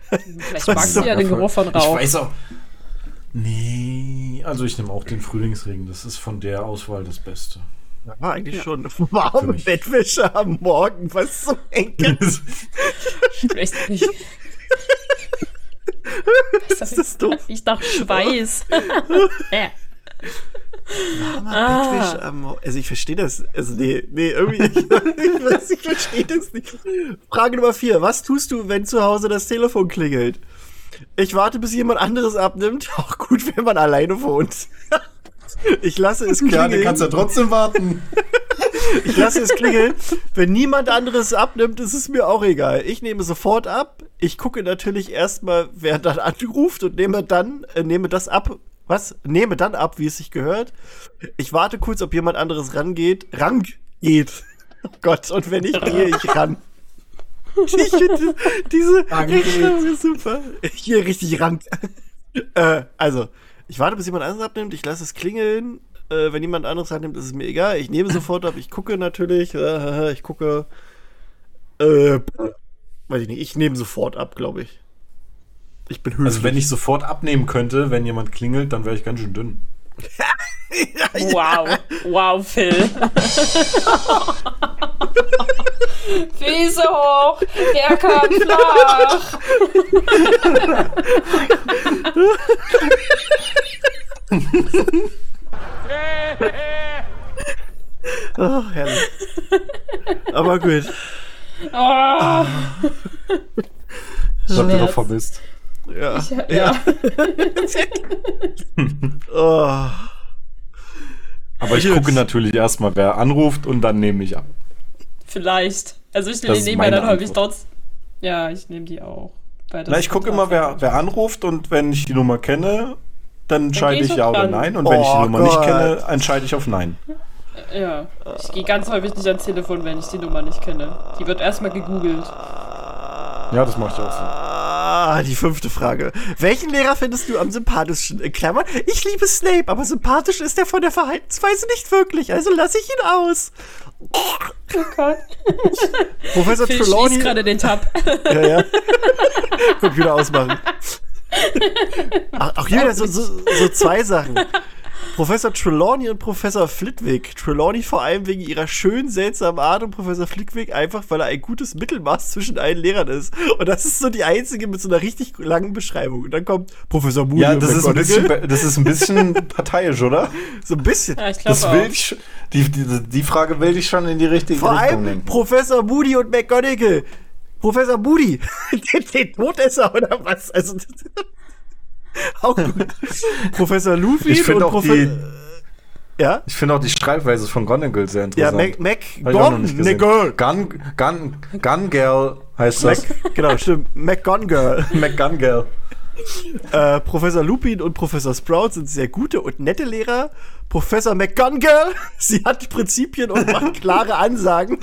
Vielleicht magst du ja den Geruch von Ich Rauch. weiß auch. Nee, also ich nehme auch den Frühlingsregen. Das ist von der Auswahl das Beste. Ja, eigentlich schon. Warme. Bettwäsche am Morgen, was zum Henker. Vielleicht nicht. Das ist doof. Ich dachte Schweiß. Äh. Bettwäsche am Morgen. Also ich verstehe das. Also nee, nee, irgendwie. Ich, ich, weiß, ich verstehe das nicht. Frage Nummer vier. Was tust du, wenn zu Hause das Telefon klingelt? Ich warte, bis jemand anderes abnimmt. Auch gut, wenn man alleine wohnt. Ich lasse es Ja, klingeln. den kannst du ja trotzdem warten. Ich lasse es klingeln. Wenn niemand anderes abnimmt, ist es mir auch egal. Ich nehme sofort ab. Ich gucke natürlich erstmal, wer dann anruft und nehme dann, äh, nehme das ab. Was? Nehme dann ab, wie es sich gehört. Ich warte kurz, ob jemand anderes rangeht. Rang geht. Oh Gott, und wenn ich gehe, ich ran. Ich finde diese Rangeht. Rechtschreibung ist super. Ich gehe richtig ran. äh, also, ich warte, bis jemand anderes abnimmt. Ich lasse es klingeln. Äh, wenn jemand anderes annimmt, ist es mir egal. Ich nehme sofort ab. Ich gucke natürlich. Äh, ich gucke. Äh, weiß ich nicht. Ich nehme sofort ab, glaube ich. Ich bin höflich. Also wenn ich sofort abnehmen könnte, wenn jemand klingelt, dann wäre ich ganz schön dünn. Wow. Wow, Phil. Füße hoch, der kann flach. Oh, herrlich. Aber gut. Oh, habt ihr Schmerz. doch vermisst. Ja. ja. Oh. Aber ich Gut. gucke natürlich erstmal, wer anruft und dann nehme ich ab. Vielleicht. Also ich nehme ja dann häufig Antwort. trotz. Ja, ich nehme die auch. Na, ich gucke immer, wer, wer anruft und wenn ich die Nummer kenne, dann entscheide ich ich ja oder nein. Und wenn ich die Oh Nummer nicht Gott. kenne, entscheide ich auf nein. Ja. Ich gehe ganz häufig nicht ans Telefon, wenn ich die Nummer nicht kenne. Die wird erstmal gegoogelt. Ja, das mache ich auch so. Ah, die fünfte Frage. Welchen Lehrer findest du am sympathischsten? In Klammern, ich liebe Snape, aber sympathisch ist er von der Verhaltensweise nicht wirklich, also lasse ich ihn aus. Oh Gott. Professor Phil Trelawney. gerade den Tab. Ja, ja. Computer ausmachen. Ach, auch hier so, so, so zwei Sachen. Professor Trelawney und Professor Flitwick. Trelawney vor allem wegen ihrer schön seltsamen Art und Professor Flitwick einfach, weil er ein gutes Mittelmaß zwischen allen Lehrern ist. Und das ist so die einzige mit so einer richtig langen Beschreibung. Und dann kommt Professor Moody Ja, und das ist, ein bisschen, das ist ein bisschen parteiisch, oder? So ein bisschen. Ja, ich glaube Das auch. will ich, die, die, die Frage will ich schon in die richtige Vor Richtung allem lenken. Professor Moody und McGonagall. Professor Moody, den, den Todesser oder was? Also, auch gut. Professor Luffy Ich und finde auch Professor. die, Ja? ich finde auch die Schreibweise von Gonagall sehr Ja, interessant. Mac. Gun, Gun, Gun Girl heißt Mac, das. genau, stimmt. McGonagall. McGun Girl. Äh, Professor Lupin und Professor Sprout sind sehr gute und nette Lehrer. Professor McGonagall, sie hat Prinzipien und macht klare Ansagen.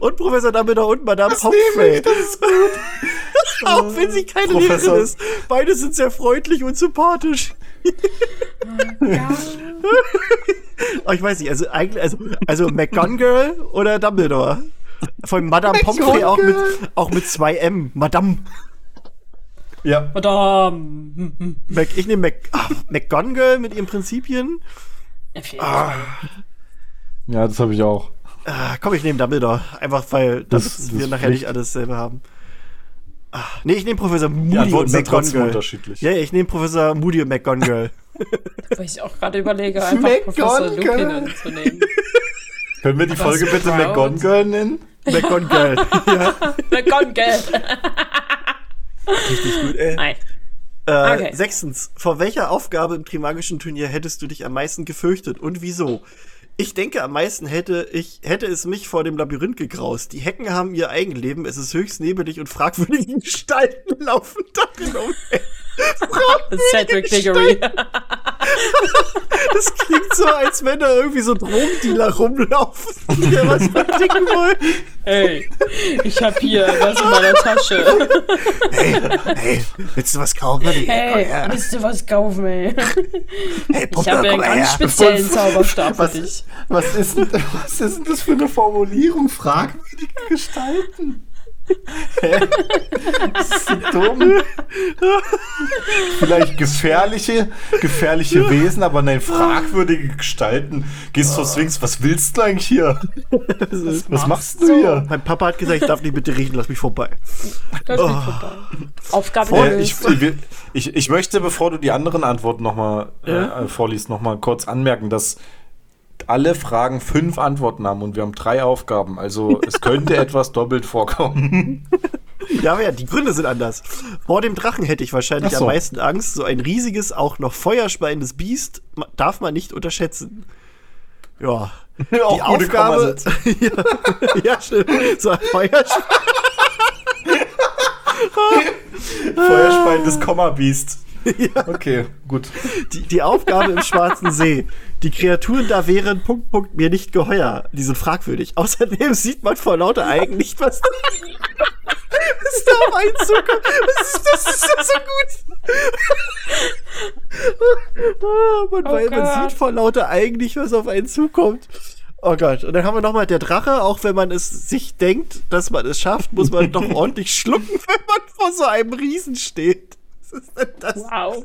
Und Professor Dumbledore und Madame Pomfrey. Auch wenn sie keine Professor- Lehrerin ist. Beide sind sehr freundlich und sympathisch. oh, ich weiß nicht, also eigentlich, also, also McGonagall oder Dumbledore? Von Madame Pomfrey auch mit, auch mit zwei M. Madame. Ja. Madame. Mac, ich nehme Mac, ah, McGonagall mit ihren Prinzipien. Fall. Ja, das habe ich auch. Ah, komm, ich nehme Dumbledore. Einfach weil Das- das wir nachher nicht alles selber haben. Ah, nee, ich nehme Professor Moody Antworten und McGonagall. unterschiedlich. Ja, ja, ich nehme Professor Moody und McGonagall. Weil ich auch gerade überlege, einfach Professor. Lupin zu nehmen. Können wir die Aber Folge bitte? McGonagall nennen? McGonagall. ja, McGonagall. richtig gut. Nein. äh, Okay. Sechstens, vor welcher Aufgabe im Trimagischen Turnier hättest du dich am meisten gefürchtet und wieso? Ich denke, am meisten hätte ich, hätte es mich vor dem Labyrinth gegraust. Die Hecken haben ihr Eigenleben, es ist höchst nebelig und fragwürdige Gestalten laufen darin umher. Cedric Diggory. Das klingt so, als wenn da irgendwie so Drogendealer rumlaufen, die dir was verdicken wollen. Hey, ich hab hier was in meiner Tasche. Hey, hey, willst du was kaufen? Hey, willst du was kaufen, ey? hey, Ich Puppe, habe ja einen ganz her. speziellen Zauberstab für Was, dich. was, ist denn, was ist denn das für eine Formulierung? Fragwürdige Gestalten. Hä? Das ist so dumm. Vielleicht gefährliche, gefährliche Wesen, aber nein, fragwürdige Gestalten. Gehst zur Sphinx, was willst du eigentlich hier? Was machst du hier? Mein Papa hat gesagt, ich darf nicht bitte riechen, lass mich vorbei. Das Oh. geht vorbei. Aufgabe Äh, ich, ich, ich möchte, bevor du die anderen Antworten nochmal äh, vorliest, nochmal kurz anmerken, dass alle Fragen fünf Antworten haben und wir haben drei Aufgaben. Also es könnte etwas doppelt vorkommen. Ja, aber ja, die Gründe sind anders. Vor dem Drachen hätte ich wahrscheinlich so. am meisten Angst. So ein riesiges, auch noch feuerspeiendes Biest darf man nicht unterschätzen. Ja. Die Aufgabe. Ja, ja, stimmt. So ein Feuerspein. Feuerspeiendes Komma-Biest. Okay, gut. Die, die Aufgabe im Schwarzen See. Die Kreaturen da wären Punkt, Punkt mir nicht geheuer. Die sind fragwürdig. Außerdem sieht man vor lauter Eigen nicht, was da, was da auf einen zukommt. Das ist, das ist ja so gut. Ah, man, Oh weil man sieht vor lauter Eigen nicht, was auf einen zukommt. Oh Gott. Und dann haben wir nochmal der Drache. Auch wenn man es sich denkt, dass man es schafft, muss man doch ordentlich schlucken, wenn man vor so einem Riesen steht. Was ist denn das? Wow.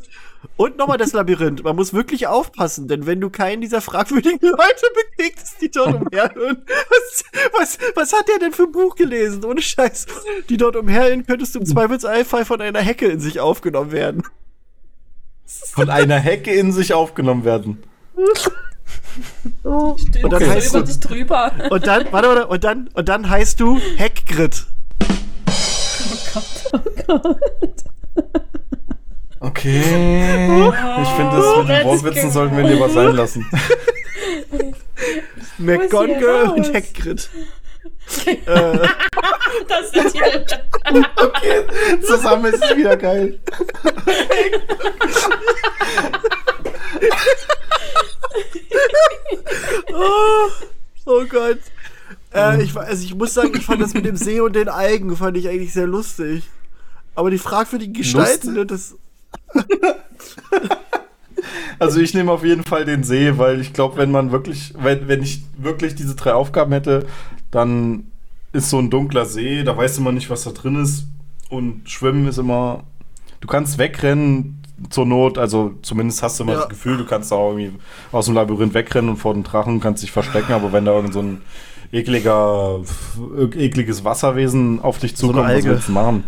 Und nochmal das Labyrinth. Man muss wirklich aufpassen, denn wenn du keinen dieser fragwürdigen Leute begegnest, die dort umherirren, was, was, was hat der denn für ein Buch gelesen? Ohne Scheiß. Die dort umherirren, könntest du im Zweifelsfall von einer Hecke in sich aufgenommen werden. Von einer Hecke in sich aufgenommen werden. Und dann Okay. heißt über du, dich drüber. und dann, warte, warte, und dann, und dann heißt du Heckgrit. Okay. Ich finde, das mit den Wortwitzen sollten wir lieber sein lassen. McGonagall und Heckgrit. Das ist hier. Okay, zusammen ist es wieder geil. Oh, oh Gott. Äh, ich, also ich muss sagen, ich fand das mit dem See und den Algen fand ich eigentlich sehr lustig. Aber die fragwürdigen Gestalten, ne, das. Also ich nehme auf jeden Fall den See, weil ich glaube, wenn man wirklich, wenn, wenn ich wirklich diese drei Aufgaben hätte, dann ist so ein dunkler See, da weißt du immer nicht, was da drin ist. Und Schwimmen ist immer, du kannst wegrennen, zur Not. Also zumindest hast du immer Ja. das Gefühl, du kannst da auch irgendwie aus dem Labyrinth wegrennen und vor den Drachen kannst dich verstecken. Aber wenn da irgend so ein ekliger, ekliges Wasserwesen auf dich zukommt, was Alge. willst du machen?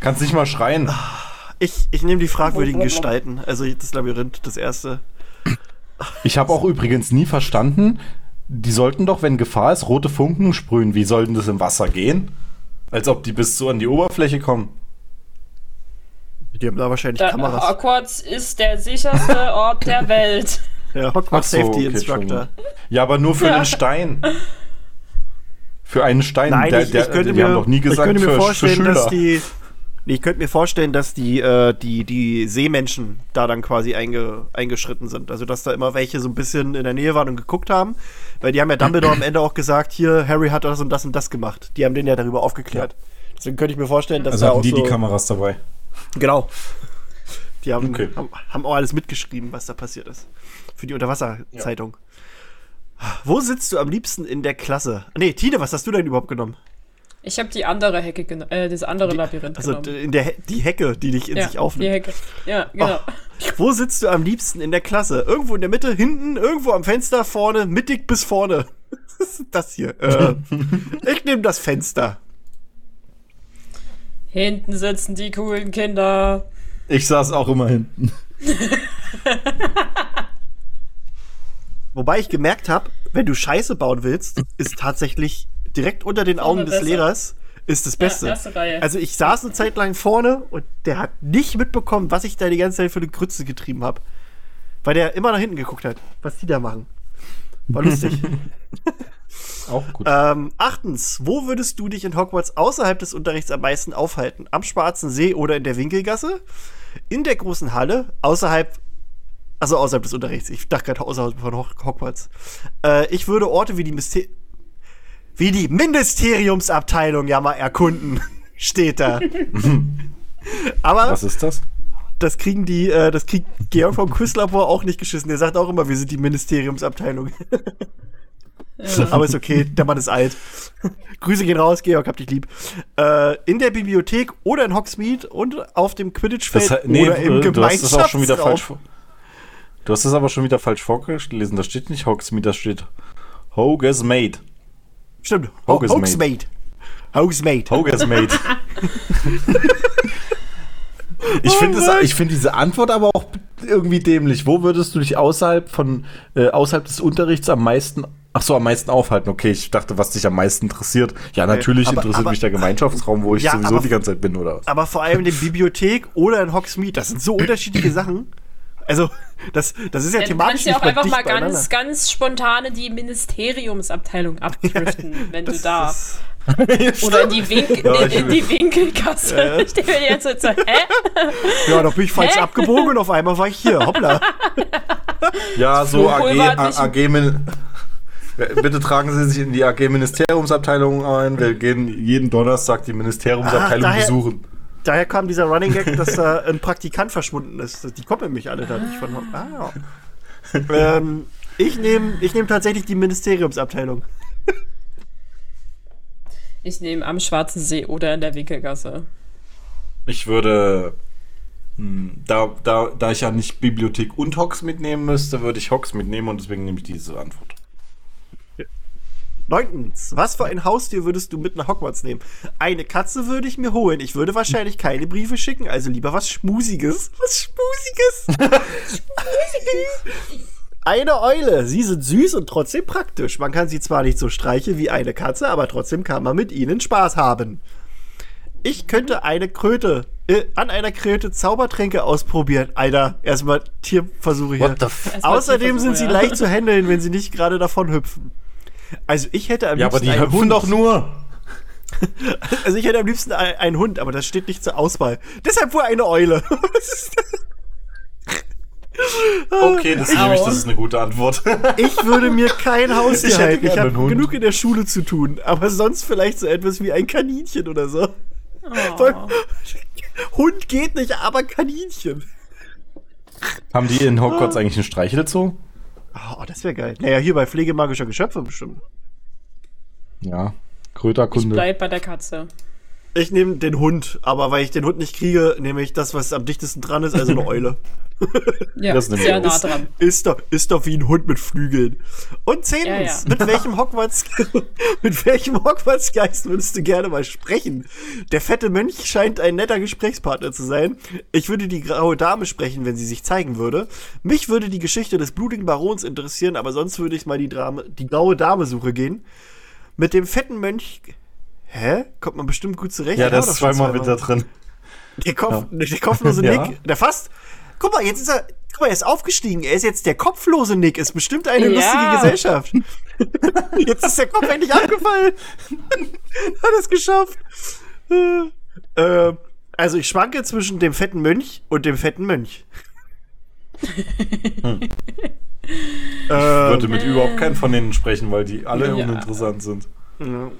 Kannst nicht mal schreien. Ich, ich nehme die fragwürdigen Gestalten. Also das Labyrinth, das erste. Ich habe auch übrigens nie verstanden, die sollten doch, wenn Gefahr ist, rote Funken sprühen. Wie sollten das im Wasser gehen? Als ob die bis so an die Oberfläche kommen. Die haben da wahrscheinlich Da, Kameras. Hogwarts ist der sicherste Ort der Welt. Ja, Hogwarts so, Safety okay, Instructor. Ja, aber nur für Ja. einen Stein. Für einen Stein. Nein, der, ich, der, ich könnte mir, haben doch nie ich gesagt könnte mir für, für vorstellen, Schüler. dass die. Ich könnte mir vorstellen, dass die, äh, die, die Seemenschen da dann quasi einge, eingeschritten sind. Also, dass da immer welche so ein bisschen in der Nähe waren und geguckt haben. Weil die haben ja Dumbledore am Ende auch gesagt, hier, Harry hat das und das und das gemacht. Die haben den ja darüber aufgeklärt. Deswegen könnte ich mir vorstellen, dass also da auch die so, die Kameras dabei. Genau. Die haben, Okay. haben, haben auch alles mitgeschrieben, was da passiert ist. Für die Unterwasserzeitung. Wo sitzt du am liebsten in der Klasse? Nee, Tine, was hast du denn überhaupt genommen? Ich habe die andere Hecke genommen, äh, das andere Labyrinth Also genommen. d- in der He die Hecke, die dich in ja, sich die aufnimmt. Hecke. Ja, genau. Wo sitzt du am liebsten in der Klasse? Irgendwo in der Mitte, hinten, irgendwo am Fenster, vorne, mittig bis vorne. Was ist das hier? Äh, ich nehme das Fenster. Hinten sitzen die coolen Kinder. Ich saß auch immer hinten. Wobei ich gemerkt habe, wenn du Scheiße bauen willst, ist tatsächlich direkt unter den Augen des besser. Lehrers ist das Beste. erste Reihe. Also ich saß eine Zeit lang vorne und der hat nicht mitbekommen, was ich da die ganze Zeit für eine Grütze getrieben habe. Weil der immer nach hinten geguckt hat, was die da machen. War lustig. Auch gut. ähm, achtens, wo würdest du dich in Hogwarts außerhalb des Unterrichts am meisten aufhalten? Am Schwarzen See oder in der Winkelgasse? In der großen Halle? Außerhalb, also außerhalb des Unterrichts. Ich dachte gerade außerhalb von Ho- Hogwarts. Äh, ich würde Orte wie die Myster wie die Ministeriumsabteilung ja mal erkunden. Steht da. Aber Was ist das? das kriegen die, äh, das kriegt Georg vom Quizlabor auch nicht geschissen. Der sagt auch immer, wir sind die Ministeriumsabteilung. Aber ist okay, der Mann ist alt. Grüße gehen raus, Georg, hab dich lieb. Äh, in der Bibliothek oder in Hogsmeade und auf dem Quidditch-Feld nee, oder im du hast das auch schon wieder falsch Gemeinschaftsraum. vor. Du hast das aber schon wieder falsch vorgelesen. Da steht nicht Hogsmeade, da steht Hogsmeade. Stimmt, Ho Hogsmeade. Hogsmeade. Hogsmeade. Hogsmeade. Ich finde Oh finde diese Antwort aber auch irgendwie dämlich. Wo würdest du dich außerhalb von äh, außerhalb des Unterrichts am meisten Ach so, am meisten aufhalten. Okay, ich dachte, was dich am meisten interessiert. Ja, natürlich aber- interessiert aber- mich der Gemeinschaftsraum, wo ich Ja, sowieso aber- die ganze Zeit bin, oder was? Aber vor allem in der Bibliothek oder in Hogsmeade. Das sind so unterschiedliche Sachen. Also, das, das ist ja Ja, du thematisch kannst ja auch einfach mal ganz, beieinander. ganz spontan in die Ministeriumsabteilung abdriften, wenn du da. Oder in die, Winkel, Ja, in, ich in die Winkelgasse. Ich denke mir jetzt so, hä? Ja, da bin ich falsch Hä? abgebogen und auf einmal war ich hier. Hoppla. Ja, so AG, AG Min- Bitte tragen Sie sich in die AG Ministeriumsabteilung ein. Wir gehen jeden Donnerstag die Ministeriumsabteilung Ah, daher- besuchen. Daher kam dieser Running Gag, dass da ein Praktikant verschwunden ist. Die kommen nämlich alle da nicht von. Ah, ja. ähm, ich nehme ich nehm tatsächlich die Ministeriumsabteilung. Ich nehme am Schwarzen See oder in der Winkelgasse. Ich würde, hm, da, da, da ich ja nicht Bibliothek und Hogs mitnehmen müsste, würde ich Hogs mitnehmen und deswegen nehme ich diese Antwort. Neuntens, was für ein Haustier würdest du mit nach Hogwarts nehmen? Eine Katze würde ich mir holen. Ich würde wahrscheinlich keine Briefe schicken, also lieber was Schmusiges. Was Schmusiges? Eine Eule. Sie sind süß und trotzdem praktisch. Man kann sie zwar nicht so streicheln wie eine Katze, aber trotzdem kann man mit ihnen Spaß haben. Ich könnte eine Kröte, äh, an einer Kröte Zaubertränke ausprobieren. Alter, erstmal Tierversuche hier. What the f Außerdem sind sie ja. leicht zu handeln, wenn sie nicht gerade davon hüpfen. Also ich hätte am Ja, aber liebsten die einen hüpfen Hund. doch nur. Also ich hätte am liebsten ein- einen Hund, aber das steht nicht zur Auswahl. Deshalb wohl eine Eule. Okay, das ich, Au. das ist eine gute Antwort. ich würde mir kein Haustier Ich halten. Ich habe genug in der Schule zu tun, aber sonst vielleicht so etwas wie ein Kaninchen oder so. Voll- Hund geht nicht, aber Kaninchen. Haben die in Hogwarts eigentlich einen Streichelzoo? Oh, das wäre geil. Naja, hier bei Pflege magischer Geschöpfe bestimmt. Ja. Ich Kröterkunde. bleib bei der Katze. Ich nehme den Hund, aber weil ich den Hund nicht kriege, nehme ich das, was am dichtesten dran ist, also eine Eule. Ja, Das wir sehr nah ist, dran. Ist doch, ist doch wie ein Hund mit Flügeln. Und zehntens, Ja, ja. mit welchem Hogwarts, mit welchem Hogwarts-Geist würdest du gerne mal sprechen? Der fette Mönch scheint ein netter Gesprächspartner zu sein. Ich würde die graue Dame sprechen, wenn sie sich zeigen würde. Mich würde die Geschichte des blutigen Barons interessieren, aber sonst würde ich mal die, Drame, die graue Dame-Suche gehen. Mit dem fetten Mönch, hä? Kommt man bestimmt gut zurecht. Ja, wir ist zweimal mit da drin. der, Kopf, Ja. der kopflose Ja. Nick, der fast. Guck mal, jetzt ist er. Guck mal, er ist aufgestiegen. Er ist jetzt der kopflose Nick. Ist bestimmt eine Ja. lustige Gesellschaft. jetzt ist der Kopf endlich abgefallen. Hat es geschafft. Äh, also ich schwanke zwischen dem fetten Mönch und dem fetten Mönch. Ich würde mit überhaupt keinen von denen sprechen, weil die alle Ja. uninteressant sind. Ähm,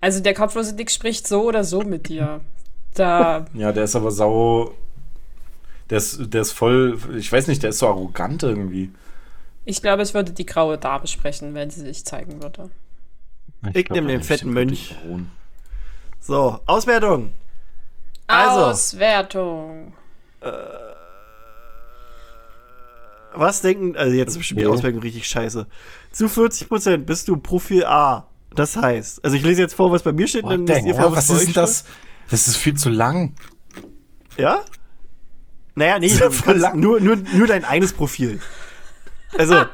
Also der kopflose Dick spricht so oder so mit dir. Da, Ja, der ist aber sau. Der ist, der ist voll. Ich weiß nicht, der ist so arrogant irgendwie. ich glaube, ich würde die graue Dame sprechen, wenn sie sich zeigen würde. Ich glaub, nehm den fetten ich Mönch. So, Auswertung. Also. Auswertung. Was denken, also jetzt ist bestimmt die. Auswertung richtig scheiße. Zu 40% bist du Profil A. Das heißt, also ich lese jetzt vor, was bei mir steht, Boah, dann müsst dang, ihr vor, oh, was bei ist denn das? Das ist viel zu lang. Ja? Naja, nee, nur, nur, nur dein eines Profil. Also.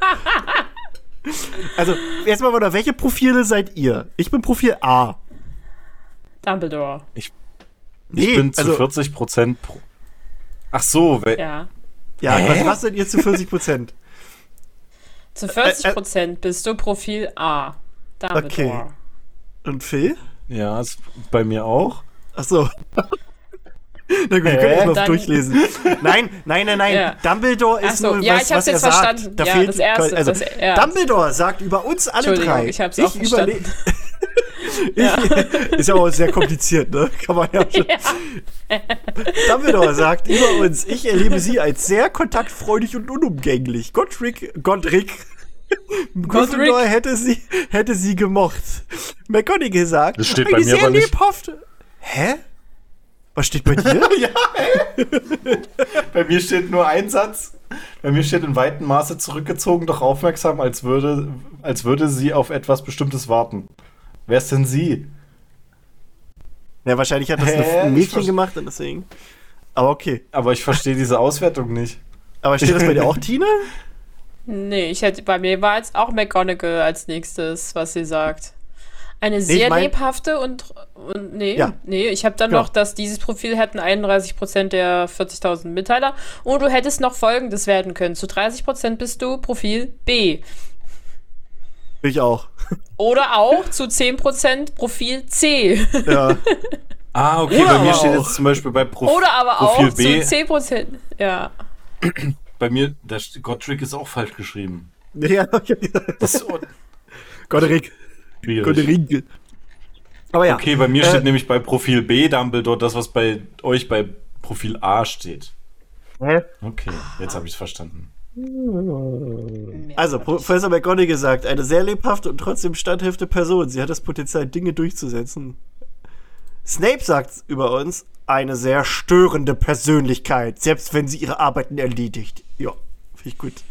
also, erstmal, oder welche Profile seid ihr? Ich bin Profil A. Dumbledore. Ich Nee, bin zu also, 40 Prozent pro. Ach so, Ja. Ja, Hä? was, was seid ihr zu 40%? Zu 40 Äh, äh, Prozent bist du Profil A. Dumbledore. Okay. Und Phil? ja, ist bei mir auch. Ach so. Na gut, wir können erstmal Dann- durchlesen. Nein, nein, nein, nein. Ja. Dumbledore ist so, nur ja, was, ich hab's was er jetzt sagt. verstanden. Da Ja, fehlt das Erste, also, das Er- Dumbledore sagt über uns alle drei. ich hab's auch überle- verstanden. ich, Ist ja auch sehr kompliziert, ne? Kann man ja schon. Dumbledore sagt über uns, ich erlebe sie als sehr kontaktfreudig und unumgänglich. Godric, Godric, Gryffindor hätte sie, hätte sie gemocht. McGonagall sagt, Das steht bei mir sehr aber nicht. lebhafte. Hä? Was steht bei dir? Bei mir steht nur ein Satz. Bei mir steht in weitem Maße zurückgezogen, doch aufmerksam, als würde, als würde sie auf etwas Bestimmtes warten. Wer ist denn sie? ja, wahrscheinlich hat das Hä? ein Mädchen gemacht und deswegen. Aber okay. Aber ich verstehe diese Auswertung nicht. Aber steht das bei dir auch, Tina? Nee, ich hätte, bei mir war jetzt auch McGonagall als nächstes, was sie sagt. Eine sehr mein- lebhafte und, und nee, Ja. nee, ich habe dann Genau. noch, dass dieses Profil hätten 31% der 40.000 Mitteiler und du hättest noch folgendes werden können. Zu 30% bist du Profil B. Ich auch. Oder auch zu 10% Profil C. Ja. Ah, okay, Oder bei mir steht auch- jetzt zum Beispiel bei Prof Oder aber Profil auch B. zu 10%. Ja. Bei mir, steht- Godric ist auch falsch geschrieben. ja, okay. Das schwierig. Godric. Aber ja. Okay, bei mir Äh, steht nämlich bei Profil B Dumbledore das, was bei euch bei Profil A steht. Hä? Okay, jetzt habe ich es verstanden. Also, Professor McGonagall sagt, eine sehr lebhafte und trotzdem standhafte Person. Sie hat das Potenzial, Dinge durchzusetzen. Snape sagt über uns, eine sehr störende Persönlichkeit, selbst wenn sie ihre Arbeiten erledigt. Finde ich gut.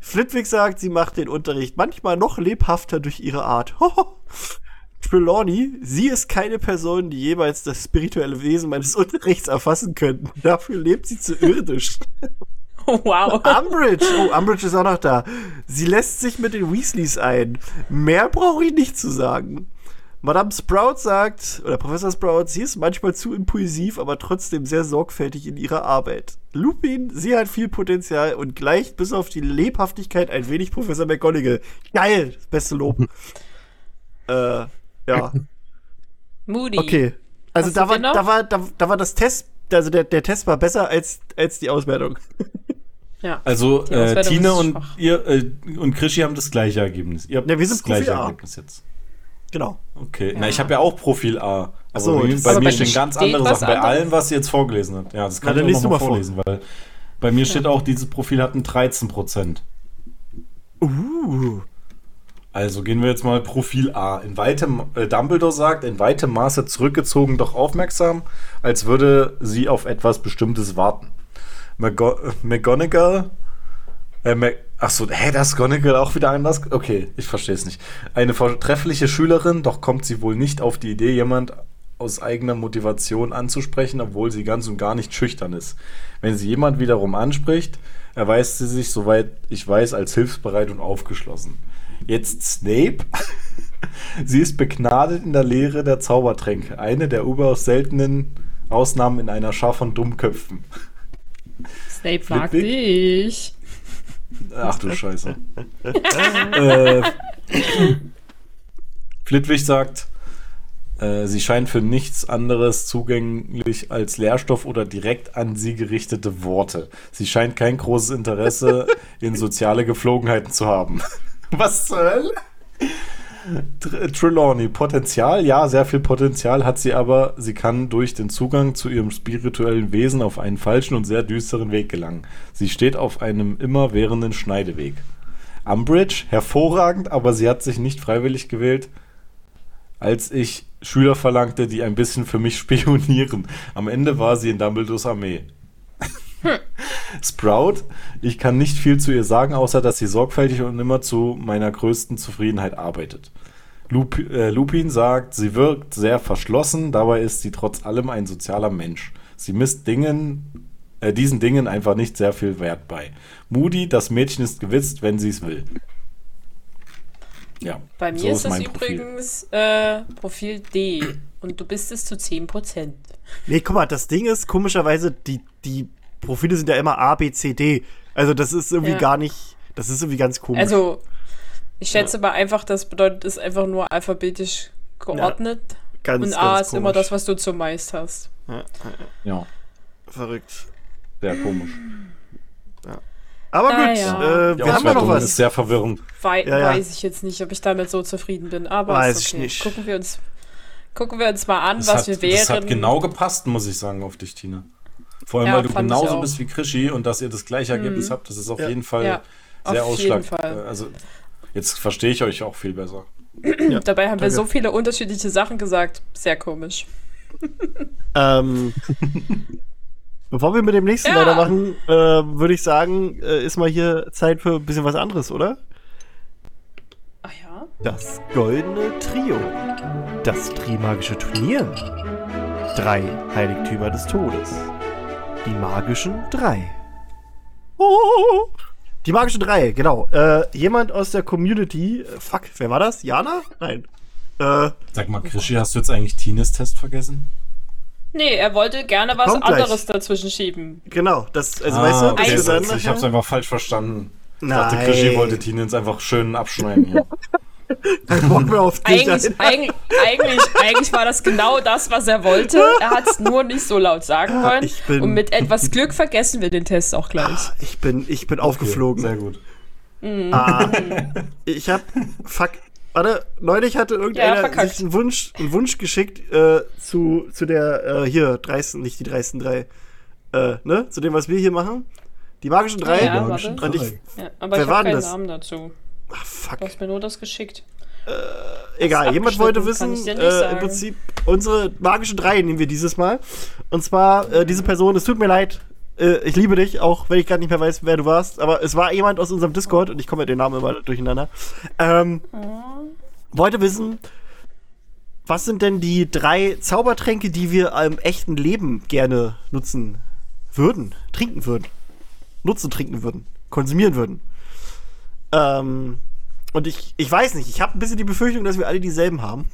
Flitwick sagt, sie macht den Unterricht manchmal noch lebhafter durch ihre Art. Trelawney, sie ist keine Person, die jemals das spirituelle Wesen meines Unterrichts erfassen könnte. Dafür lebt sie zu irdisch. Wow. Umbridge. Oh, Umbridge ist auch noch da. Sie lässt sich mit den Weasleys ein. Mehr brauche ich nicht zu sagen. Madame Sprout sagt, oder Professor Sprout, sie ist manchmal zu impulsiv, aber trotzdem sehr sorgfältig in ihrer Arbeit. Lupin, sie hat viel Potenzial und gleicht bis auf die Lebhaftigkeit ein wenig Professor McGonagall. Geil, das beste Lob. äh, ja, Moody. okay. Also da war, da war, da, da war das Test, also der, der Test war besser als, als die Auswertung. Ja. Also äh, ist und ihr äh, und Krischi haben das gleiche Ergebnis. Ihr habt Ja, wir sind das gleiche. Ergebnis jetzt. Genau. Okay. Ja. Na, ich habe ja auch Profil A. Aber Ach so, bei, mir- stehen ganz steht andere Sachen. Bei anderes. allem, was sie jetzt vorgelesen hat. Ja, das kann Na, ich auch noch mal mal vor. vorlesen, weil bei mir steht auch, dieses Profil hat ein 13 Prozent. Uh. Also gehen wir jetzt mal Profil A. In weitem, äh, Dumbledore sagt, in weitem Maße zurückgezogen, doch aufmerksam, als würde sie auf etwas Bestimmtes warten. McGo äh, McGonagall, äh, Mac ach so, hä, das ist McGonagall auch wieder anders? Okay, ich verstehe es nicht. Eine vortreffliche Schülerin, doch kommt sie wohl nicht auf die Idee, jemand aus eigener Motivation anzusprechen, obwohl sie ganz und gar nicht schüchtern ist. Wenn sie jemand wiederum anspricht, erweist sie sich, soweit ich weiß, als hilfsbereit und aufgeschlossen. Jetzt Snape. Sie ist begnadet in der Lehre der Zaubertränke. Eine der überaus seltenen Ausnahmen in einer Schar von Dummköpfen. Snape Flitwick? dich. Ach du Scheiße. äh, Flitwick sagt, äh, sie scheint für nichts anderes zugänglich als Lehrstoff oder direkt an sie gerichtete Worte. Sie scheint kein großes Interesse in soziale Geflogenheiten zu haben. Was zur Hölle? Tr Trelawney, Potenzial, ja, sehr viel Potenzial hat sie, aber sie kann durch den Zugang zu ihrem spirituellen Wesen auf einen falschen und sehr düsteren Weg gelangen. Sie steht auf einem immerwährenden Schneideweg. Umbridge, hervorragend, aber sie hat sich nicht freiwillig gewählt, als ich Schüler verlangte, die ein bisschen für mich spionieren. Am Ende war sie in Dumbledores Armee. Sprout, ich kann nicht viel zu ihr sagen, außer dass sie sorgfältig und immer zu meiner größten Zufriedenheit arbeitet. Lup äh, Lupin sagt, sie wirkt sehr verschlossen, dabei ist sie trotz allem ein sozialer Mensch. Sie misst Dingen, äh, diesen Dingen einfach nicht sehr viel Wert bei. Moody, das Mädchen ist gewitzt, wenn sie es will. Ja, Bei mir so ist das mein Profil. übrigens äh, Profil D. Und du bist es zu 10%. Nee, guck mal, das Ding ist, komischerweise, die, die Profile sind ja immer A, B, C, D. Also das ist irgendwie Ja. gar nicht, das ist irgendwie ganz komisch. Also, ich schätze mal einfach, das bedeutet, es ist einfach nur alphabetisch geordnet. ganz, und A ganz ist immer komisch. das, was du zumeist hast. Ja, Verrückt. sehr komisch. Aber Ah, gut, ja. äh, wir haben ja noch Auswertung ist was. sehr verwirrend. Wei Ja, ja. Weiß ich jetzt nicht, ob ich damit so zufrieden bin, aber Weiß ist ich okay. nicht. Gucken wir uns, gucken wir uns mal an, Das was hat, wir wären. das hat genau gepasst, muss ich sagen, auf dich, Tina. Vor allem, Ja, weil du genauso bist wie Krischi und dass ihr das gleiche Ergebnis Mhm. habt, das ist auf Ja. jeden Fall Ja, sehr auf jeden ausschlag. Fall. äh, Also, jetzt verstehe ich euch auch viel besser. Dabei haben wir danke. so viele unterschiedliche Sachen gesagt. Sehr komisch. Ähm, bevor wir mit dem nächsten Ja. weitermachen, äh, würde ich sagen, äh, ist mal hier Zeit für ein bisschen was anderes, oder? Ach ja? Das goldene Trio. Das Trimagische Turnier. Drei Heiligtümer des Todes. Die magischen drei. Oh, die magischen drei, genau. Äh, jemand aus der Community. äh, Fuck, wer war das? Jana? Nein. Äh, Sag mal, Krischi, hast du jetzt eigentlich Tines Test vergessen? Nee, er wollte gerne was Kommt gleich. anderes dazwischen schieben. genau, das, also weißt du, Ah, okay, dann ich hab's einfach falsch verstanden. Ich Nein. dachte, Krischi wollte Tines einfach schön abschneiden keinen Bock mehr auf dich. Eigentlich, eigentlich, eigentlich, eigentlich war das genau das, was er wollte. Er hat es nur nicht so laut sagen können. ich bin- Und mit etwas Glück vergessen wir den Test auch gleich. Ich bin, ich bin aufgeflogen. Sehr gut. Ah, ich hab, fuck, warte, neulich hatte Ja, irgendeiner verkackt. sich einen Wunsch, einen Wunsch geschickt äh, zu, zu der, äh, hier, dreisten, nicht die dreisten drei, äh, ne, zu dem, was wir hier machen. Die magischen drei. Ja. Und ich, Ja, aber Wer ich habe keinen das? Namen dazu. Ah, fuck, Du hast mir nur das geschickt. egal, jemand wollte wissen, äh, im. Prinzip, unsere magischen drei nehmen wir dieses Mal. Und zwar, äh, diese Person, es tut mir leid, äh, ich liebe dich, auch wenn ich gerade nicht mehr weiß, wer du warst, aber es war jemand aus unserem Discord und ich komme mit den Namen immer durcheinander. Ähm, wollte wissen, was sind denn die drei Zaubertränke, die wir im echten Leben gerne nutzen würden, trinken würden, nutzen, trinken würden, konsumieren würden? Ähm, und ich, ich weiß nicht, ich habe ein bisschen die Befürchtung, dass wir alle dieselben haben.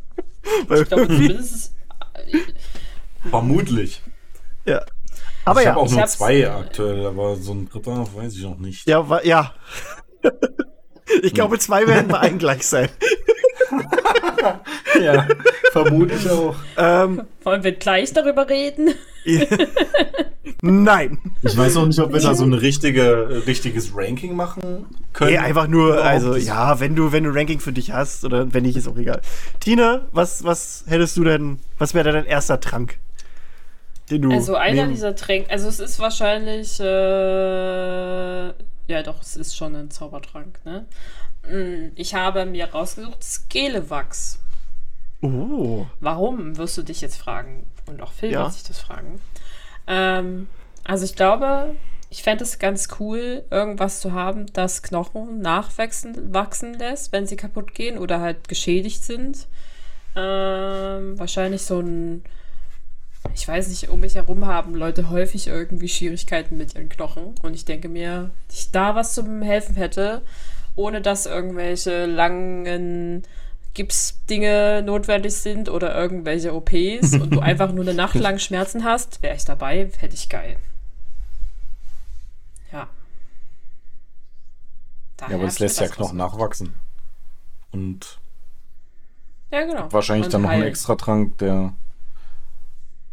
Weil Ich glaube, zumindest ist Vermutlich. ja. Aber ich ja, habe auch ich nur zwei aktuell, aber so ein dritter weiß ich noch nicht. ja, wa- ja. Ich glaube, zwei werden bei allen gleich sein. Ja, vermutlich auch. Ähm, wollen wir gleich darüber reden? nein. Ich weiß auch nicht, ob wir da so ein richtige, richtiges Ranking machen können. Nee, einfach nur, Überhaupt also ja, wenn du, wenn du ein Ranking für dich hast oder wenn nicht, ist auch egal. Tina, was, was hättest du denn, was wäre dein erster Trank? Den du Also einer nehmen- dieser Tränke, also es ist wahrscheinlich, äh, ja doch, es ist schon ein Zaubertrank, ne? Ich habe mir rausgesucht Skelewachs. Oh. Warum, wirst du dich jetzt fragen. Und auch Phil Ja. wird sich das fragen. Ähm, also ich glaube, ich fände es ganz cool, irgendwas zu haben, das Knochen nachwachsen wachsen lässt, wenn sie kaputt gehen oder halt geschädigt sind. Ähm, wahrscheinlich so ein, ich weiß nicht, um mich herum haben Leute häufig irgendwie Schwierigkeiten mit ihren Knochen. Und ich denke mir, ich da was zum Helfen hätte, ohne dass irgendwelche langen Gipsdinge notwendig sind oder irgendwelche OPs und du einfach nur eine Nacht lang Schmerzen hast, wäre ich dabei, hätte ich geil. Ja. Ja, aber es Daher lässt ja Knochen nachwachsen. Und Ja, genau. wahrscheinlich Und dann noch ein heilen. Extratrank, der.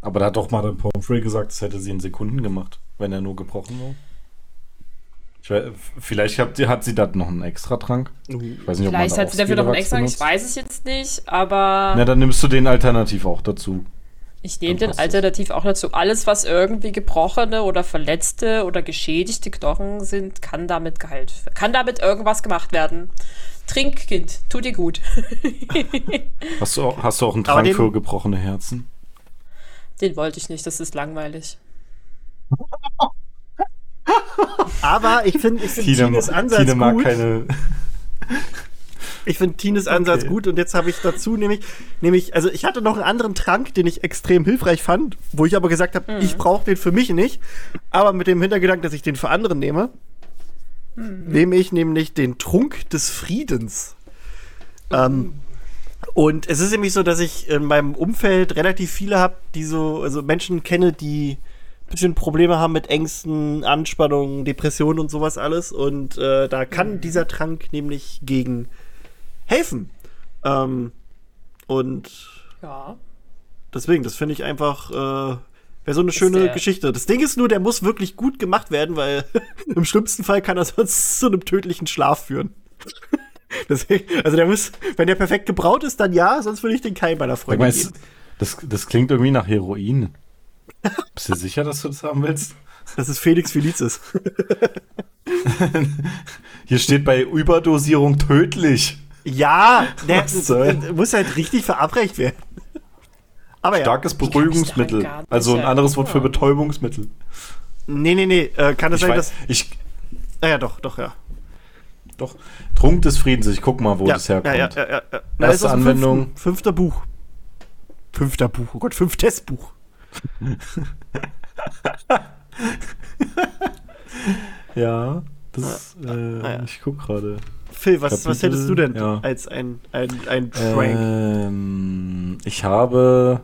Aber da hat doch mal Madame Pomfrey gesagt, Das hätte sie in Sekunden gemacht, wenn er nur gebrochen war. Ich weiß, vielleicht hat, hat sie da noch einen Extratrank. Ich weiß nicht, ob Vielleicht man da hat sie dafür noch einen extra, ich benutzt. weiß es jetzt nicht, aber Na, dann nimmst du den alternativ auch dazu. ich nehme den alternativ auch dazu. Alles, was irgendwie gebrochene oder verletzte oder geschädigte Knochen sind, kann damit geheilt, kann damit irgendwas gemacht werden. Trink, Kind, tut dir gut. Hast du auch, hast du auch einen Trank den- für gebrochene Herzen? Den wollte ich nicht, das ist langweilig. Aber ich finde ich find Tine, Tines Ansatz Tine mag gut. keine. Ich finde Tines Ansatz Okay. gut und jetzt habe ich dazu nämlich, nämlich, also ich hatte noch einen anderen Trank, den ich extrem hilfreich fand, wo ich aber gesagt habe, ich brauche den für mich nicht, aber mit dem Hintergedanken, dass ich den für andere nehme, nehme ich nämlich den Trunk des Friedens. Ähm, und es ist nämlich so, dass ich in meinem Umfeld relativ viele habe, die so, also Menschen kenne, die bisschen Probleme haben mit Ängsten, Anspannungen, Depressionen und sowas alles. Und äh, da kann dieser Trank nämlich gegen helfen. Ähm, und Ja. deswegen, das finde ich einfach, äh, wäre so eine schöne der- Geschichte. Das Ding ist nur, der muss wirklich gut gemacht werden, weil im schlimmsten Fall kann er sonst zu einem tödlichen Schlaf führen. Deswegen, also der muss, wenn der perfekt gebraut ist, dann ja, sonst würde ich den keinem meiner Freunde geben. das, das klingt irgendwie nach Heroin. Bist du sicher, dass du das haben willst? Das ist Felix Felicis. Hier steht bei Überdosierung tödlich. Ja, der soll? der muss halt richtig verabreicht werden. Aber ja. Starkes Beruhigungsmittel. daran gar nicht Also ein anderes Wort für. Betäubungsmittel. Nee, nee, nee. Äh, kann es Ich sein, weiß, dass. ich, Naja, doch, doch, ja. doch, Trunk des Friedens, ich guck mal, wo ja, das herkommt. Ja, ja, ja, ja, ja. Na, Erste Anwendung. Fünften, fünfter Buch. Fünfter Buch. Oh Gott, fünftes Buch. Ja, das, äh, ja. ich guck gerade. Phil, was, was Kapitel, hättest du denn ja. als ein, ein, ein Prank? Ähm, ich habe.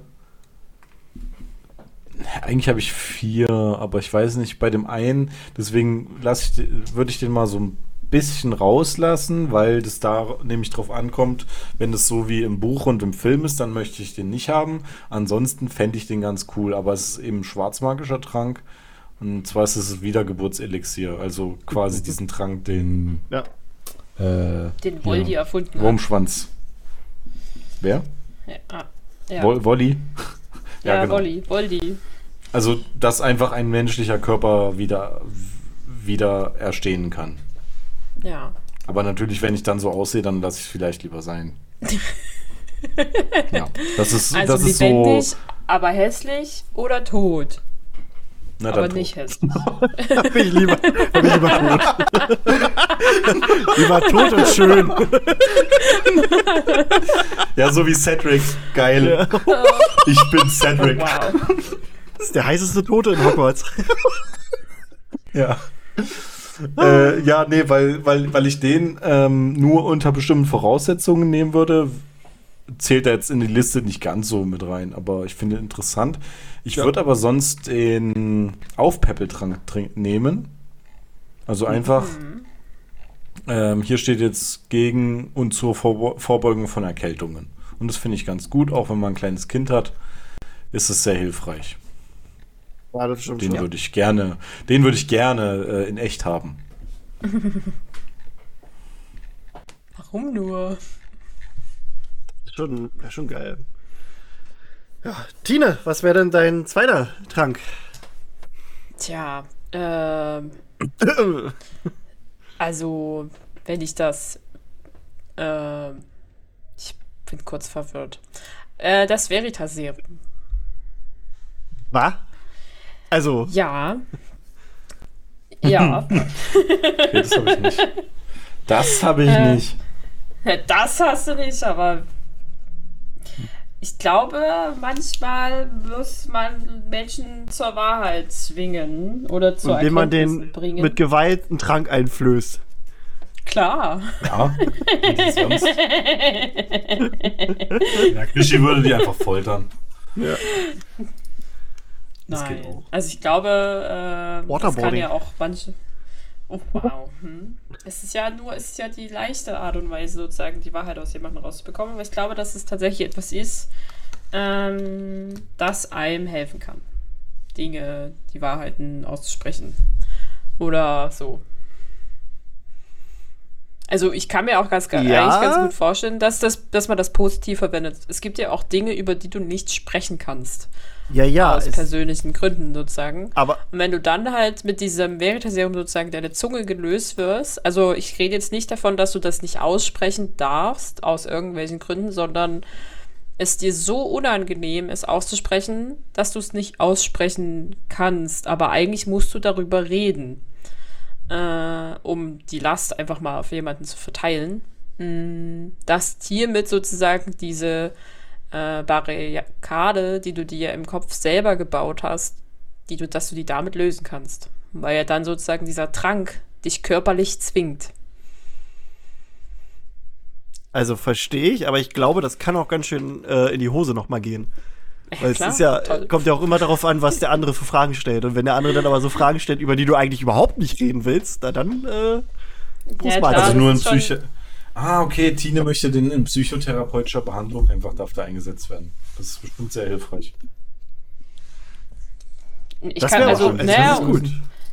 Eigentlich habe ich vier, aber ich weiß nicht, bei dem einen, deswegen ich, würde ich den mal so ein bisschen rauslassen, weil das da nämlich drauf ankommt, wenn es so wie im Buch und im Film ist, dann möchte ich den nicht haben. Ansonsten fände ich den ganz cool, aber es ist eben ein schwarzmagischer Trank. Und zwar ist es Wietergeburtselixier, also quasi diesen Trank, den ja. äh, Den Voldy ja, erfunden hat. Wurmschwanz. Wer? Ja, ah, ja. Wol Wolli? ja, genau. Voldy, Voldy. Also, dass einfach ein menschlicher Körper wieder, wieder erstehen kann. Ja. Aber natürlich, wenn ich dann so aussehe, dann lasse ich es vielleicht lieber sein. ja, das ist, Also das ist lebendig, so. aber hässlich oder tot. Na, aber dann nicht tot. hässlich. Hab ich lieber, hab ich lieber tot. lieber tot und schön. Ja, so wie Cedric. Geil. Ich bin Cedric. Wow. Das ist der heißeste Tote in Hogwarts. Ja. Äh, ja, nee, weil, weil, weil ich den ähm, nur unter bestimmten Voraussetzungen nehmen würde, zählt er jetzt in die Liste nicht ganz so mit rein, aber ich finde interessant. Ich Ja. würde aber sonst den Aufpäppeltrank nehmen. Also einfach, ähm, hier steht jetzt gegen und zur Vorbe Vorbeugung von Erkältungen. Und das finde ich ganz gut, auch wenn man ein kleines Kind hat, ist es sehr hilfreich. Ja, das stimmt Den würde ich gerne, den würde ich gerne äh, in echt haben. Warum nur? Schon, schon geil. Ja, Tine, was wäre denn dein zweiter Trank? Tja, ähm, also, wenn ich das äh, ich bin kurz verwirrt. Äh, das Veritas-Serum. Was? Also, Ja. Ja. Okay, das habe ich nicht. Das habe ich Äh. nicht. Das hast du nicht, aber ich glaube, manchmal muss man Menschen zur Wahrheit zwingen oder zur indem man den bringen. mit Gewalt einen Trank einflößt. Klar. Ja. Ja, Krischi würde die einfach foltern. Das Nein. geht auch. Also ich glaube, äh, das kann Waterboarding. ja auch manche. Oh, wow. Hm. Es ist ja nur, es ist ja die leichte Art und Weise, sozusagen die Wahrheit aus jemandem rauszubekommen. Aber ich glaube, dass es tatsächlich etwas ist, ähm, das einem helfen kann. Dinge, die Wahrheiten auszusprechen. Oder so. Also ich kann mir auch ganz, Ja. eigentlich ganz gut vorstellen, dass, das, dass man das positiv verwendet. Es gibt ja auch Dinge, über die du nicht sprechen kannst. Ja, ja. aus persönlichen Gründen sozusagen. aber Und wenn du dann halt mit diesem Veritaserum sozusagen deine Zunge gelöst wirst, also ich rede jetzt nicht davon, dass du das nicht aussprechen darfst, aus irgendwelchen Gründen, sondern es dir so unangenehm ist auszusprechen, dass du es nicht aussprechen kannst. Aber eigentlich musst du darüber reden, äh, um die Last einfach mal auf jemanden zu verteilen. Mm, Dass hiermit sozusagen diese äh, Barrikade, die du dir im Kopf selber gebaut hast, die du, dass du die damit lösen kannst. Weil ja dann sozusagen dieser Trank dich körperlich zwingt. Also verstehe ich, aber ich glaube, das kann auch ganz schön äh, in die Hose nochmal gehen. Weil klar, es ist ja, toll. kommt ja auch immer darauf an, was der andere für Fragen stellt. Und wenn der andere dann aber so Fragen stellt, über die du eigentlich überhaupt nicht reden willst, na dann äh, muss Ja, man. klar. Also nur in ist schon- Psycho. Ah, okay, Tine möchte den in psychotherapeutischer Behandlung einfach darf da eingesetzt werden. Das ist bestimmt sehr hilfreich. Ich das kann wäre also, also, naja, das ist gut.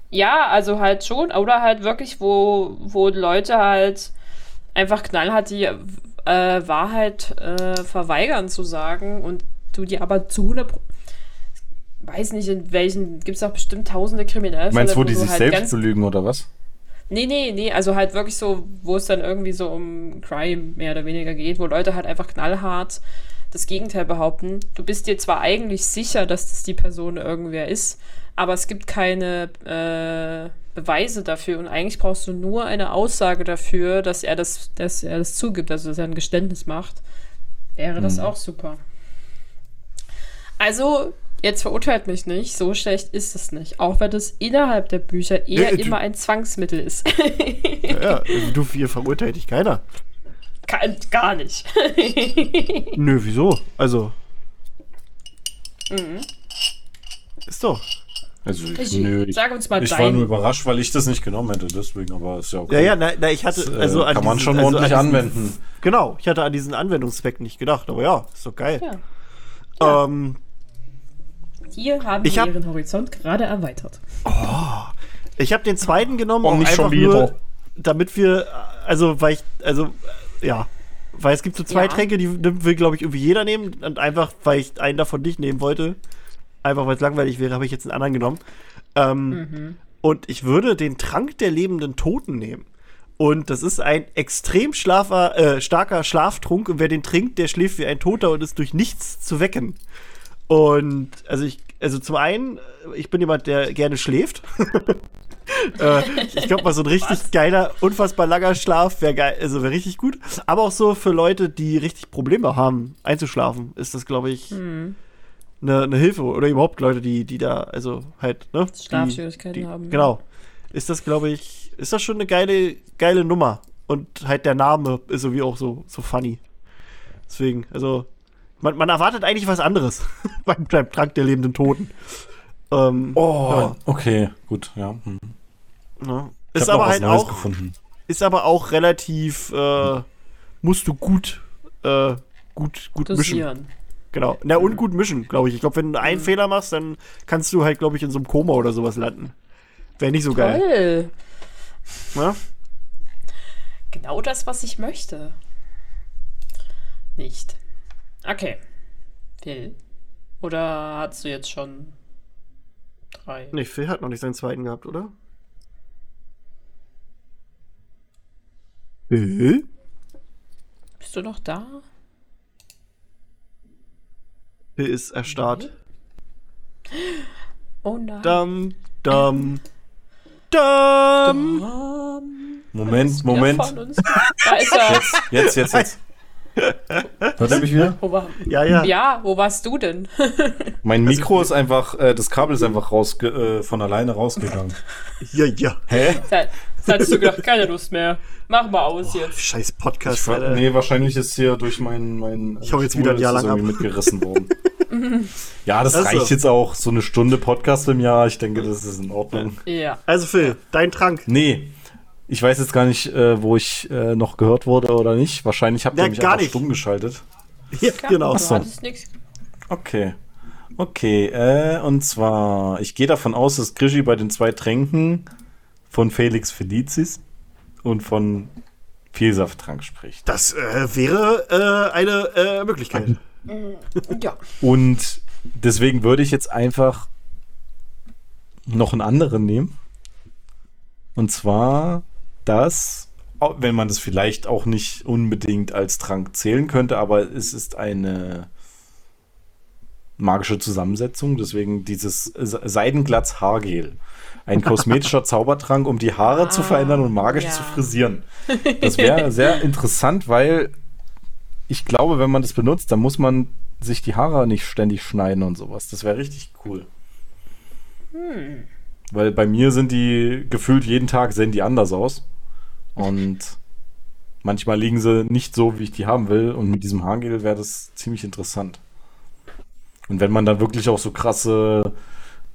Ja, also halt schon. Oder halt wirklich, wo, wo Leute halt einfach knallhart die äh, Wahrheit äh, verweigern zu sagen und du die aber zu 100 Pro- weiß nicht, in welchen, gibt es auch bestimmt tausende Kriminelle. Meinst du, wo die sich halt selbst belügen oder was? Nee, nee, nee, also halt wirklich so, wo es dann irgendwie so um Crime mehr oder weniger geht, wo Leute halt einfach knallhart das Gegenteil behaupten. Du bist dir zwar eigentlich sicher, dass das die Person irgendwer ist, aber es gibt keine äh, Beweise dafür und eigentlich brauchst du nur eine Aussage dafür, dass er das, dass er das zugibt, also dass er ein Geständnis macht. Wäre das auch super. Also, jetzt verurteilt mich nicht, so schlecht ist es nicht. Auch wenn es innerhalb der Bücher eher Nee, du- immer ein Zwangsmittel ist. Ja, also du, hier verurteilt dich keiner. Kann, gar nicht. Nö, wieso? Also. Mhm. Ist doch. Also, Regie, nö, ich, sag uns mal ich war nur überrascht, weil ich das nicht genommen hätte, deswegen, aber ist ja okay. Ja, ja, na, na ich hatte. Das, äh, Also an kann man diesen- schon also ordentlich an diesen- anwenden. Genau, ich hatte an diesen Anwendungszweck nicht gedacht, aber ja, ist doch geil. Ja. Ähm, Hier haben Ich wir hab- ihren Horizont gerade erweitert. ich habe den zweiten genommen, Oh, nicht einfach schon wieder. nur, damit wir, also, weil ich, also, ja. Weil es gibt so zwei Ja. Tränke, die will, glaube ich, irgendwie jeder nehmen. Und einfach, weil ich einen davon nicht nehmen wollte, einfach weil es langweilig wäre, habe ich jetzt einen anderen genommen. Ähm, Mhm. Und ich würde den Trank der lebenden Toten nehmen. Und das ist ein extrem schlafer, äh, starker Schlaftrunk. Und wer den trinkt, der schläft wie ein Toter und ist durch nichts zu wecken. Und also ich, also zum einen, ich bin jemand, der gerne schläft. äh, ich glaube mal, so ein richtig geiler, unfassbar langer Schlaf wäre geil, also wäre richtig gut. Aber auch so für Leute, die richtig Probleme haben, einzuschlafen, ist das, glaube ich, eine ne Hilfe. Oder überhaupt Leute, die, die da, also halt, ne? Schlafschwierigkeiten die, haben. Genau. Ist das, glaube ich, ist das schon eine geile, geile Nummer. Und halt der Name ist irgendwie auch so, so funny. Deswegen, also, man, man erwartet eigentlich was anderes beim, beim Trank der lebenden Toten. Ähm, Oh, Ja. okay, gut, ja. Hm. ne? Ich Ist aber was halt Neues auch, gefunden. ist aber auch relativ, äh, musst du gut, äh, gut, gut mischen. Dosieren. Genau. Na, und gut mischen, glaube ich. Ich glaube, wenn du einen Fehler machst, dann kannst du halt, glaube ich, in so einem Koma oder sowas landen. Wäre nicht so geil. Toll. Ne? Genau das, was ich möchte. Nicht. Okay. Phil. Oder hast du jetzt schon drei? Nee, Phil hat noch nicht seinen zweiten gehabt, oder? Phil? du noch da? Phil ist erstarrt. Oh nein. Dum, dum, dum. Moment, Moment. Da ist er. Jetzt, jetzt, jetzt. Hört ihr mich wieder? Wo war, Ja, ja. ja, wo warst du denn? Mein Mikro ist einfach, äh, das Kabel ist einfach rausge äh, von alleine rausgegangen. Ja, ja. Hä? Da hattest du gedacht, keine Lust mehr. Mach mal aus jetzt. Scheiß Ich Podcast, war, Alter. nee, wahrscheinlich ist hier durch mein, mein Ich hau jetzt wieder ein Jahr lang irgendwie mitgerissen worden. ja, das Also. reicht jetzt auch. So eine Stunde Podcast im Jahr. Ich denke, das ist in Ordnung. Ja. Also Phil, dein Trank. Nee. Ich weiß jetzt gar nicht, äh, wo ich äh, noch gehört wurde oder nicht. Wahrscheinlich habt ihr Ja, mich gar einfach nicht. stumm geschaltet. Ja, genau. Du so. hattest nix. Okay. Okay, äh, und zwar, ich gehe davon aus, dass Krischi bei den zwei Tränken von Felix Felicis und von Vielsafttrank spricht. Das äh, wäre äh, eine äh, Möglichkeit. Ja. Und deswegen würde ich jetzt einfach noch einen anderen nehmen. Und zwar das, wenn man das vielleicht auch nicht unbedingt als Trank zählen könnte, aber es ist eine magische Zusammensetzung, deswegen dieses Se- Seidenglatz Haargel. Ein kosmetischer Zaubertrank, um die Haare zu verändern und magisch ja. zu frisieren. Das wäre sehr interessant, weil ich glaube, wenn man das benutzt, dann muss man sich die Haare nicht ständig schneiden und sowas. Das wäre richtig cool. Weil bei mir sind die gefühlt jeden Tag sehen die anders aus. Und manchmal liegen sie nicht so, wie ich die haben will. Und mit diesem Haargel wäre das ziemlich interessant. Und wenn man dann wirklich auch so krasse,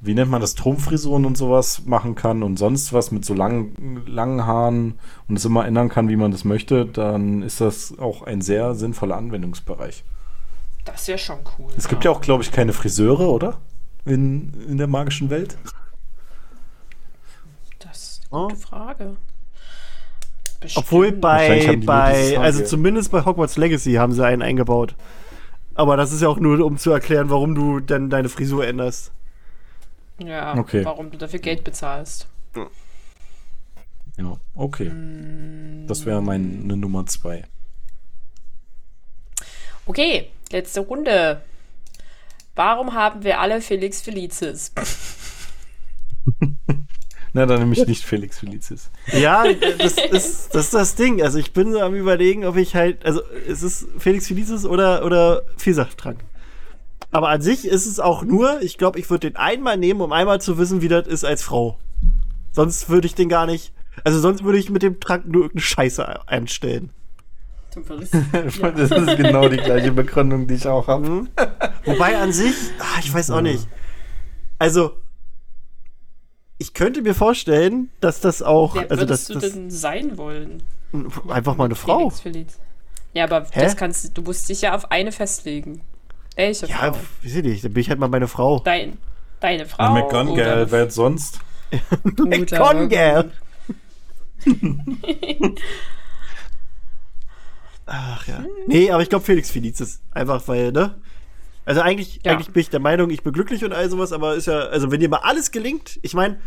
wie nennt man das, Turmfrisuren und sowas machen kann und sonst was mit so langen, langen Haaren und es immer ändern kann, wie man das möchte, dann ist das auch ein sehr sinnvoller Anwendungsbereich. Das wäre schon cool. Es gibt ja auch, glaube ich, keine Friseure, oder? In, in der magischen Welt. Das ist eine gute Frage. Bestimmt. Obwohl bei, bei also zumindest bei Hogwarts Legacy haben sie einen eingebaut. Aber das ist ja auch nur, um zu erklären, warum du dann deine Frisur änderst. Ja, Okay. warum du dafür Geld bezahlst. Ja, okay. Das wäre meine Nummer zwei. Okay, letzte Runde. Warum haben wir alle Felix Felicis? Na, dann nehme ich nicht Felix Felicis. Ja, das ist, das ist das Ding. Also ich bin so am überlegen, ob ich halt, also es ist Felix Felicis oder, oder Vielsachttrank. Aber an sich ist es auch nur, ich glaube, ich würde den einmal nehmen, um einmal zu wissen, wie das ist als Frau. Sonst würde ich den gar nicht, also sonst würde ich mit dem Trank nur irgendeine Scheiße einstellen. Das ist genau die gleiche Begründung, die ich auch habe. Wobei an sich, ah, ich weiß auch nicht. Also, ich könnte mir vorstellen, dass das auch, Wer also das, würdest du das denn sein wollen? einfach mal eine Frau. Felix Feliz. Ja, aber Hä? das kannst du musst dich ja auf eine festlegen. Welche Ja, Frau? weiß ich nicht, dann bin ich halt mal meine Frau. Dein, deine Frau. Na, McGonagall, wer jetzt sonst? McGonagall. Ach ja. Nee, aber ich glaube Felix Felicis. Einfach weil, ne? Also eigentlich, Ja. eigentlich bin ich der Meinung, ich bin glücklich und all sowas, aber ist ja, also wenn dir mal alles gelingt, ich meine,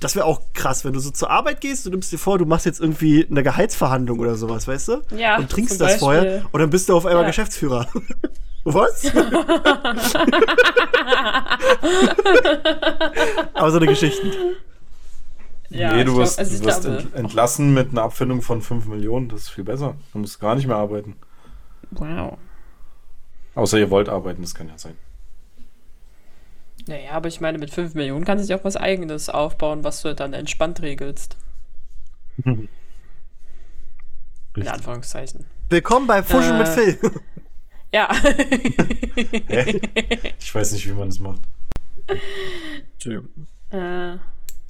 das wäre auch krass, wenn du so zur Arbeit gehst, du nimmst dir vor, du machst jetzt irgendwie eine Gehaltsverhandlung oder sowas, weißt du? Ja, Und trinkst das vorher und dann bist du auf einmal Ja. Geschäftsführer. Was? aber so eine Geschichten. Ja, nee, du glaub- wirst, also du wirst glaube- ent entlassen mit einer Abfindung von 5 Millionen. Das ist viel besser. Du musst gar nicht mehr arbeiten. Wow. Außer ihr wollt arbeiten, das kann ja sein. Naja, aber ich meine, mit 5 Millionen kannst du dir auch was Eigenes aufbauen, was du dann entspannt regelst. In. Anführungszeichen. Willkommen bei Fuschen Äh. mit Phil. Ja. Hä? Ich weiß nicht, wie man das macht. Entschuldigung. Äh,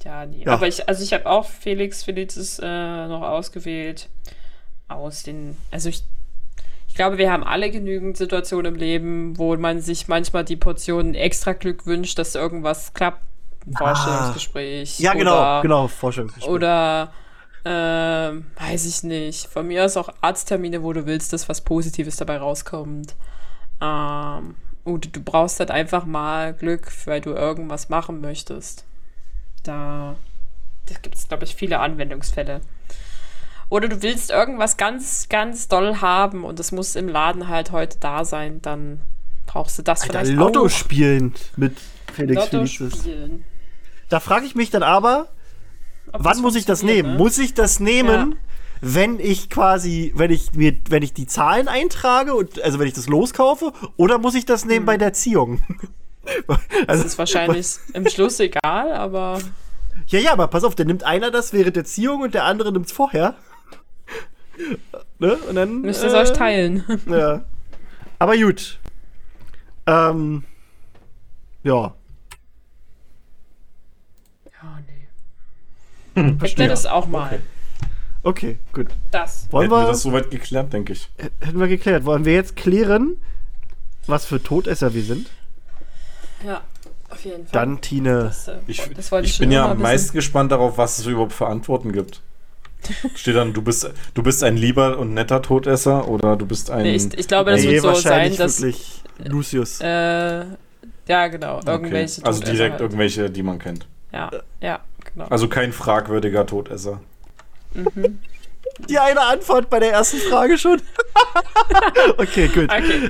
ja, nee. Ja. Aber ich, also ich habe auch Felix Felicis äh, noch ausgewählt. Aus den, also ich, ich glaube, wir haben alle genügend Situationen im Leben, wo man sich manchmal die Portion extra Glück wünscht, dass irgendwas klappt. Ein Vorstellungsgespräch. Ja, genau, oder, genau, Forschungsgespräch. Oder, ähm, weiß ich nicht. Von mir aus auch Arzttermine, wo du willst, dass was Positives dabei rauskommt. Ähm, und du brauchst halt einfach mal Glück, weil du irgendwas machen möchtest. Da, da gibt es, glaube ich, viele Anwendungsfälle. Oder du willst irgendwas ganz, ganz doll haben und es muss im Laden halt heute da sein, dann brauchst du das Alter, vielleicht Lotto auch. spielen mit Felix Lotto spielen. Da frage ich mich dann aber, Ob wann muss ich das nehmen? ne? Muss ich das nehmen, Ja. wenn ich quasi, wenn ich mir, wenn ich die Zahlen eintrage und also wenn ich das loskaufe, oder muss ich das nehmen Hm. bei der Ziehung? also, Das ist wahrscheinlich im Schluss egal, aber Ja, ja, aber pass auf, dann nimmt einer das während der Ziehung und der andere nimmt es vorher. ne? Und dann. müsst ihr es euch teilen. Ja. Aber gut. Ähm. Ja. Ja, nee. Ich will das auch mal. Okay, gut. Das. Wollen Hätten wir wir, das soweit geklärt, denke ich. hätten wir geklärt. Wollen wir jetzt klären, was für Todesser wir sind? Ja, auf jeden Fall. Dann, Tine. Das, äh, Ich, das ich, bin ja am meisten gespannt darauf, was es überhaupt für Antworten gibt. Steht dann, du bist, du bist ein lieber und netter Todesser oder du bist ein. Nee, ich, ich glaube, das Nee, wird so sein, wahrscheinlich dass. wirklich Lucius. Äh, ja, genau. Okay. Irgendwelche. Also Todesser direkt halt. irgendwelche, die man kennt. Ja, ja, genau. Also kein fragwürdiger Todesser. Die eine Antwort bei der ersten Frage schon. okay, gut. Okay.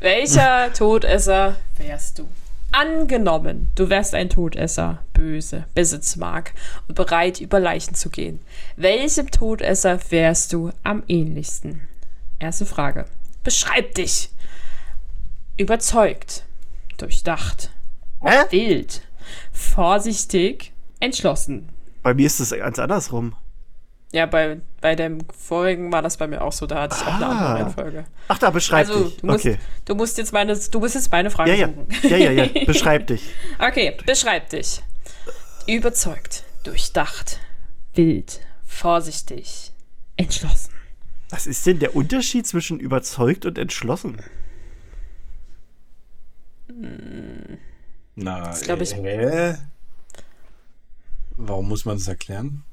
Welcher Todesser wärst du? Angenommen, du wärst ein Todesser, böse, Besitzmark und bereit, über Leichen zu gehen. Welchem Todesser wärst du am ähnlichsten? Erste Frage. Beschreib dich. Überzeugt, durchdacht, Hä? wild, vorsichtig, entschlossen. Bei mir ist es ganz andersrum. Ja, bei, bei dem vorigen war das bei mir auch so, da hatte ich auch eine Ah. andere Reihenfolge. Ach, da beschreib Also, dich. du musst, okay. du musst jetzt meine, du musst jetzt meine Frage Ja, ja. suchen. Ja, ja, ja. Beschreib dich. Okay, beschreib dich. Überzeugt, durchdacht, wild, vorsichtig, entschlossen. Was ist denn der Unterschied zwischen überzeugt und entschlossen? Na, Das ich- Hä? Warum muss man das erklären?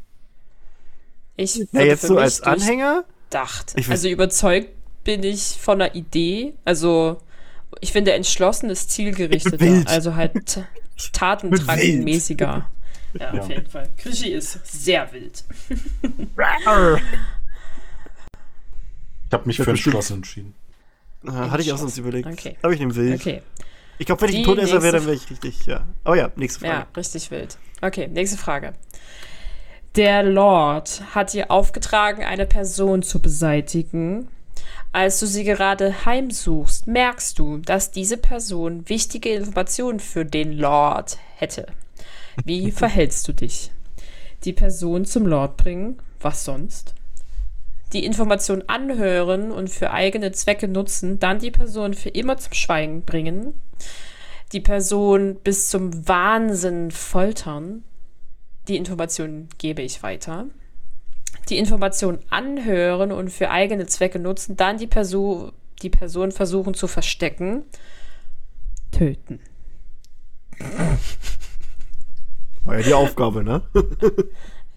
Ich Ja, jetzt für so mich als Anhänger? weiß- Also überzeugt bin ich von der Idee. Also ich finde entschlossen ist zielgerichteter. Also halt tatendrangmäßiger. Ja, Ja. auf jeden Fall. Krischi ist sehr wild. Ich habe mich für entschlossen entschieden. Ah, hatte ich auch sonst überlegt. Okay. Aber ich nehme wild. Okay. Ich glaube, wenn ich ein Todesser wäre, dann wäre ich richtig, ja. Oh ja, nächste Frage. Ja, richtig wild. Okay, nächste Frage. Der Lord hat dir aufgetragen, eine Person zu beseitigen. Als du sie gerade heimsuchst, merkst du, dass diese Person wichtige Informationen für den Lord hätte. Wie verhältst du dich? Die Person zum Lord bringen? Was sonst? Die Information anhören und für eigene Zwecke nutzen, dann die Person für immer zum Schweigen bringen, die Person bis zum Wahnsinn foltern. Die Information gebe ich weiter. Die Information anhören und für eigene Zwecke nutzen, dann die Person, die Person versuchen zu verstecken. Töten. War ja die Aufgabe, ne?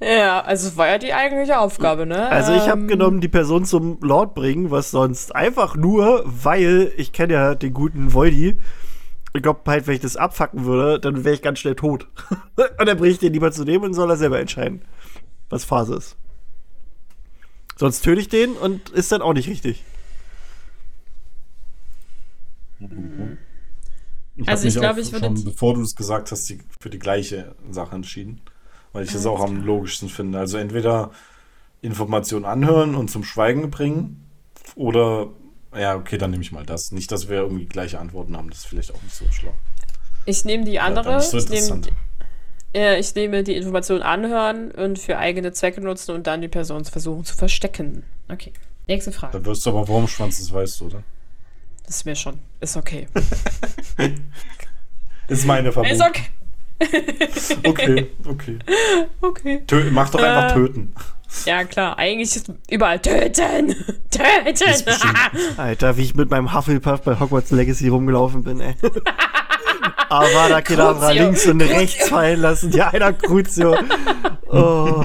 Ja, also war ja die eigentliche Aufgabe, ne? Also ich habe Ähm, genommen, die Person zum Lord bringen, was sonst einfach nur, weil ich kenne ja den guten Voidy. Ich glaube halt, wenn ich das abfacken würde, dann wäre ich ganz schnell tot. und dann bringe ich den lieber zu dem und soll er selber entscheiden, was Phase ist. Sonst töte ich den und ist dann auch nicht richtig. Ich Also ich mich glaub, auch ich würde schon, bevor du es gesagt hast, die, für die gleiche Sache entschieden. Weil ich das auch am logischsten finde. Also entweder Informationen anhören und zum Schweigen bringen oder ja, okay, dann nehme ich mal das. Nicht, dass wir irgendwie gleiche Antworten haben, das ist vielleicht auch nicht so schlau. Ich nehme die andere. dann ist so ich, nehme, interessant. ja, ich nehme die Information anhören und für eigene Zwecke nutzen und dann die Person versuchen zu verstecken. Okay. Nächste Frage. Da wirst du aber Wurmschwanz, das weißt du, oder? Das ist mir schon. Ist okay. Ist meine Verbot. Ist okay. Okay, okay. Okay. Tö mach doch einfach Äh. töten. Ja, klar. Eigentlich ist überall töten. Töten. Alter, wie ich mit meinem Hufflepuff bei Hogwarts Legacy rumgelaufen bin, ey. Avada Kedavra Crucio. links und rechts fallen lassen. Ja, einer Crucio. Oh.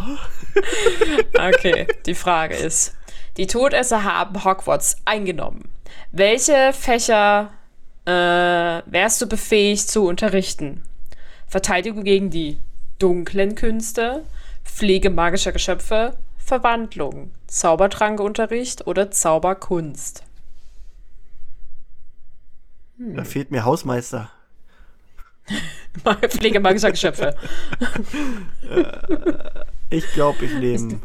okay. Die Frage ist: Die Todesser haben Hogwarts eingenommen. Welche Fächer äh, wärst du befähigt zu unterrichten? Verteidigung gegen die dunklen Künste, Pflege magischer Geschöpfe, Verwandlung, Zaubertrankunterricht oder Zauberkunst? Da fehlt mir Hausmeister. Pflege magischer Geschöpfe. Ich glaube, ich nehme.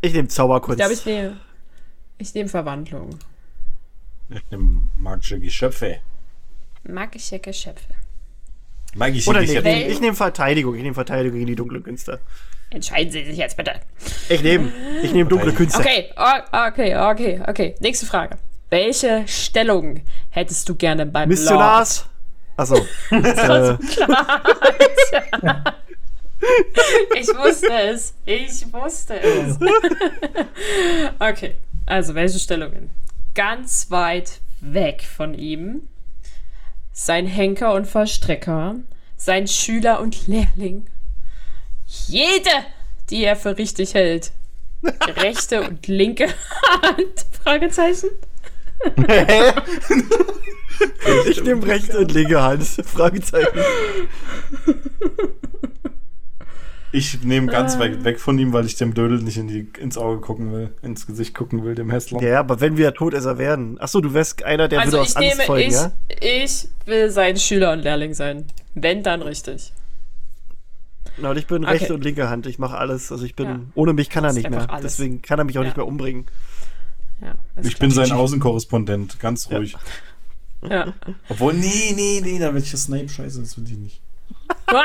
Ich nehme Ich Zauberkunst. glaube, ich nehme ich nehm Verwandlung. Ich nehme magische Geschöpfe. Magische Geschöpfe. Magische Oder nee, ich nehme ich nehm Verteidigung. Ich nehme Verteidigung gegen die dunklen Künste. Entscheiden Sie sich jetzt bitte. Ich nehme ich nehm dunkle Künste. Okay, okay, okay, okay. Nächste Frage. Welche Stellung hättest du gerne beim Missionars. Achso. äh? Ich wusste es. Ich wusste es. okay, also welche Stellungen? Ganz weit weg von ihm. Sein Henker und Vollstrecker. Sein Schüler und Lehrling. Jede, die er für richtig hält. Rechte und linke Hand? Fragezeichen. ich nehme rechte und linke Hand. Fragezeichen. Ich nehme ganz Ah. weit weg von ihm, weil ich dem Dödel nicht in die, ins Auge gucken will, ins Gesicht gucken will, dem Hässler. Ja, aber wenn wir Todesser werden. Achso, du wärst einer, der Also würde aus ich Angst nehme, folgen, ich, ja? ich will sein Schüler und Lehrling sein. Wenn, dann richtig. Genau, und ich bin Okay. rechte und linke Hand. Ich mache alles. Also ich bin. Ja. Ohne mich kann er nicht mehr. alles. Deswegen kann er mich auch Ja. nicht mehr umbringen. Ja, Ich bin sein Außenkorrespondent, ganz ruhig. Ja. Obwohl, nee, nee, nee, da will ich das Snipe scheiße, das will ich nicht. Ah!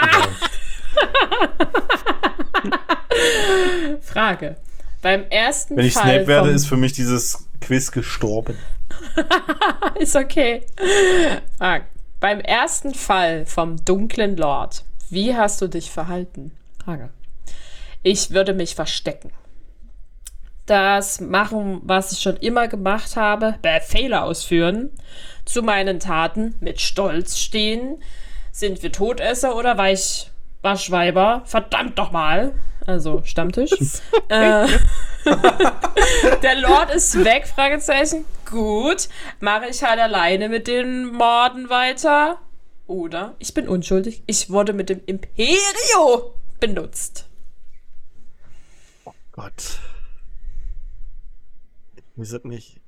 Frage. Beim ersten Wenn ich Fall Snape werde, ist für mich dieses Quiz gestorben. Ist okay. Ah, beim ersten Fall vom dunklen Lord, wie hast du dich verhalten? Frage. Ich würde mich verstecken. Das machen, was ich schon immer gemacht habe, Befehle ausführen, zu meinen Taten mit Stolz stehen. Sind wir Todesser oder Weich Waschweiber? Verdammt doch mal. Also Stammtisch. äh, der Lord ist weg, Fragezeichen. Gut. Mache ich halt alleine mit den Morden weiter? Oder ich bin unschuldig. Ich wurde mit dem Imperio benutzt. Gott. Wir sollten nicht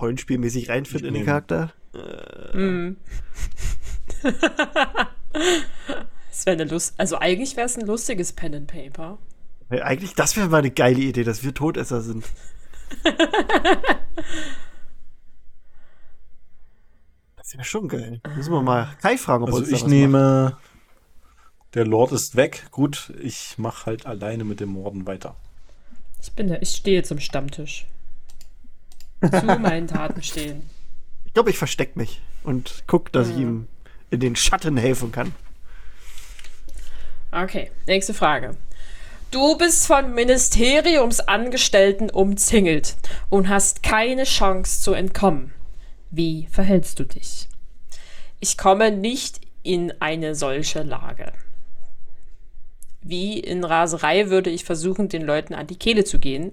rollenspielmäßig reinfinden in den Charakter. Das wäre eine Lust. Also eigentlich wäre es ein lustiges Pen and Paper. Eigentlich, das wäre mal eine geile Idee, dass wir Todesser sind. das wäre schon geil. Müssen wir mal Kai fragen, ob er Also uns ich was nehme. Der Lord ist weg. Gut, ich mache halt alleine mit dem Morden weiter. Ich bin da, ich stehe zum Stammtisch. Zu meinen Taten stehen. macht. Ich glaube, ich verstecke mich und guck, dass ich ihm in den Schatten helfen kann. Okay, nächste Frage. Du bist von Ministeriumsangestellten umzingelt und hast keine Chance zu entkommen. Wie verhältst du dich? Ich komme nicht in eine solche Lage. Wie in Raserei würde ich versuchen, den Leuten an die Kehle zu gehen.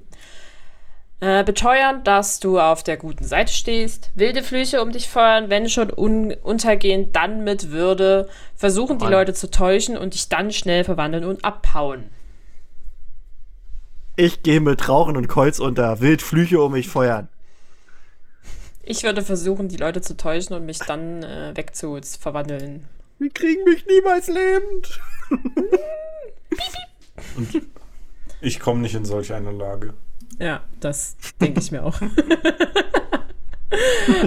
Äh, beteuern, dass du auf der guten Seite stehst, wilde Flüche um dich feuern, wenn schon un untergehen, dann mit Würde, versuchen die Mann. Leute zu täuschen und dich dann schnell verwandeln und abhauen. Ich gehe mit Rauchen und Kreuz unter, wild Flüche um mich feuern. Ich würde versuchen, die Leute zu täuschen und mich dann äh, wegzu verwandeln. Wir kriegen mich niemals lebend. Ich komme nicht in solch eine Lage. Ja, das denke ich mir auch.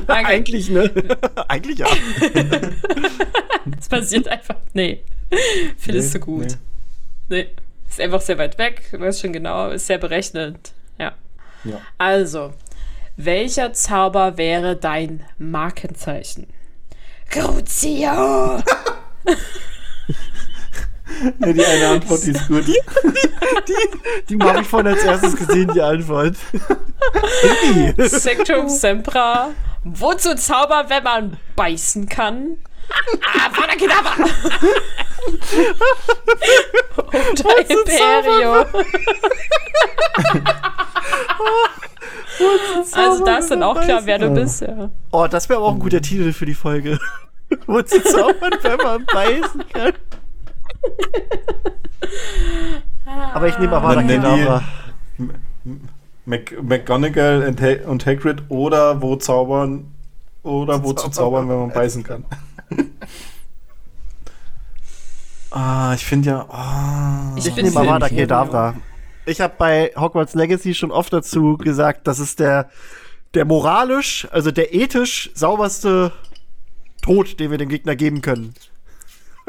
Eigentlich, ne? Eigentlich ja. es passiert einfach. Nee, findest Nee, du gut. Nee. Ist einfach sehr weit weg, du weißt schon genau, ist sehr berechnend. Ja. Ja. Also, welcher Zauber wäre dein Markenzeichen? Crucio! Ja, die eine Antwort die ist gut. Die habe ich vorhin als erstes gesehen, die Antwort. Sectum Sempra. Wozu zaubern, wenn man beißen kann? Avada Kedavra! Unter Imperio. also da ist dann auch klar, wer du bist, ja. Oh, das wäre aber auch ein guter Titel für die Folge. Wozu zaubern, wenn man beißen kann? Aber ich nehme Avada die- Kedavra. McGonagall und, Ha- und Hagrid oder wo zaubern oder wo zu zaubern, wenn man beißen kann. ah, ich finde ja. ah. Ich nehme Avada. Kedavra. Ich habe bei Hogwarts Legacy schon oft dazu gesagt, das ist der, der moralisch, also der ethisch sauberste Tod, den wir dem Gegner geben können.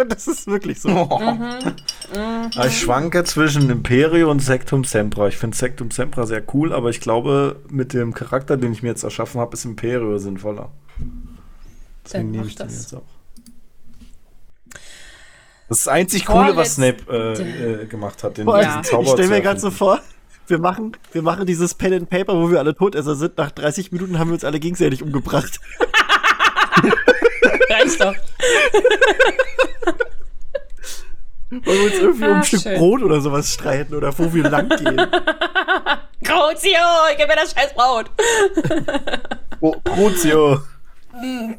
Das ist wirklich so. Ah, Ich schwanke zwischen Imperio und Sectum Sempra. Ich finde Sectum Sempra sehr cool, aber ich glaube, mit dem Charakter, den ich mir jetzt erschaffen habe, ist Imperio sinnvoller. Deswegen nehme ich den das. jetzt auch. Das ist das einzig Coole, was Snape äh, äh, gemacht hat. Den, Ja. Ich stelle mir gerade so vor, wir machen, wir machen dieses Pen and Paper, wo wir alle Todesser sind. Nach 30 Minuten haben wir uns alle gegenseitig umgebracht. Doch. Weil wir uns irgendwie um ein Stück schön. Brot oder sowas streiten oder wo wir lang gehen. Crucio, gib mir das scheiß Brot. Oh, Crucio.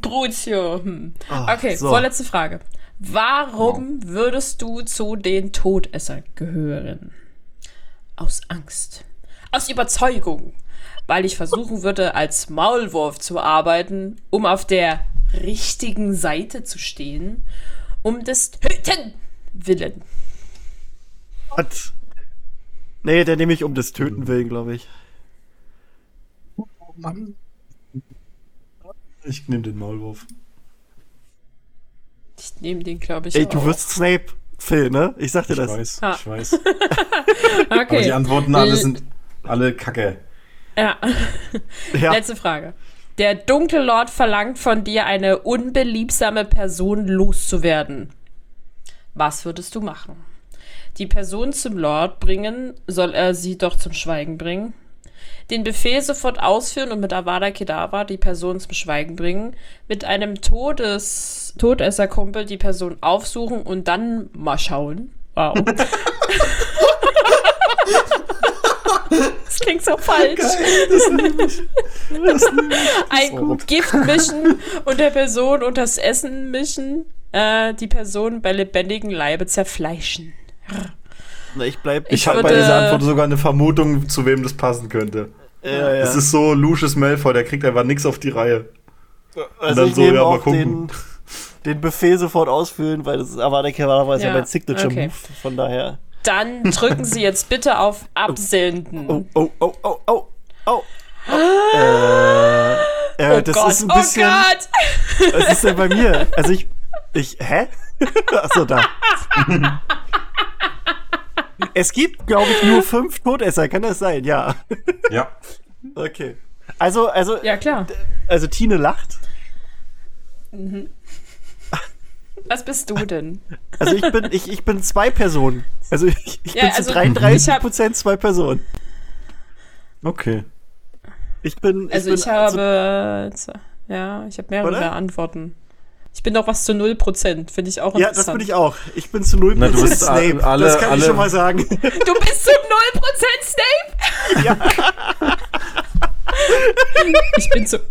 Crucio. Hm. Ah, Okay, so. vorletzte Frage. Warum würdest du zu den Todessern gehören? Aus Angst. Aus Überzeugung. Weil ich versuchen würde, als Maulwurf zu arbeiten, um auf der richtigen Seite zu stehen, um des Töten willen. Was? Nee, der nehme ich um des Töten willen, glaube ich. Ich nehme den Maulwurf. Ich nehme den, glaube ich, Ey, auch. du wirst Snape, Phil, ne? Ich sag dir Ich das. weiß, Ah. ich weiß. Aber Okay. die Antworten alle sind alle kacke. Ja. Ja. Letzte Frage. Der dunkle Lord verlangt von dir, eine unbeliebsame Person loszuwerden. Was würdest du machen? Die Person zum Lord bringen, soll er sie doch zum Schweigen bringen? Den Befehl sofort ausführen und mit Avada Kedavra die Person zum Schweigen bringen? Mit einem Todes Todesserkumpel die Person aufsuchen und dann mal schauen? Wow. das klingt so falsch. Ein Gift mischen und der Person und das Essen mischen, äh, die Person bei lebendigem Leibe zerfleischen. Na, ich bleib. Ich, Ich habe bei dieser Antwort sogar eine Vermutung, zu wem das passen könnte. ja, ja. Es ist so Lucius Malfoy, der kriegt einfach nichts auf die Reihe. also dann ich so, nehme ja, mal auch den, gucken. den Befehl sofort ausfüllen, weil das ist Avada Kedavra ist ja, Ja, mein Signature-Move. okay. Von daher. Dann drücken Sie jetzt bitte auf Absenden. Oh, oh, oh, oh, oh, oh. oh. äh, äh, Oh das Gott, ist ein bisschen. oh Gott! Was ist denn bei mir? Also ich. Ich. Hä? Achso, da. es gibt, glaube ich, nur fünf Todesser. Kann das sein? Ja. Ja. Okay. Also, also, Ja, klar. also Tine lacht. Was bist du denn? Also ich bin, ich, ich bin zwei Personen. Also ich, ich Ja, bin also zu 33 ich hab- Prozent zwei Personen. Okay. Ich bin. Also bin ich habe. Ja, ich habe mehrere Oder? Antworten. Ich bin doch was zu 0%, finde ich auch ja, interessant. das bin ich auch. Ich bin zu 0% Na, du bist Snape. alle- das kann ich alle- schon mal sagen. Du bist zu 0% Snape? ja. Ich bin zu.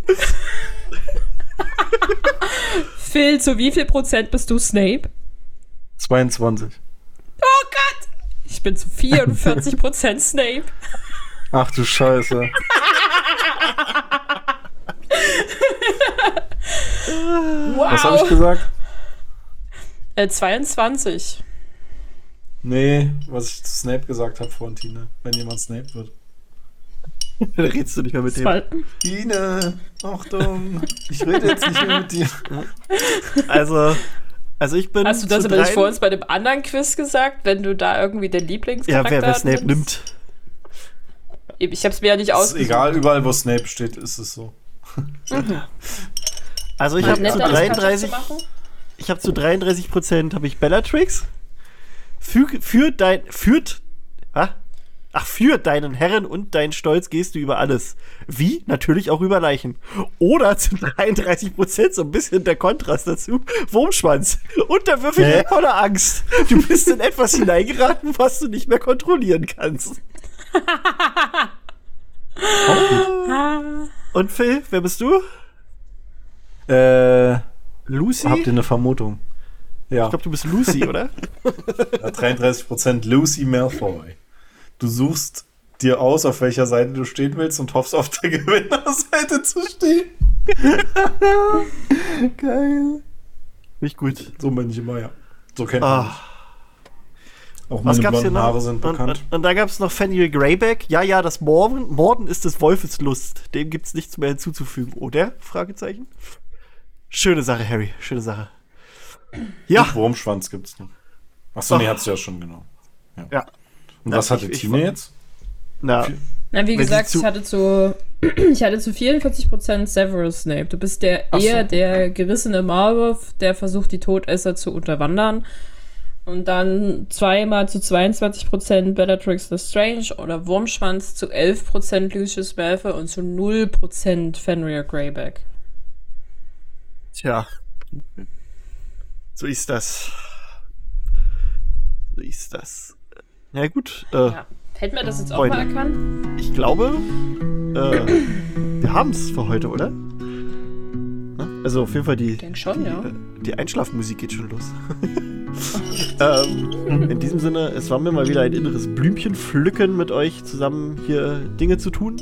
Phil, zu wie viel Prozent bist du Snape? 22. Oh Gott! Ich bin zu 44 Prozent Snape. Ach du Scheiße. Wow! Was habe ich gesagt? Äh, 22. Nee, was ich zu Snape gesagt habe vorhin, Tine. Wenn jemand Snape wird. da redest du nicht mehr mit dem. Tine, Achtung, ich rede jetzt nicht mehr mit dir. Also, also ich bin. Hast du das aber nicht vor uns bei dem anderen Quiz gesagt, wenn du da irgendwie den Ja, Lieblingscharakter wer, wer Snape nimmst? nimmt. Ich hab's mir ja nicht Ist ausgesucht. egal, überall wo Snape steht, ist es so. Also ich habe zu das Quatsch 33, zu machen. ich habe zu 33 Prozent habe ich Bellatrix. Für, für dein, führt, ah? Ach, für deinen Herren und deinen Stolz gehst du über alles. Wie? Natürlich auch über Leichen. Oder zu 33 Prozent, so ein bisschen der Kontrast dazu, Wurmschwanz. Und würfel ich Hä? voller Angst. Du bist in etwas hineingeraten, was du nicht mehr kontrollieren kannst. Und Phil, wer bist du? Äh, Lucy? habt ihr eine Vermutung? Ja, Ich glaube, du bist Lucy, oder? ja 33% Lucy Malfoy. Du suchst dir aus, auf welcher Seite du stehen willst und hoffst, auf der Gewinnerseite zu stehen. Geil. Nicht gut. So bin ich immer, ja. So kennt man Ah. Auch meine blonden noch? Haare sind und, bekannt. und, und da gab es noch Fanny Greyback. Ja, ja, das Morden, Morden ist des Wolfes Lust. Dem gibt's nichts mehr hinzuzufügen, oder? Fragezeichen. Schöne Sache, Harry. Schöne Sache. Ja, Und Wurmschwanz gibt's noch. Achso, nee, Ach. hast du ja schon, genau. ja. Und was hatte ich- jetzt? Na, Na, wie gesagt, ich hatte zu, ich hatte zu 44% Severus Snape. Du bist der Ach so. eher der gerissene Maulwurf, der versucht, die Todesser zu unterwandern. Und dann zweimal zu 22% Bellatrix Lestrange oder Wurmschwanz zu 11% Lucius Malfoy und zu 0% Fenrir Greyback. tja. So ist das. So ist das. Ja, gut. Äh, Ja. Hätten wir das jetzt auch Freunde. mal erkannt? Ich glaube, äh, wir haben es für heute, oder? Also auf jeden Fall die, schon, ja. die Einschlafmusik geht schon los. ähm, in diesem Sinne, es war mir mal wieder ein inneres Blümchen pflücken mit euch zusammen hier Dinge zu tun.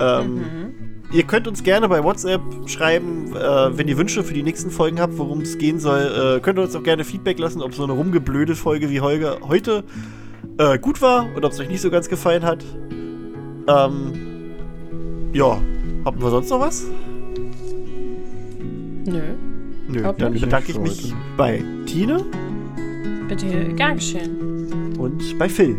Ähm, Mhm. Ihr könnt uns gerne bei WhatsApp schreiben, äh, wenn ihr Wünsche für die nächsten Folgen habt, worum es gehen soll. Äh, könnt ihr uns auch gerne Feedback lassen, ob so eine rumgeblöde Folge wie Holger heute äh, gut war oder ob es euch nicht so ganz gefallen hat. Ähm, ja, haben wir sonst noch was? Nö, Nö, Glaub dann nicht. bedanke ich mich heute. bei Tine bitte gern geschehen. und bei Phil.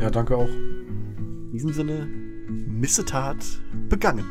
Ja, danke auch. In diesem Sinne, Missetat begangen.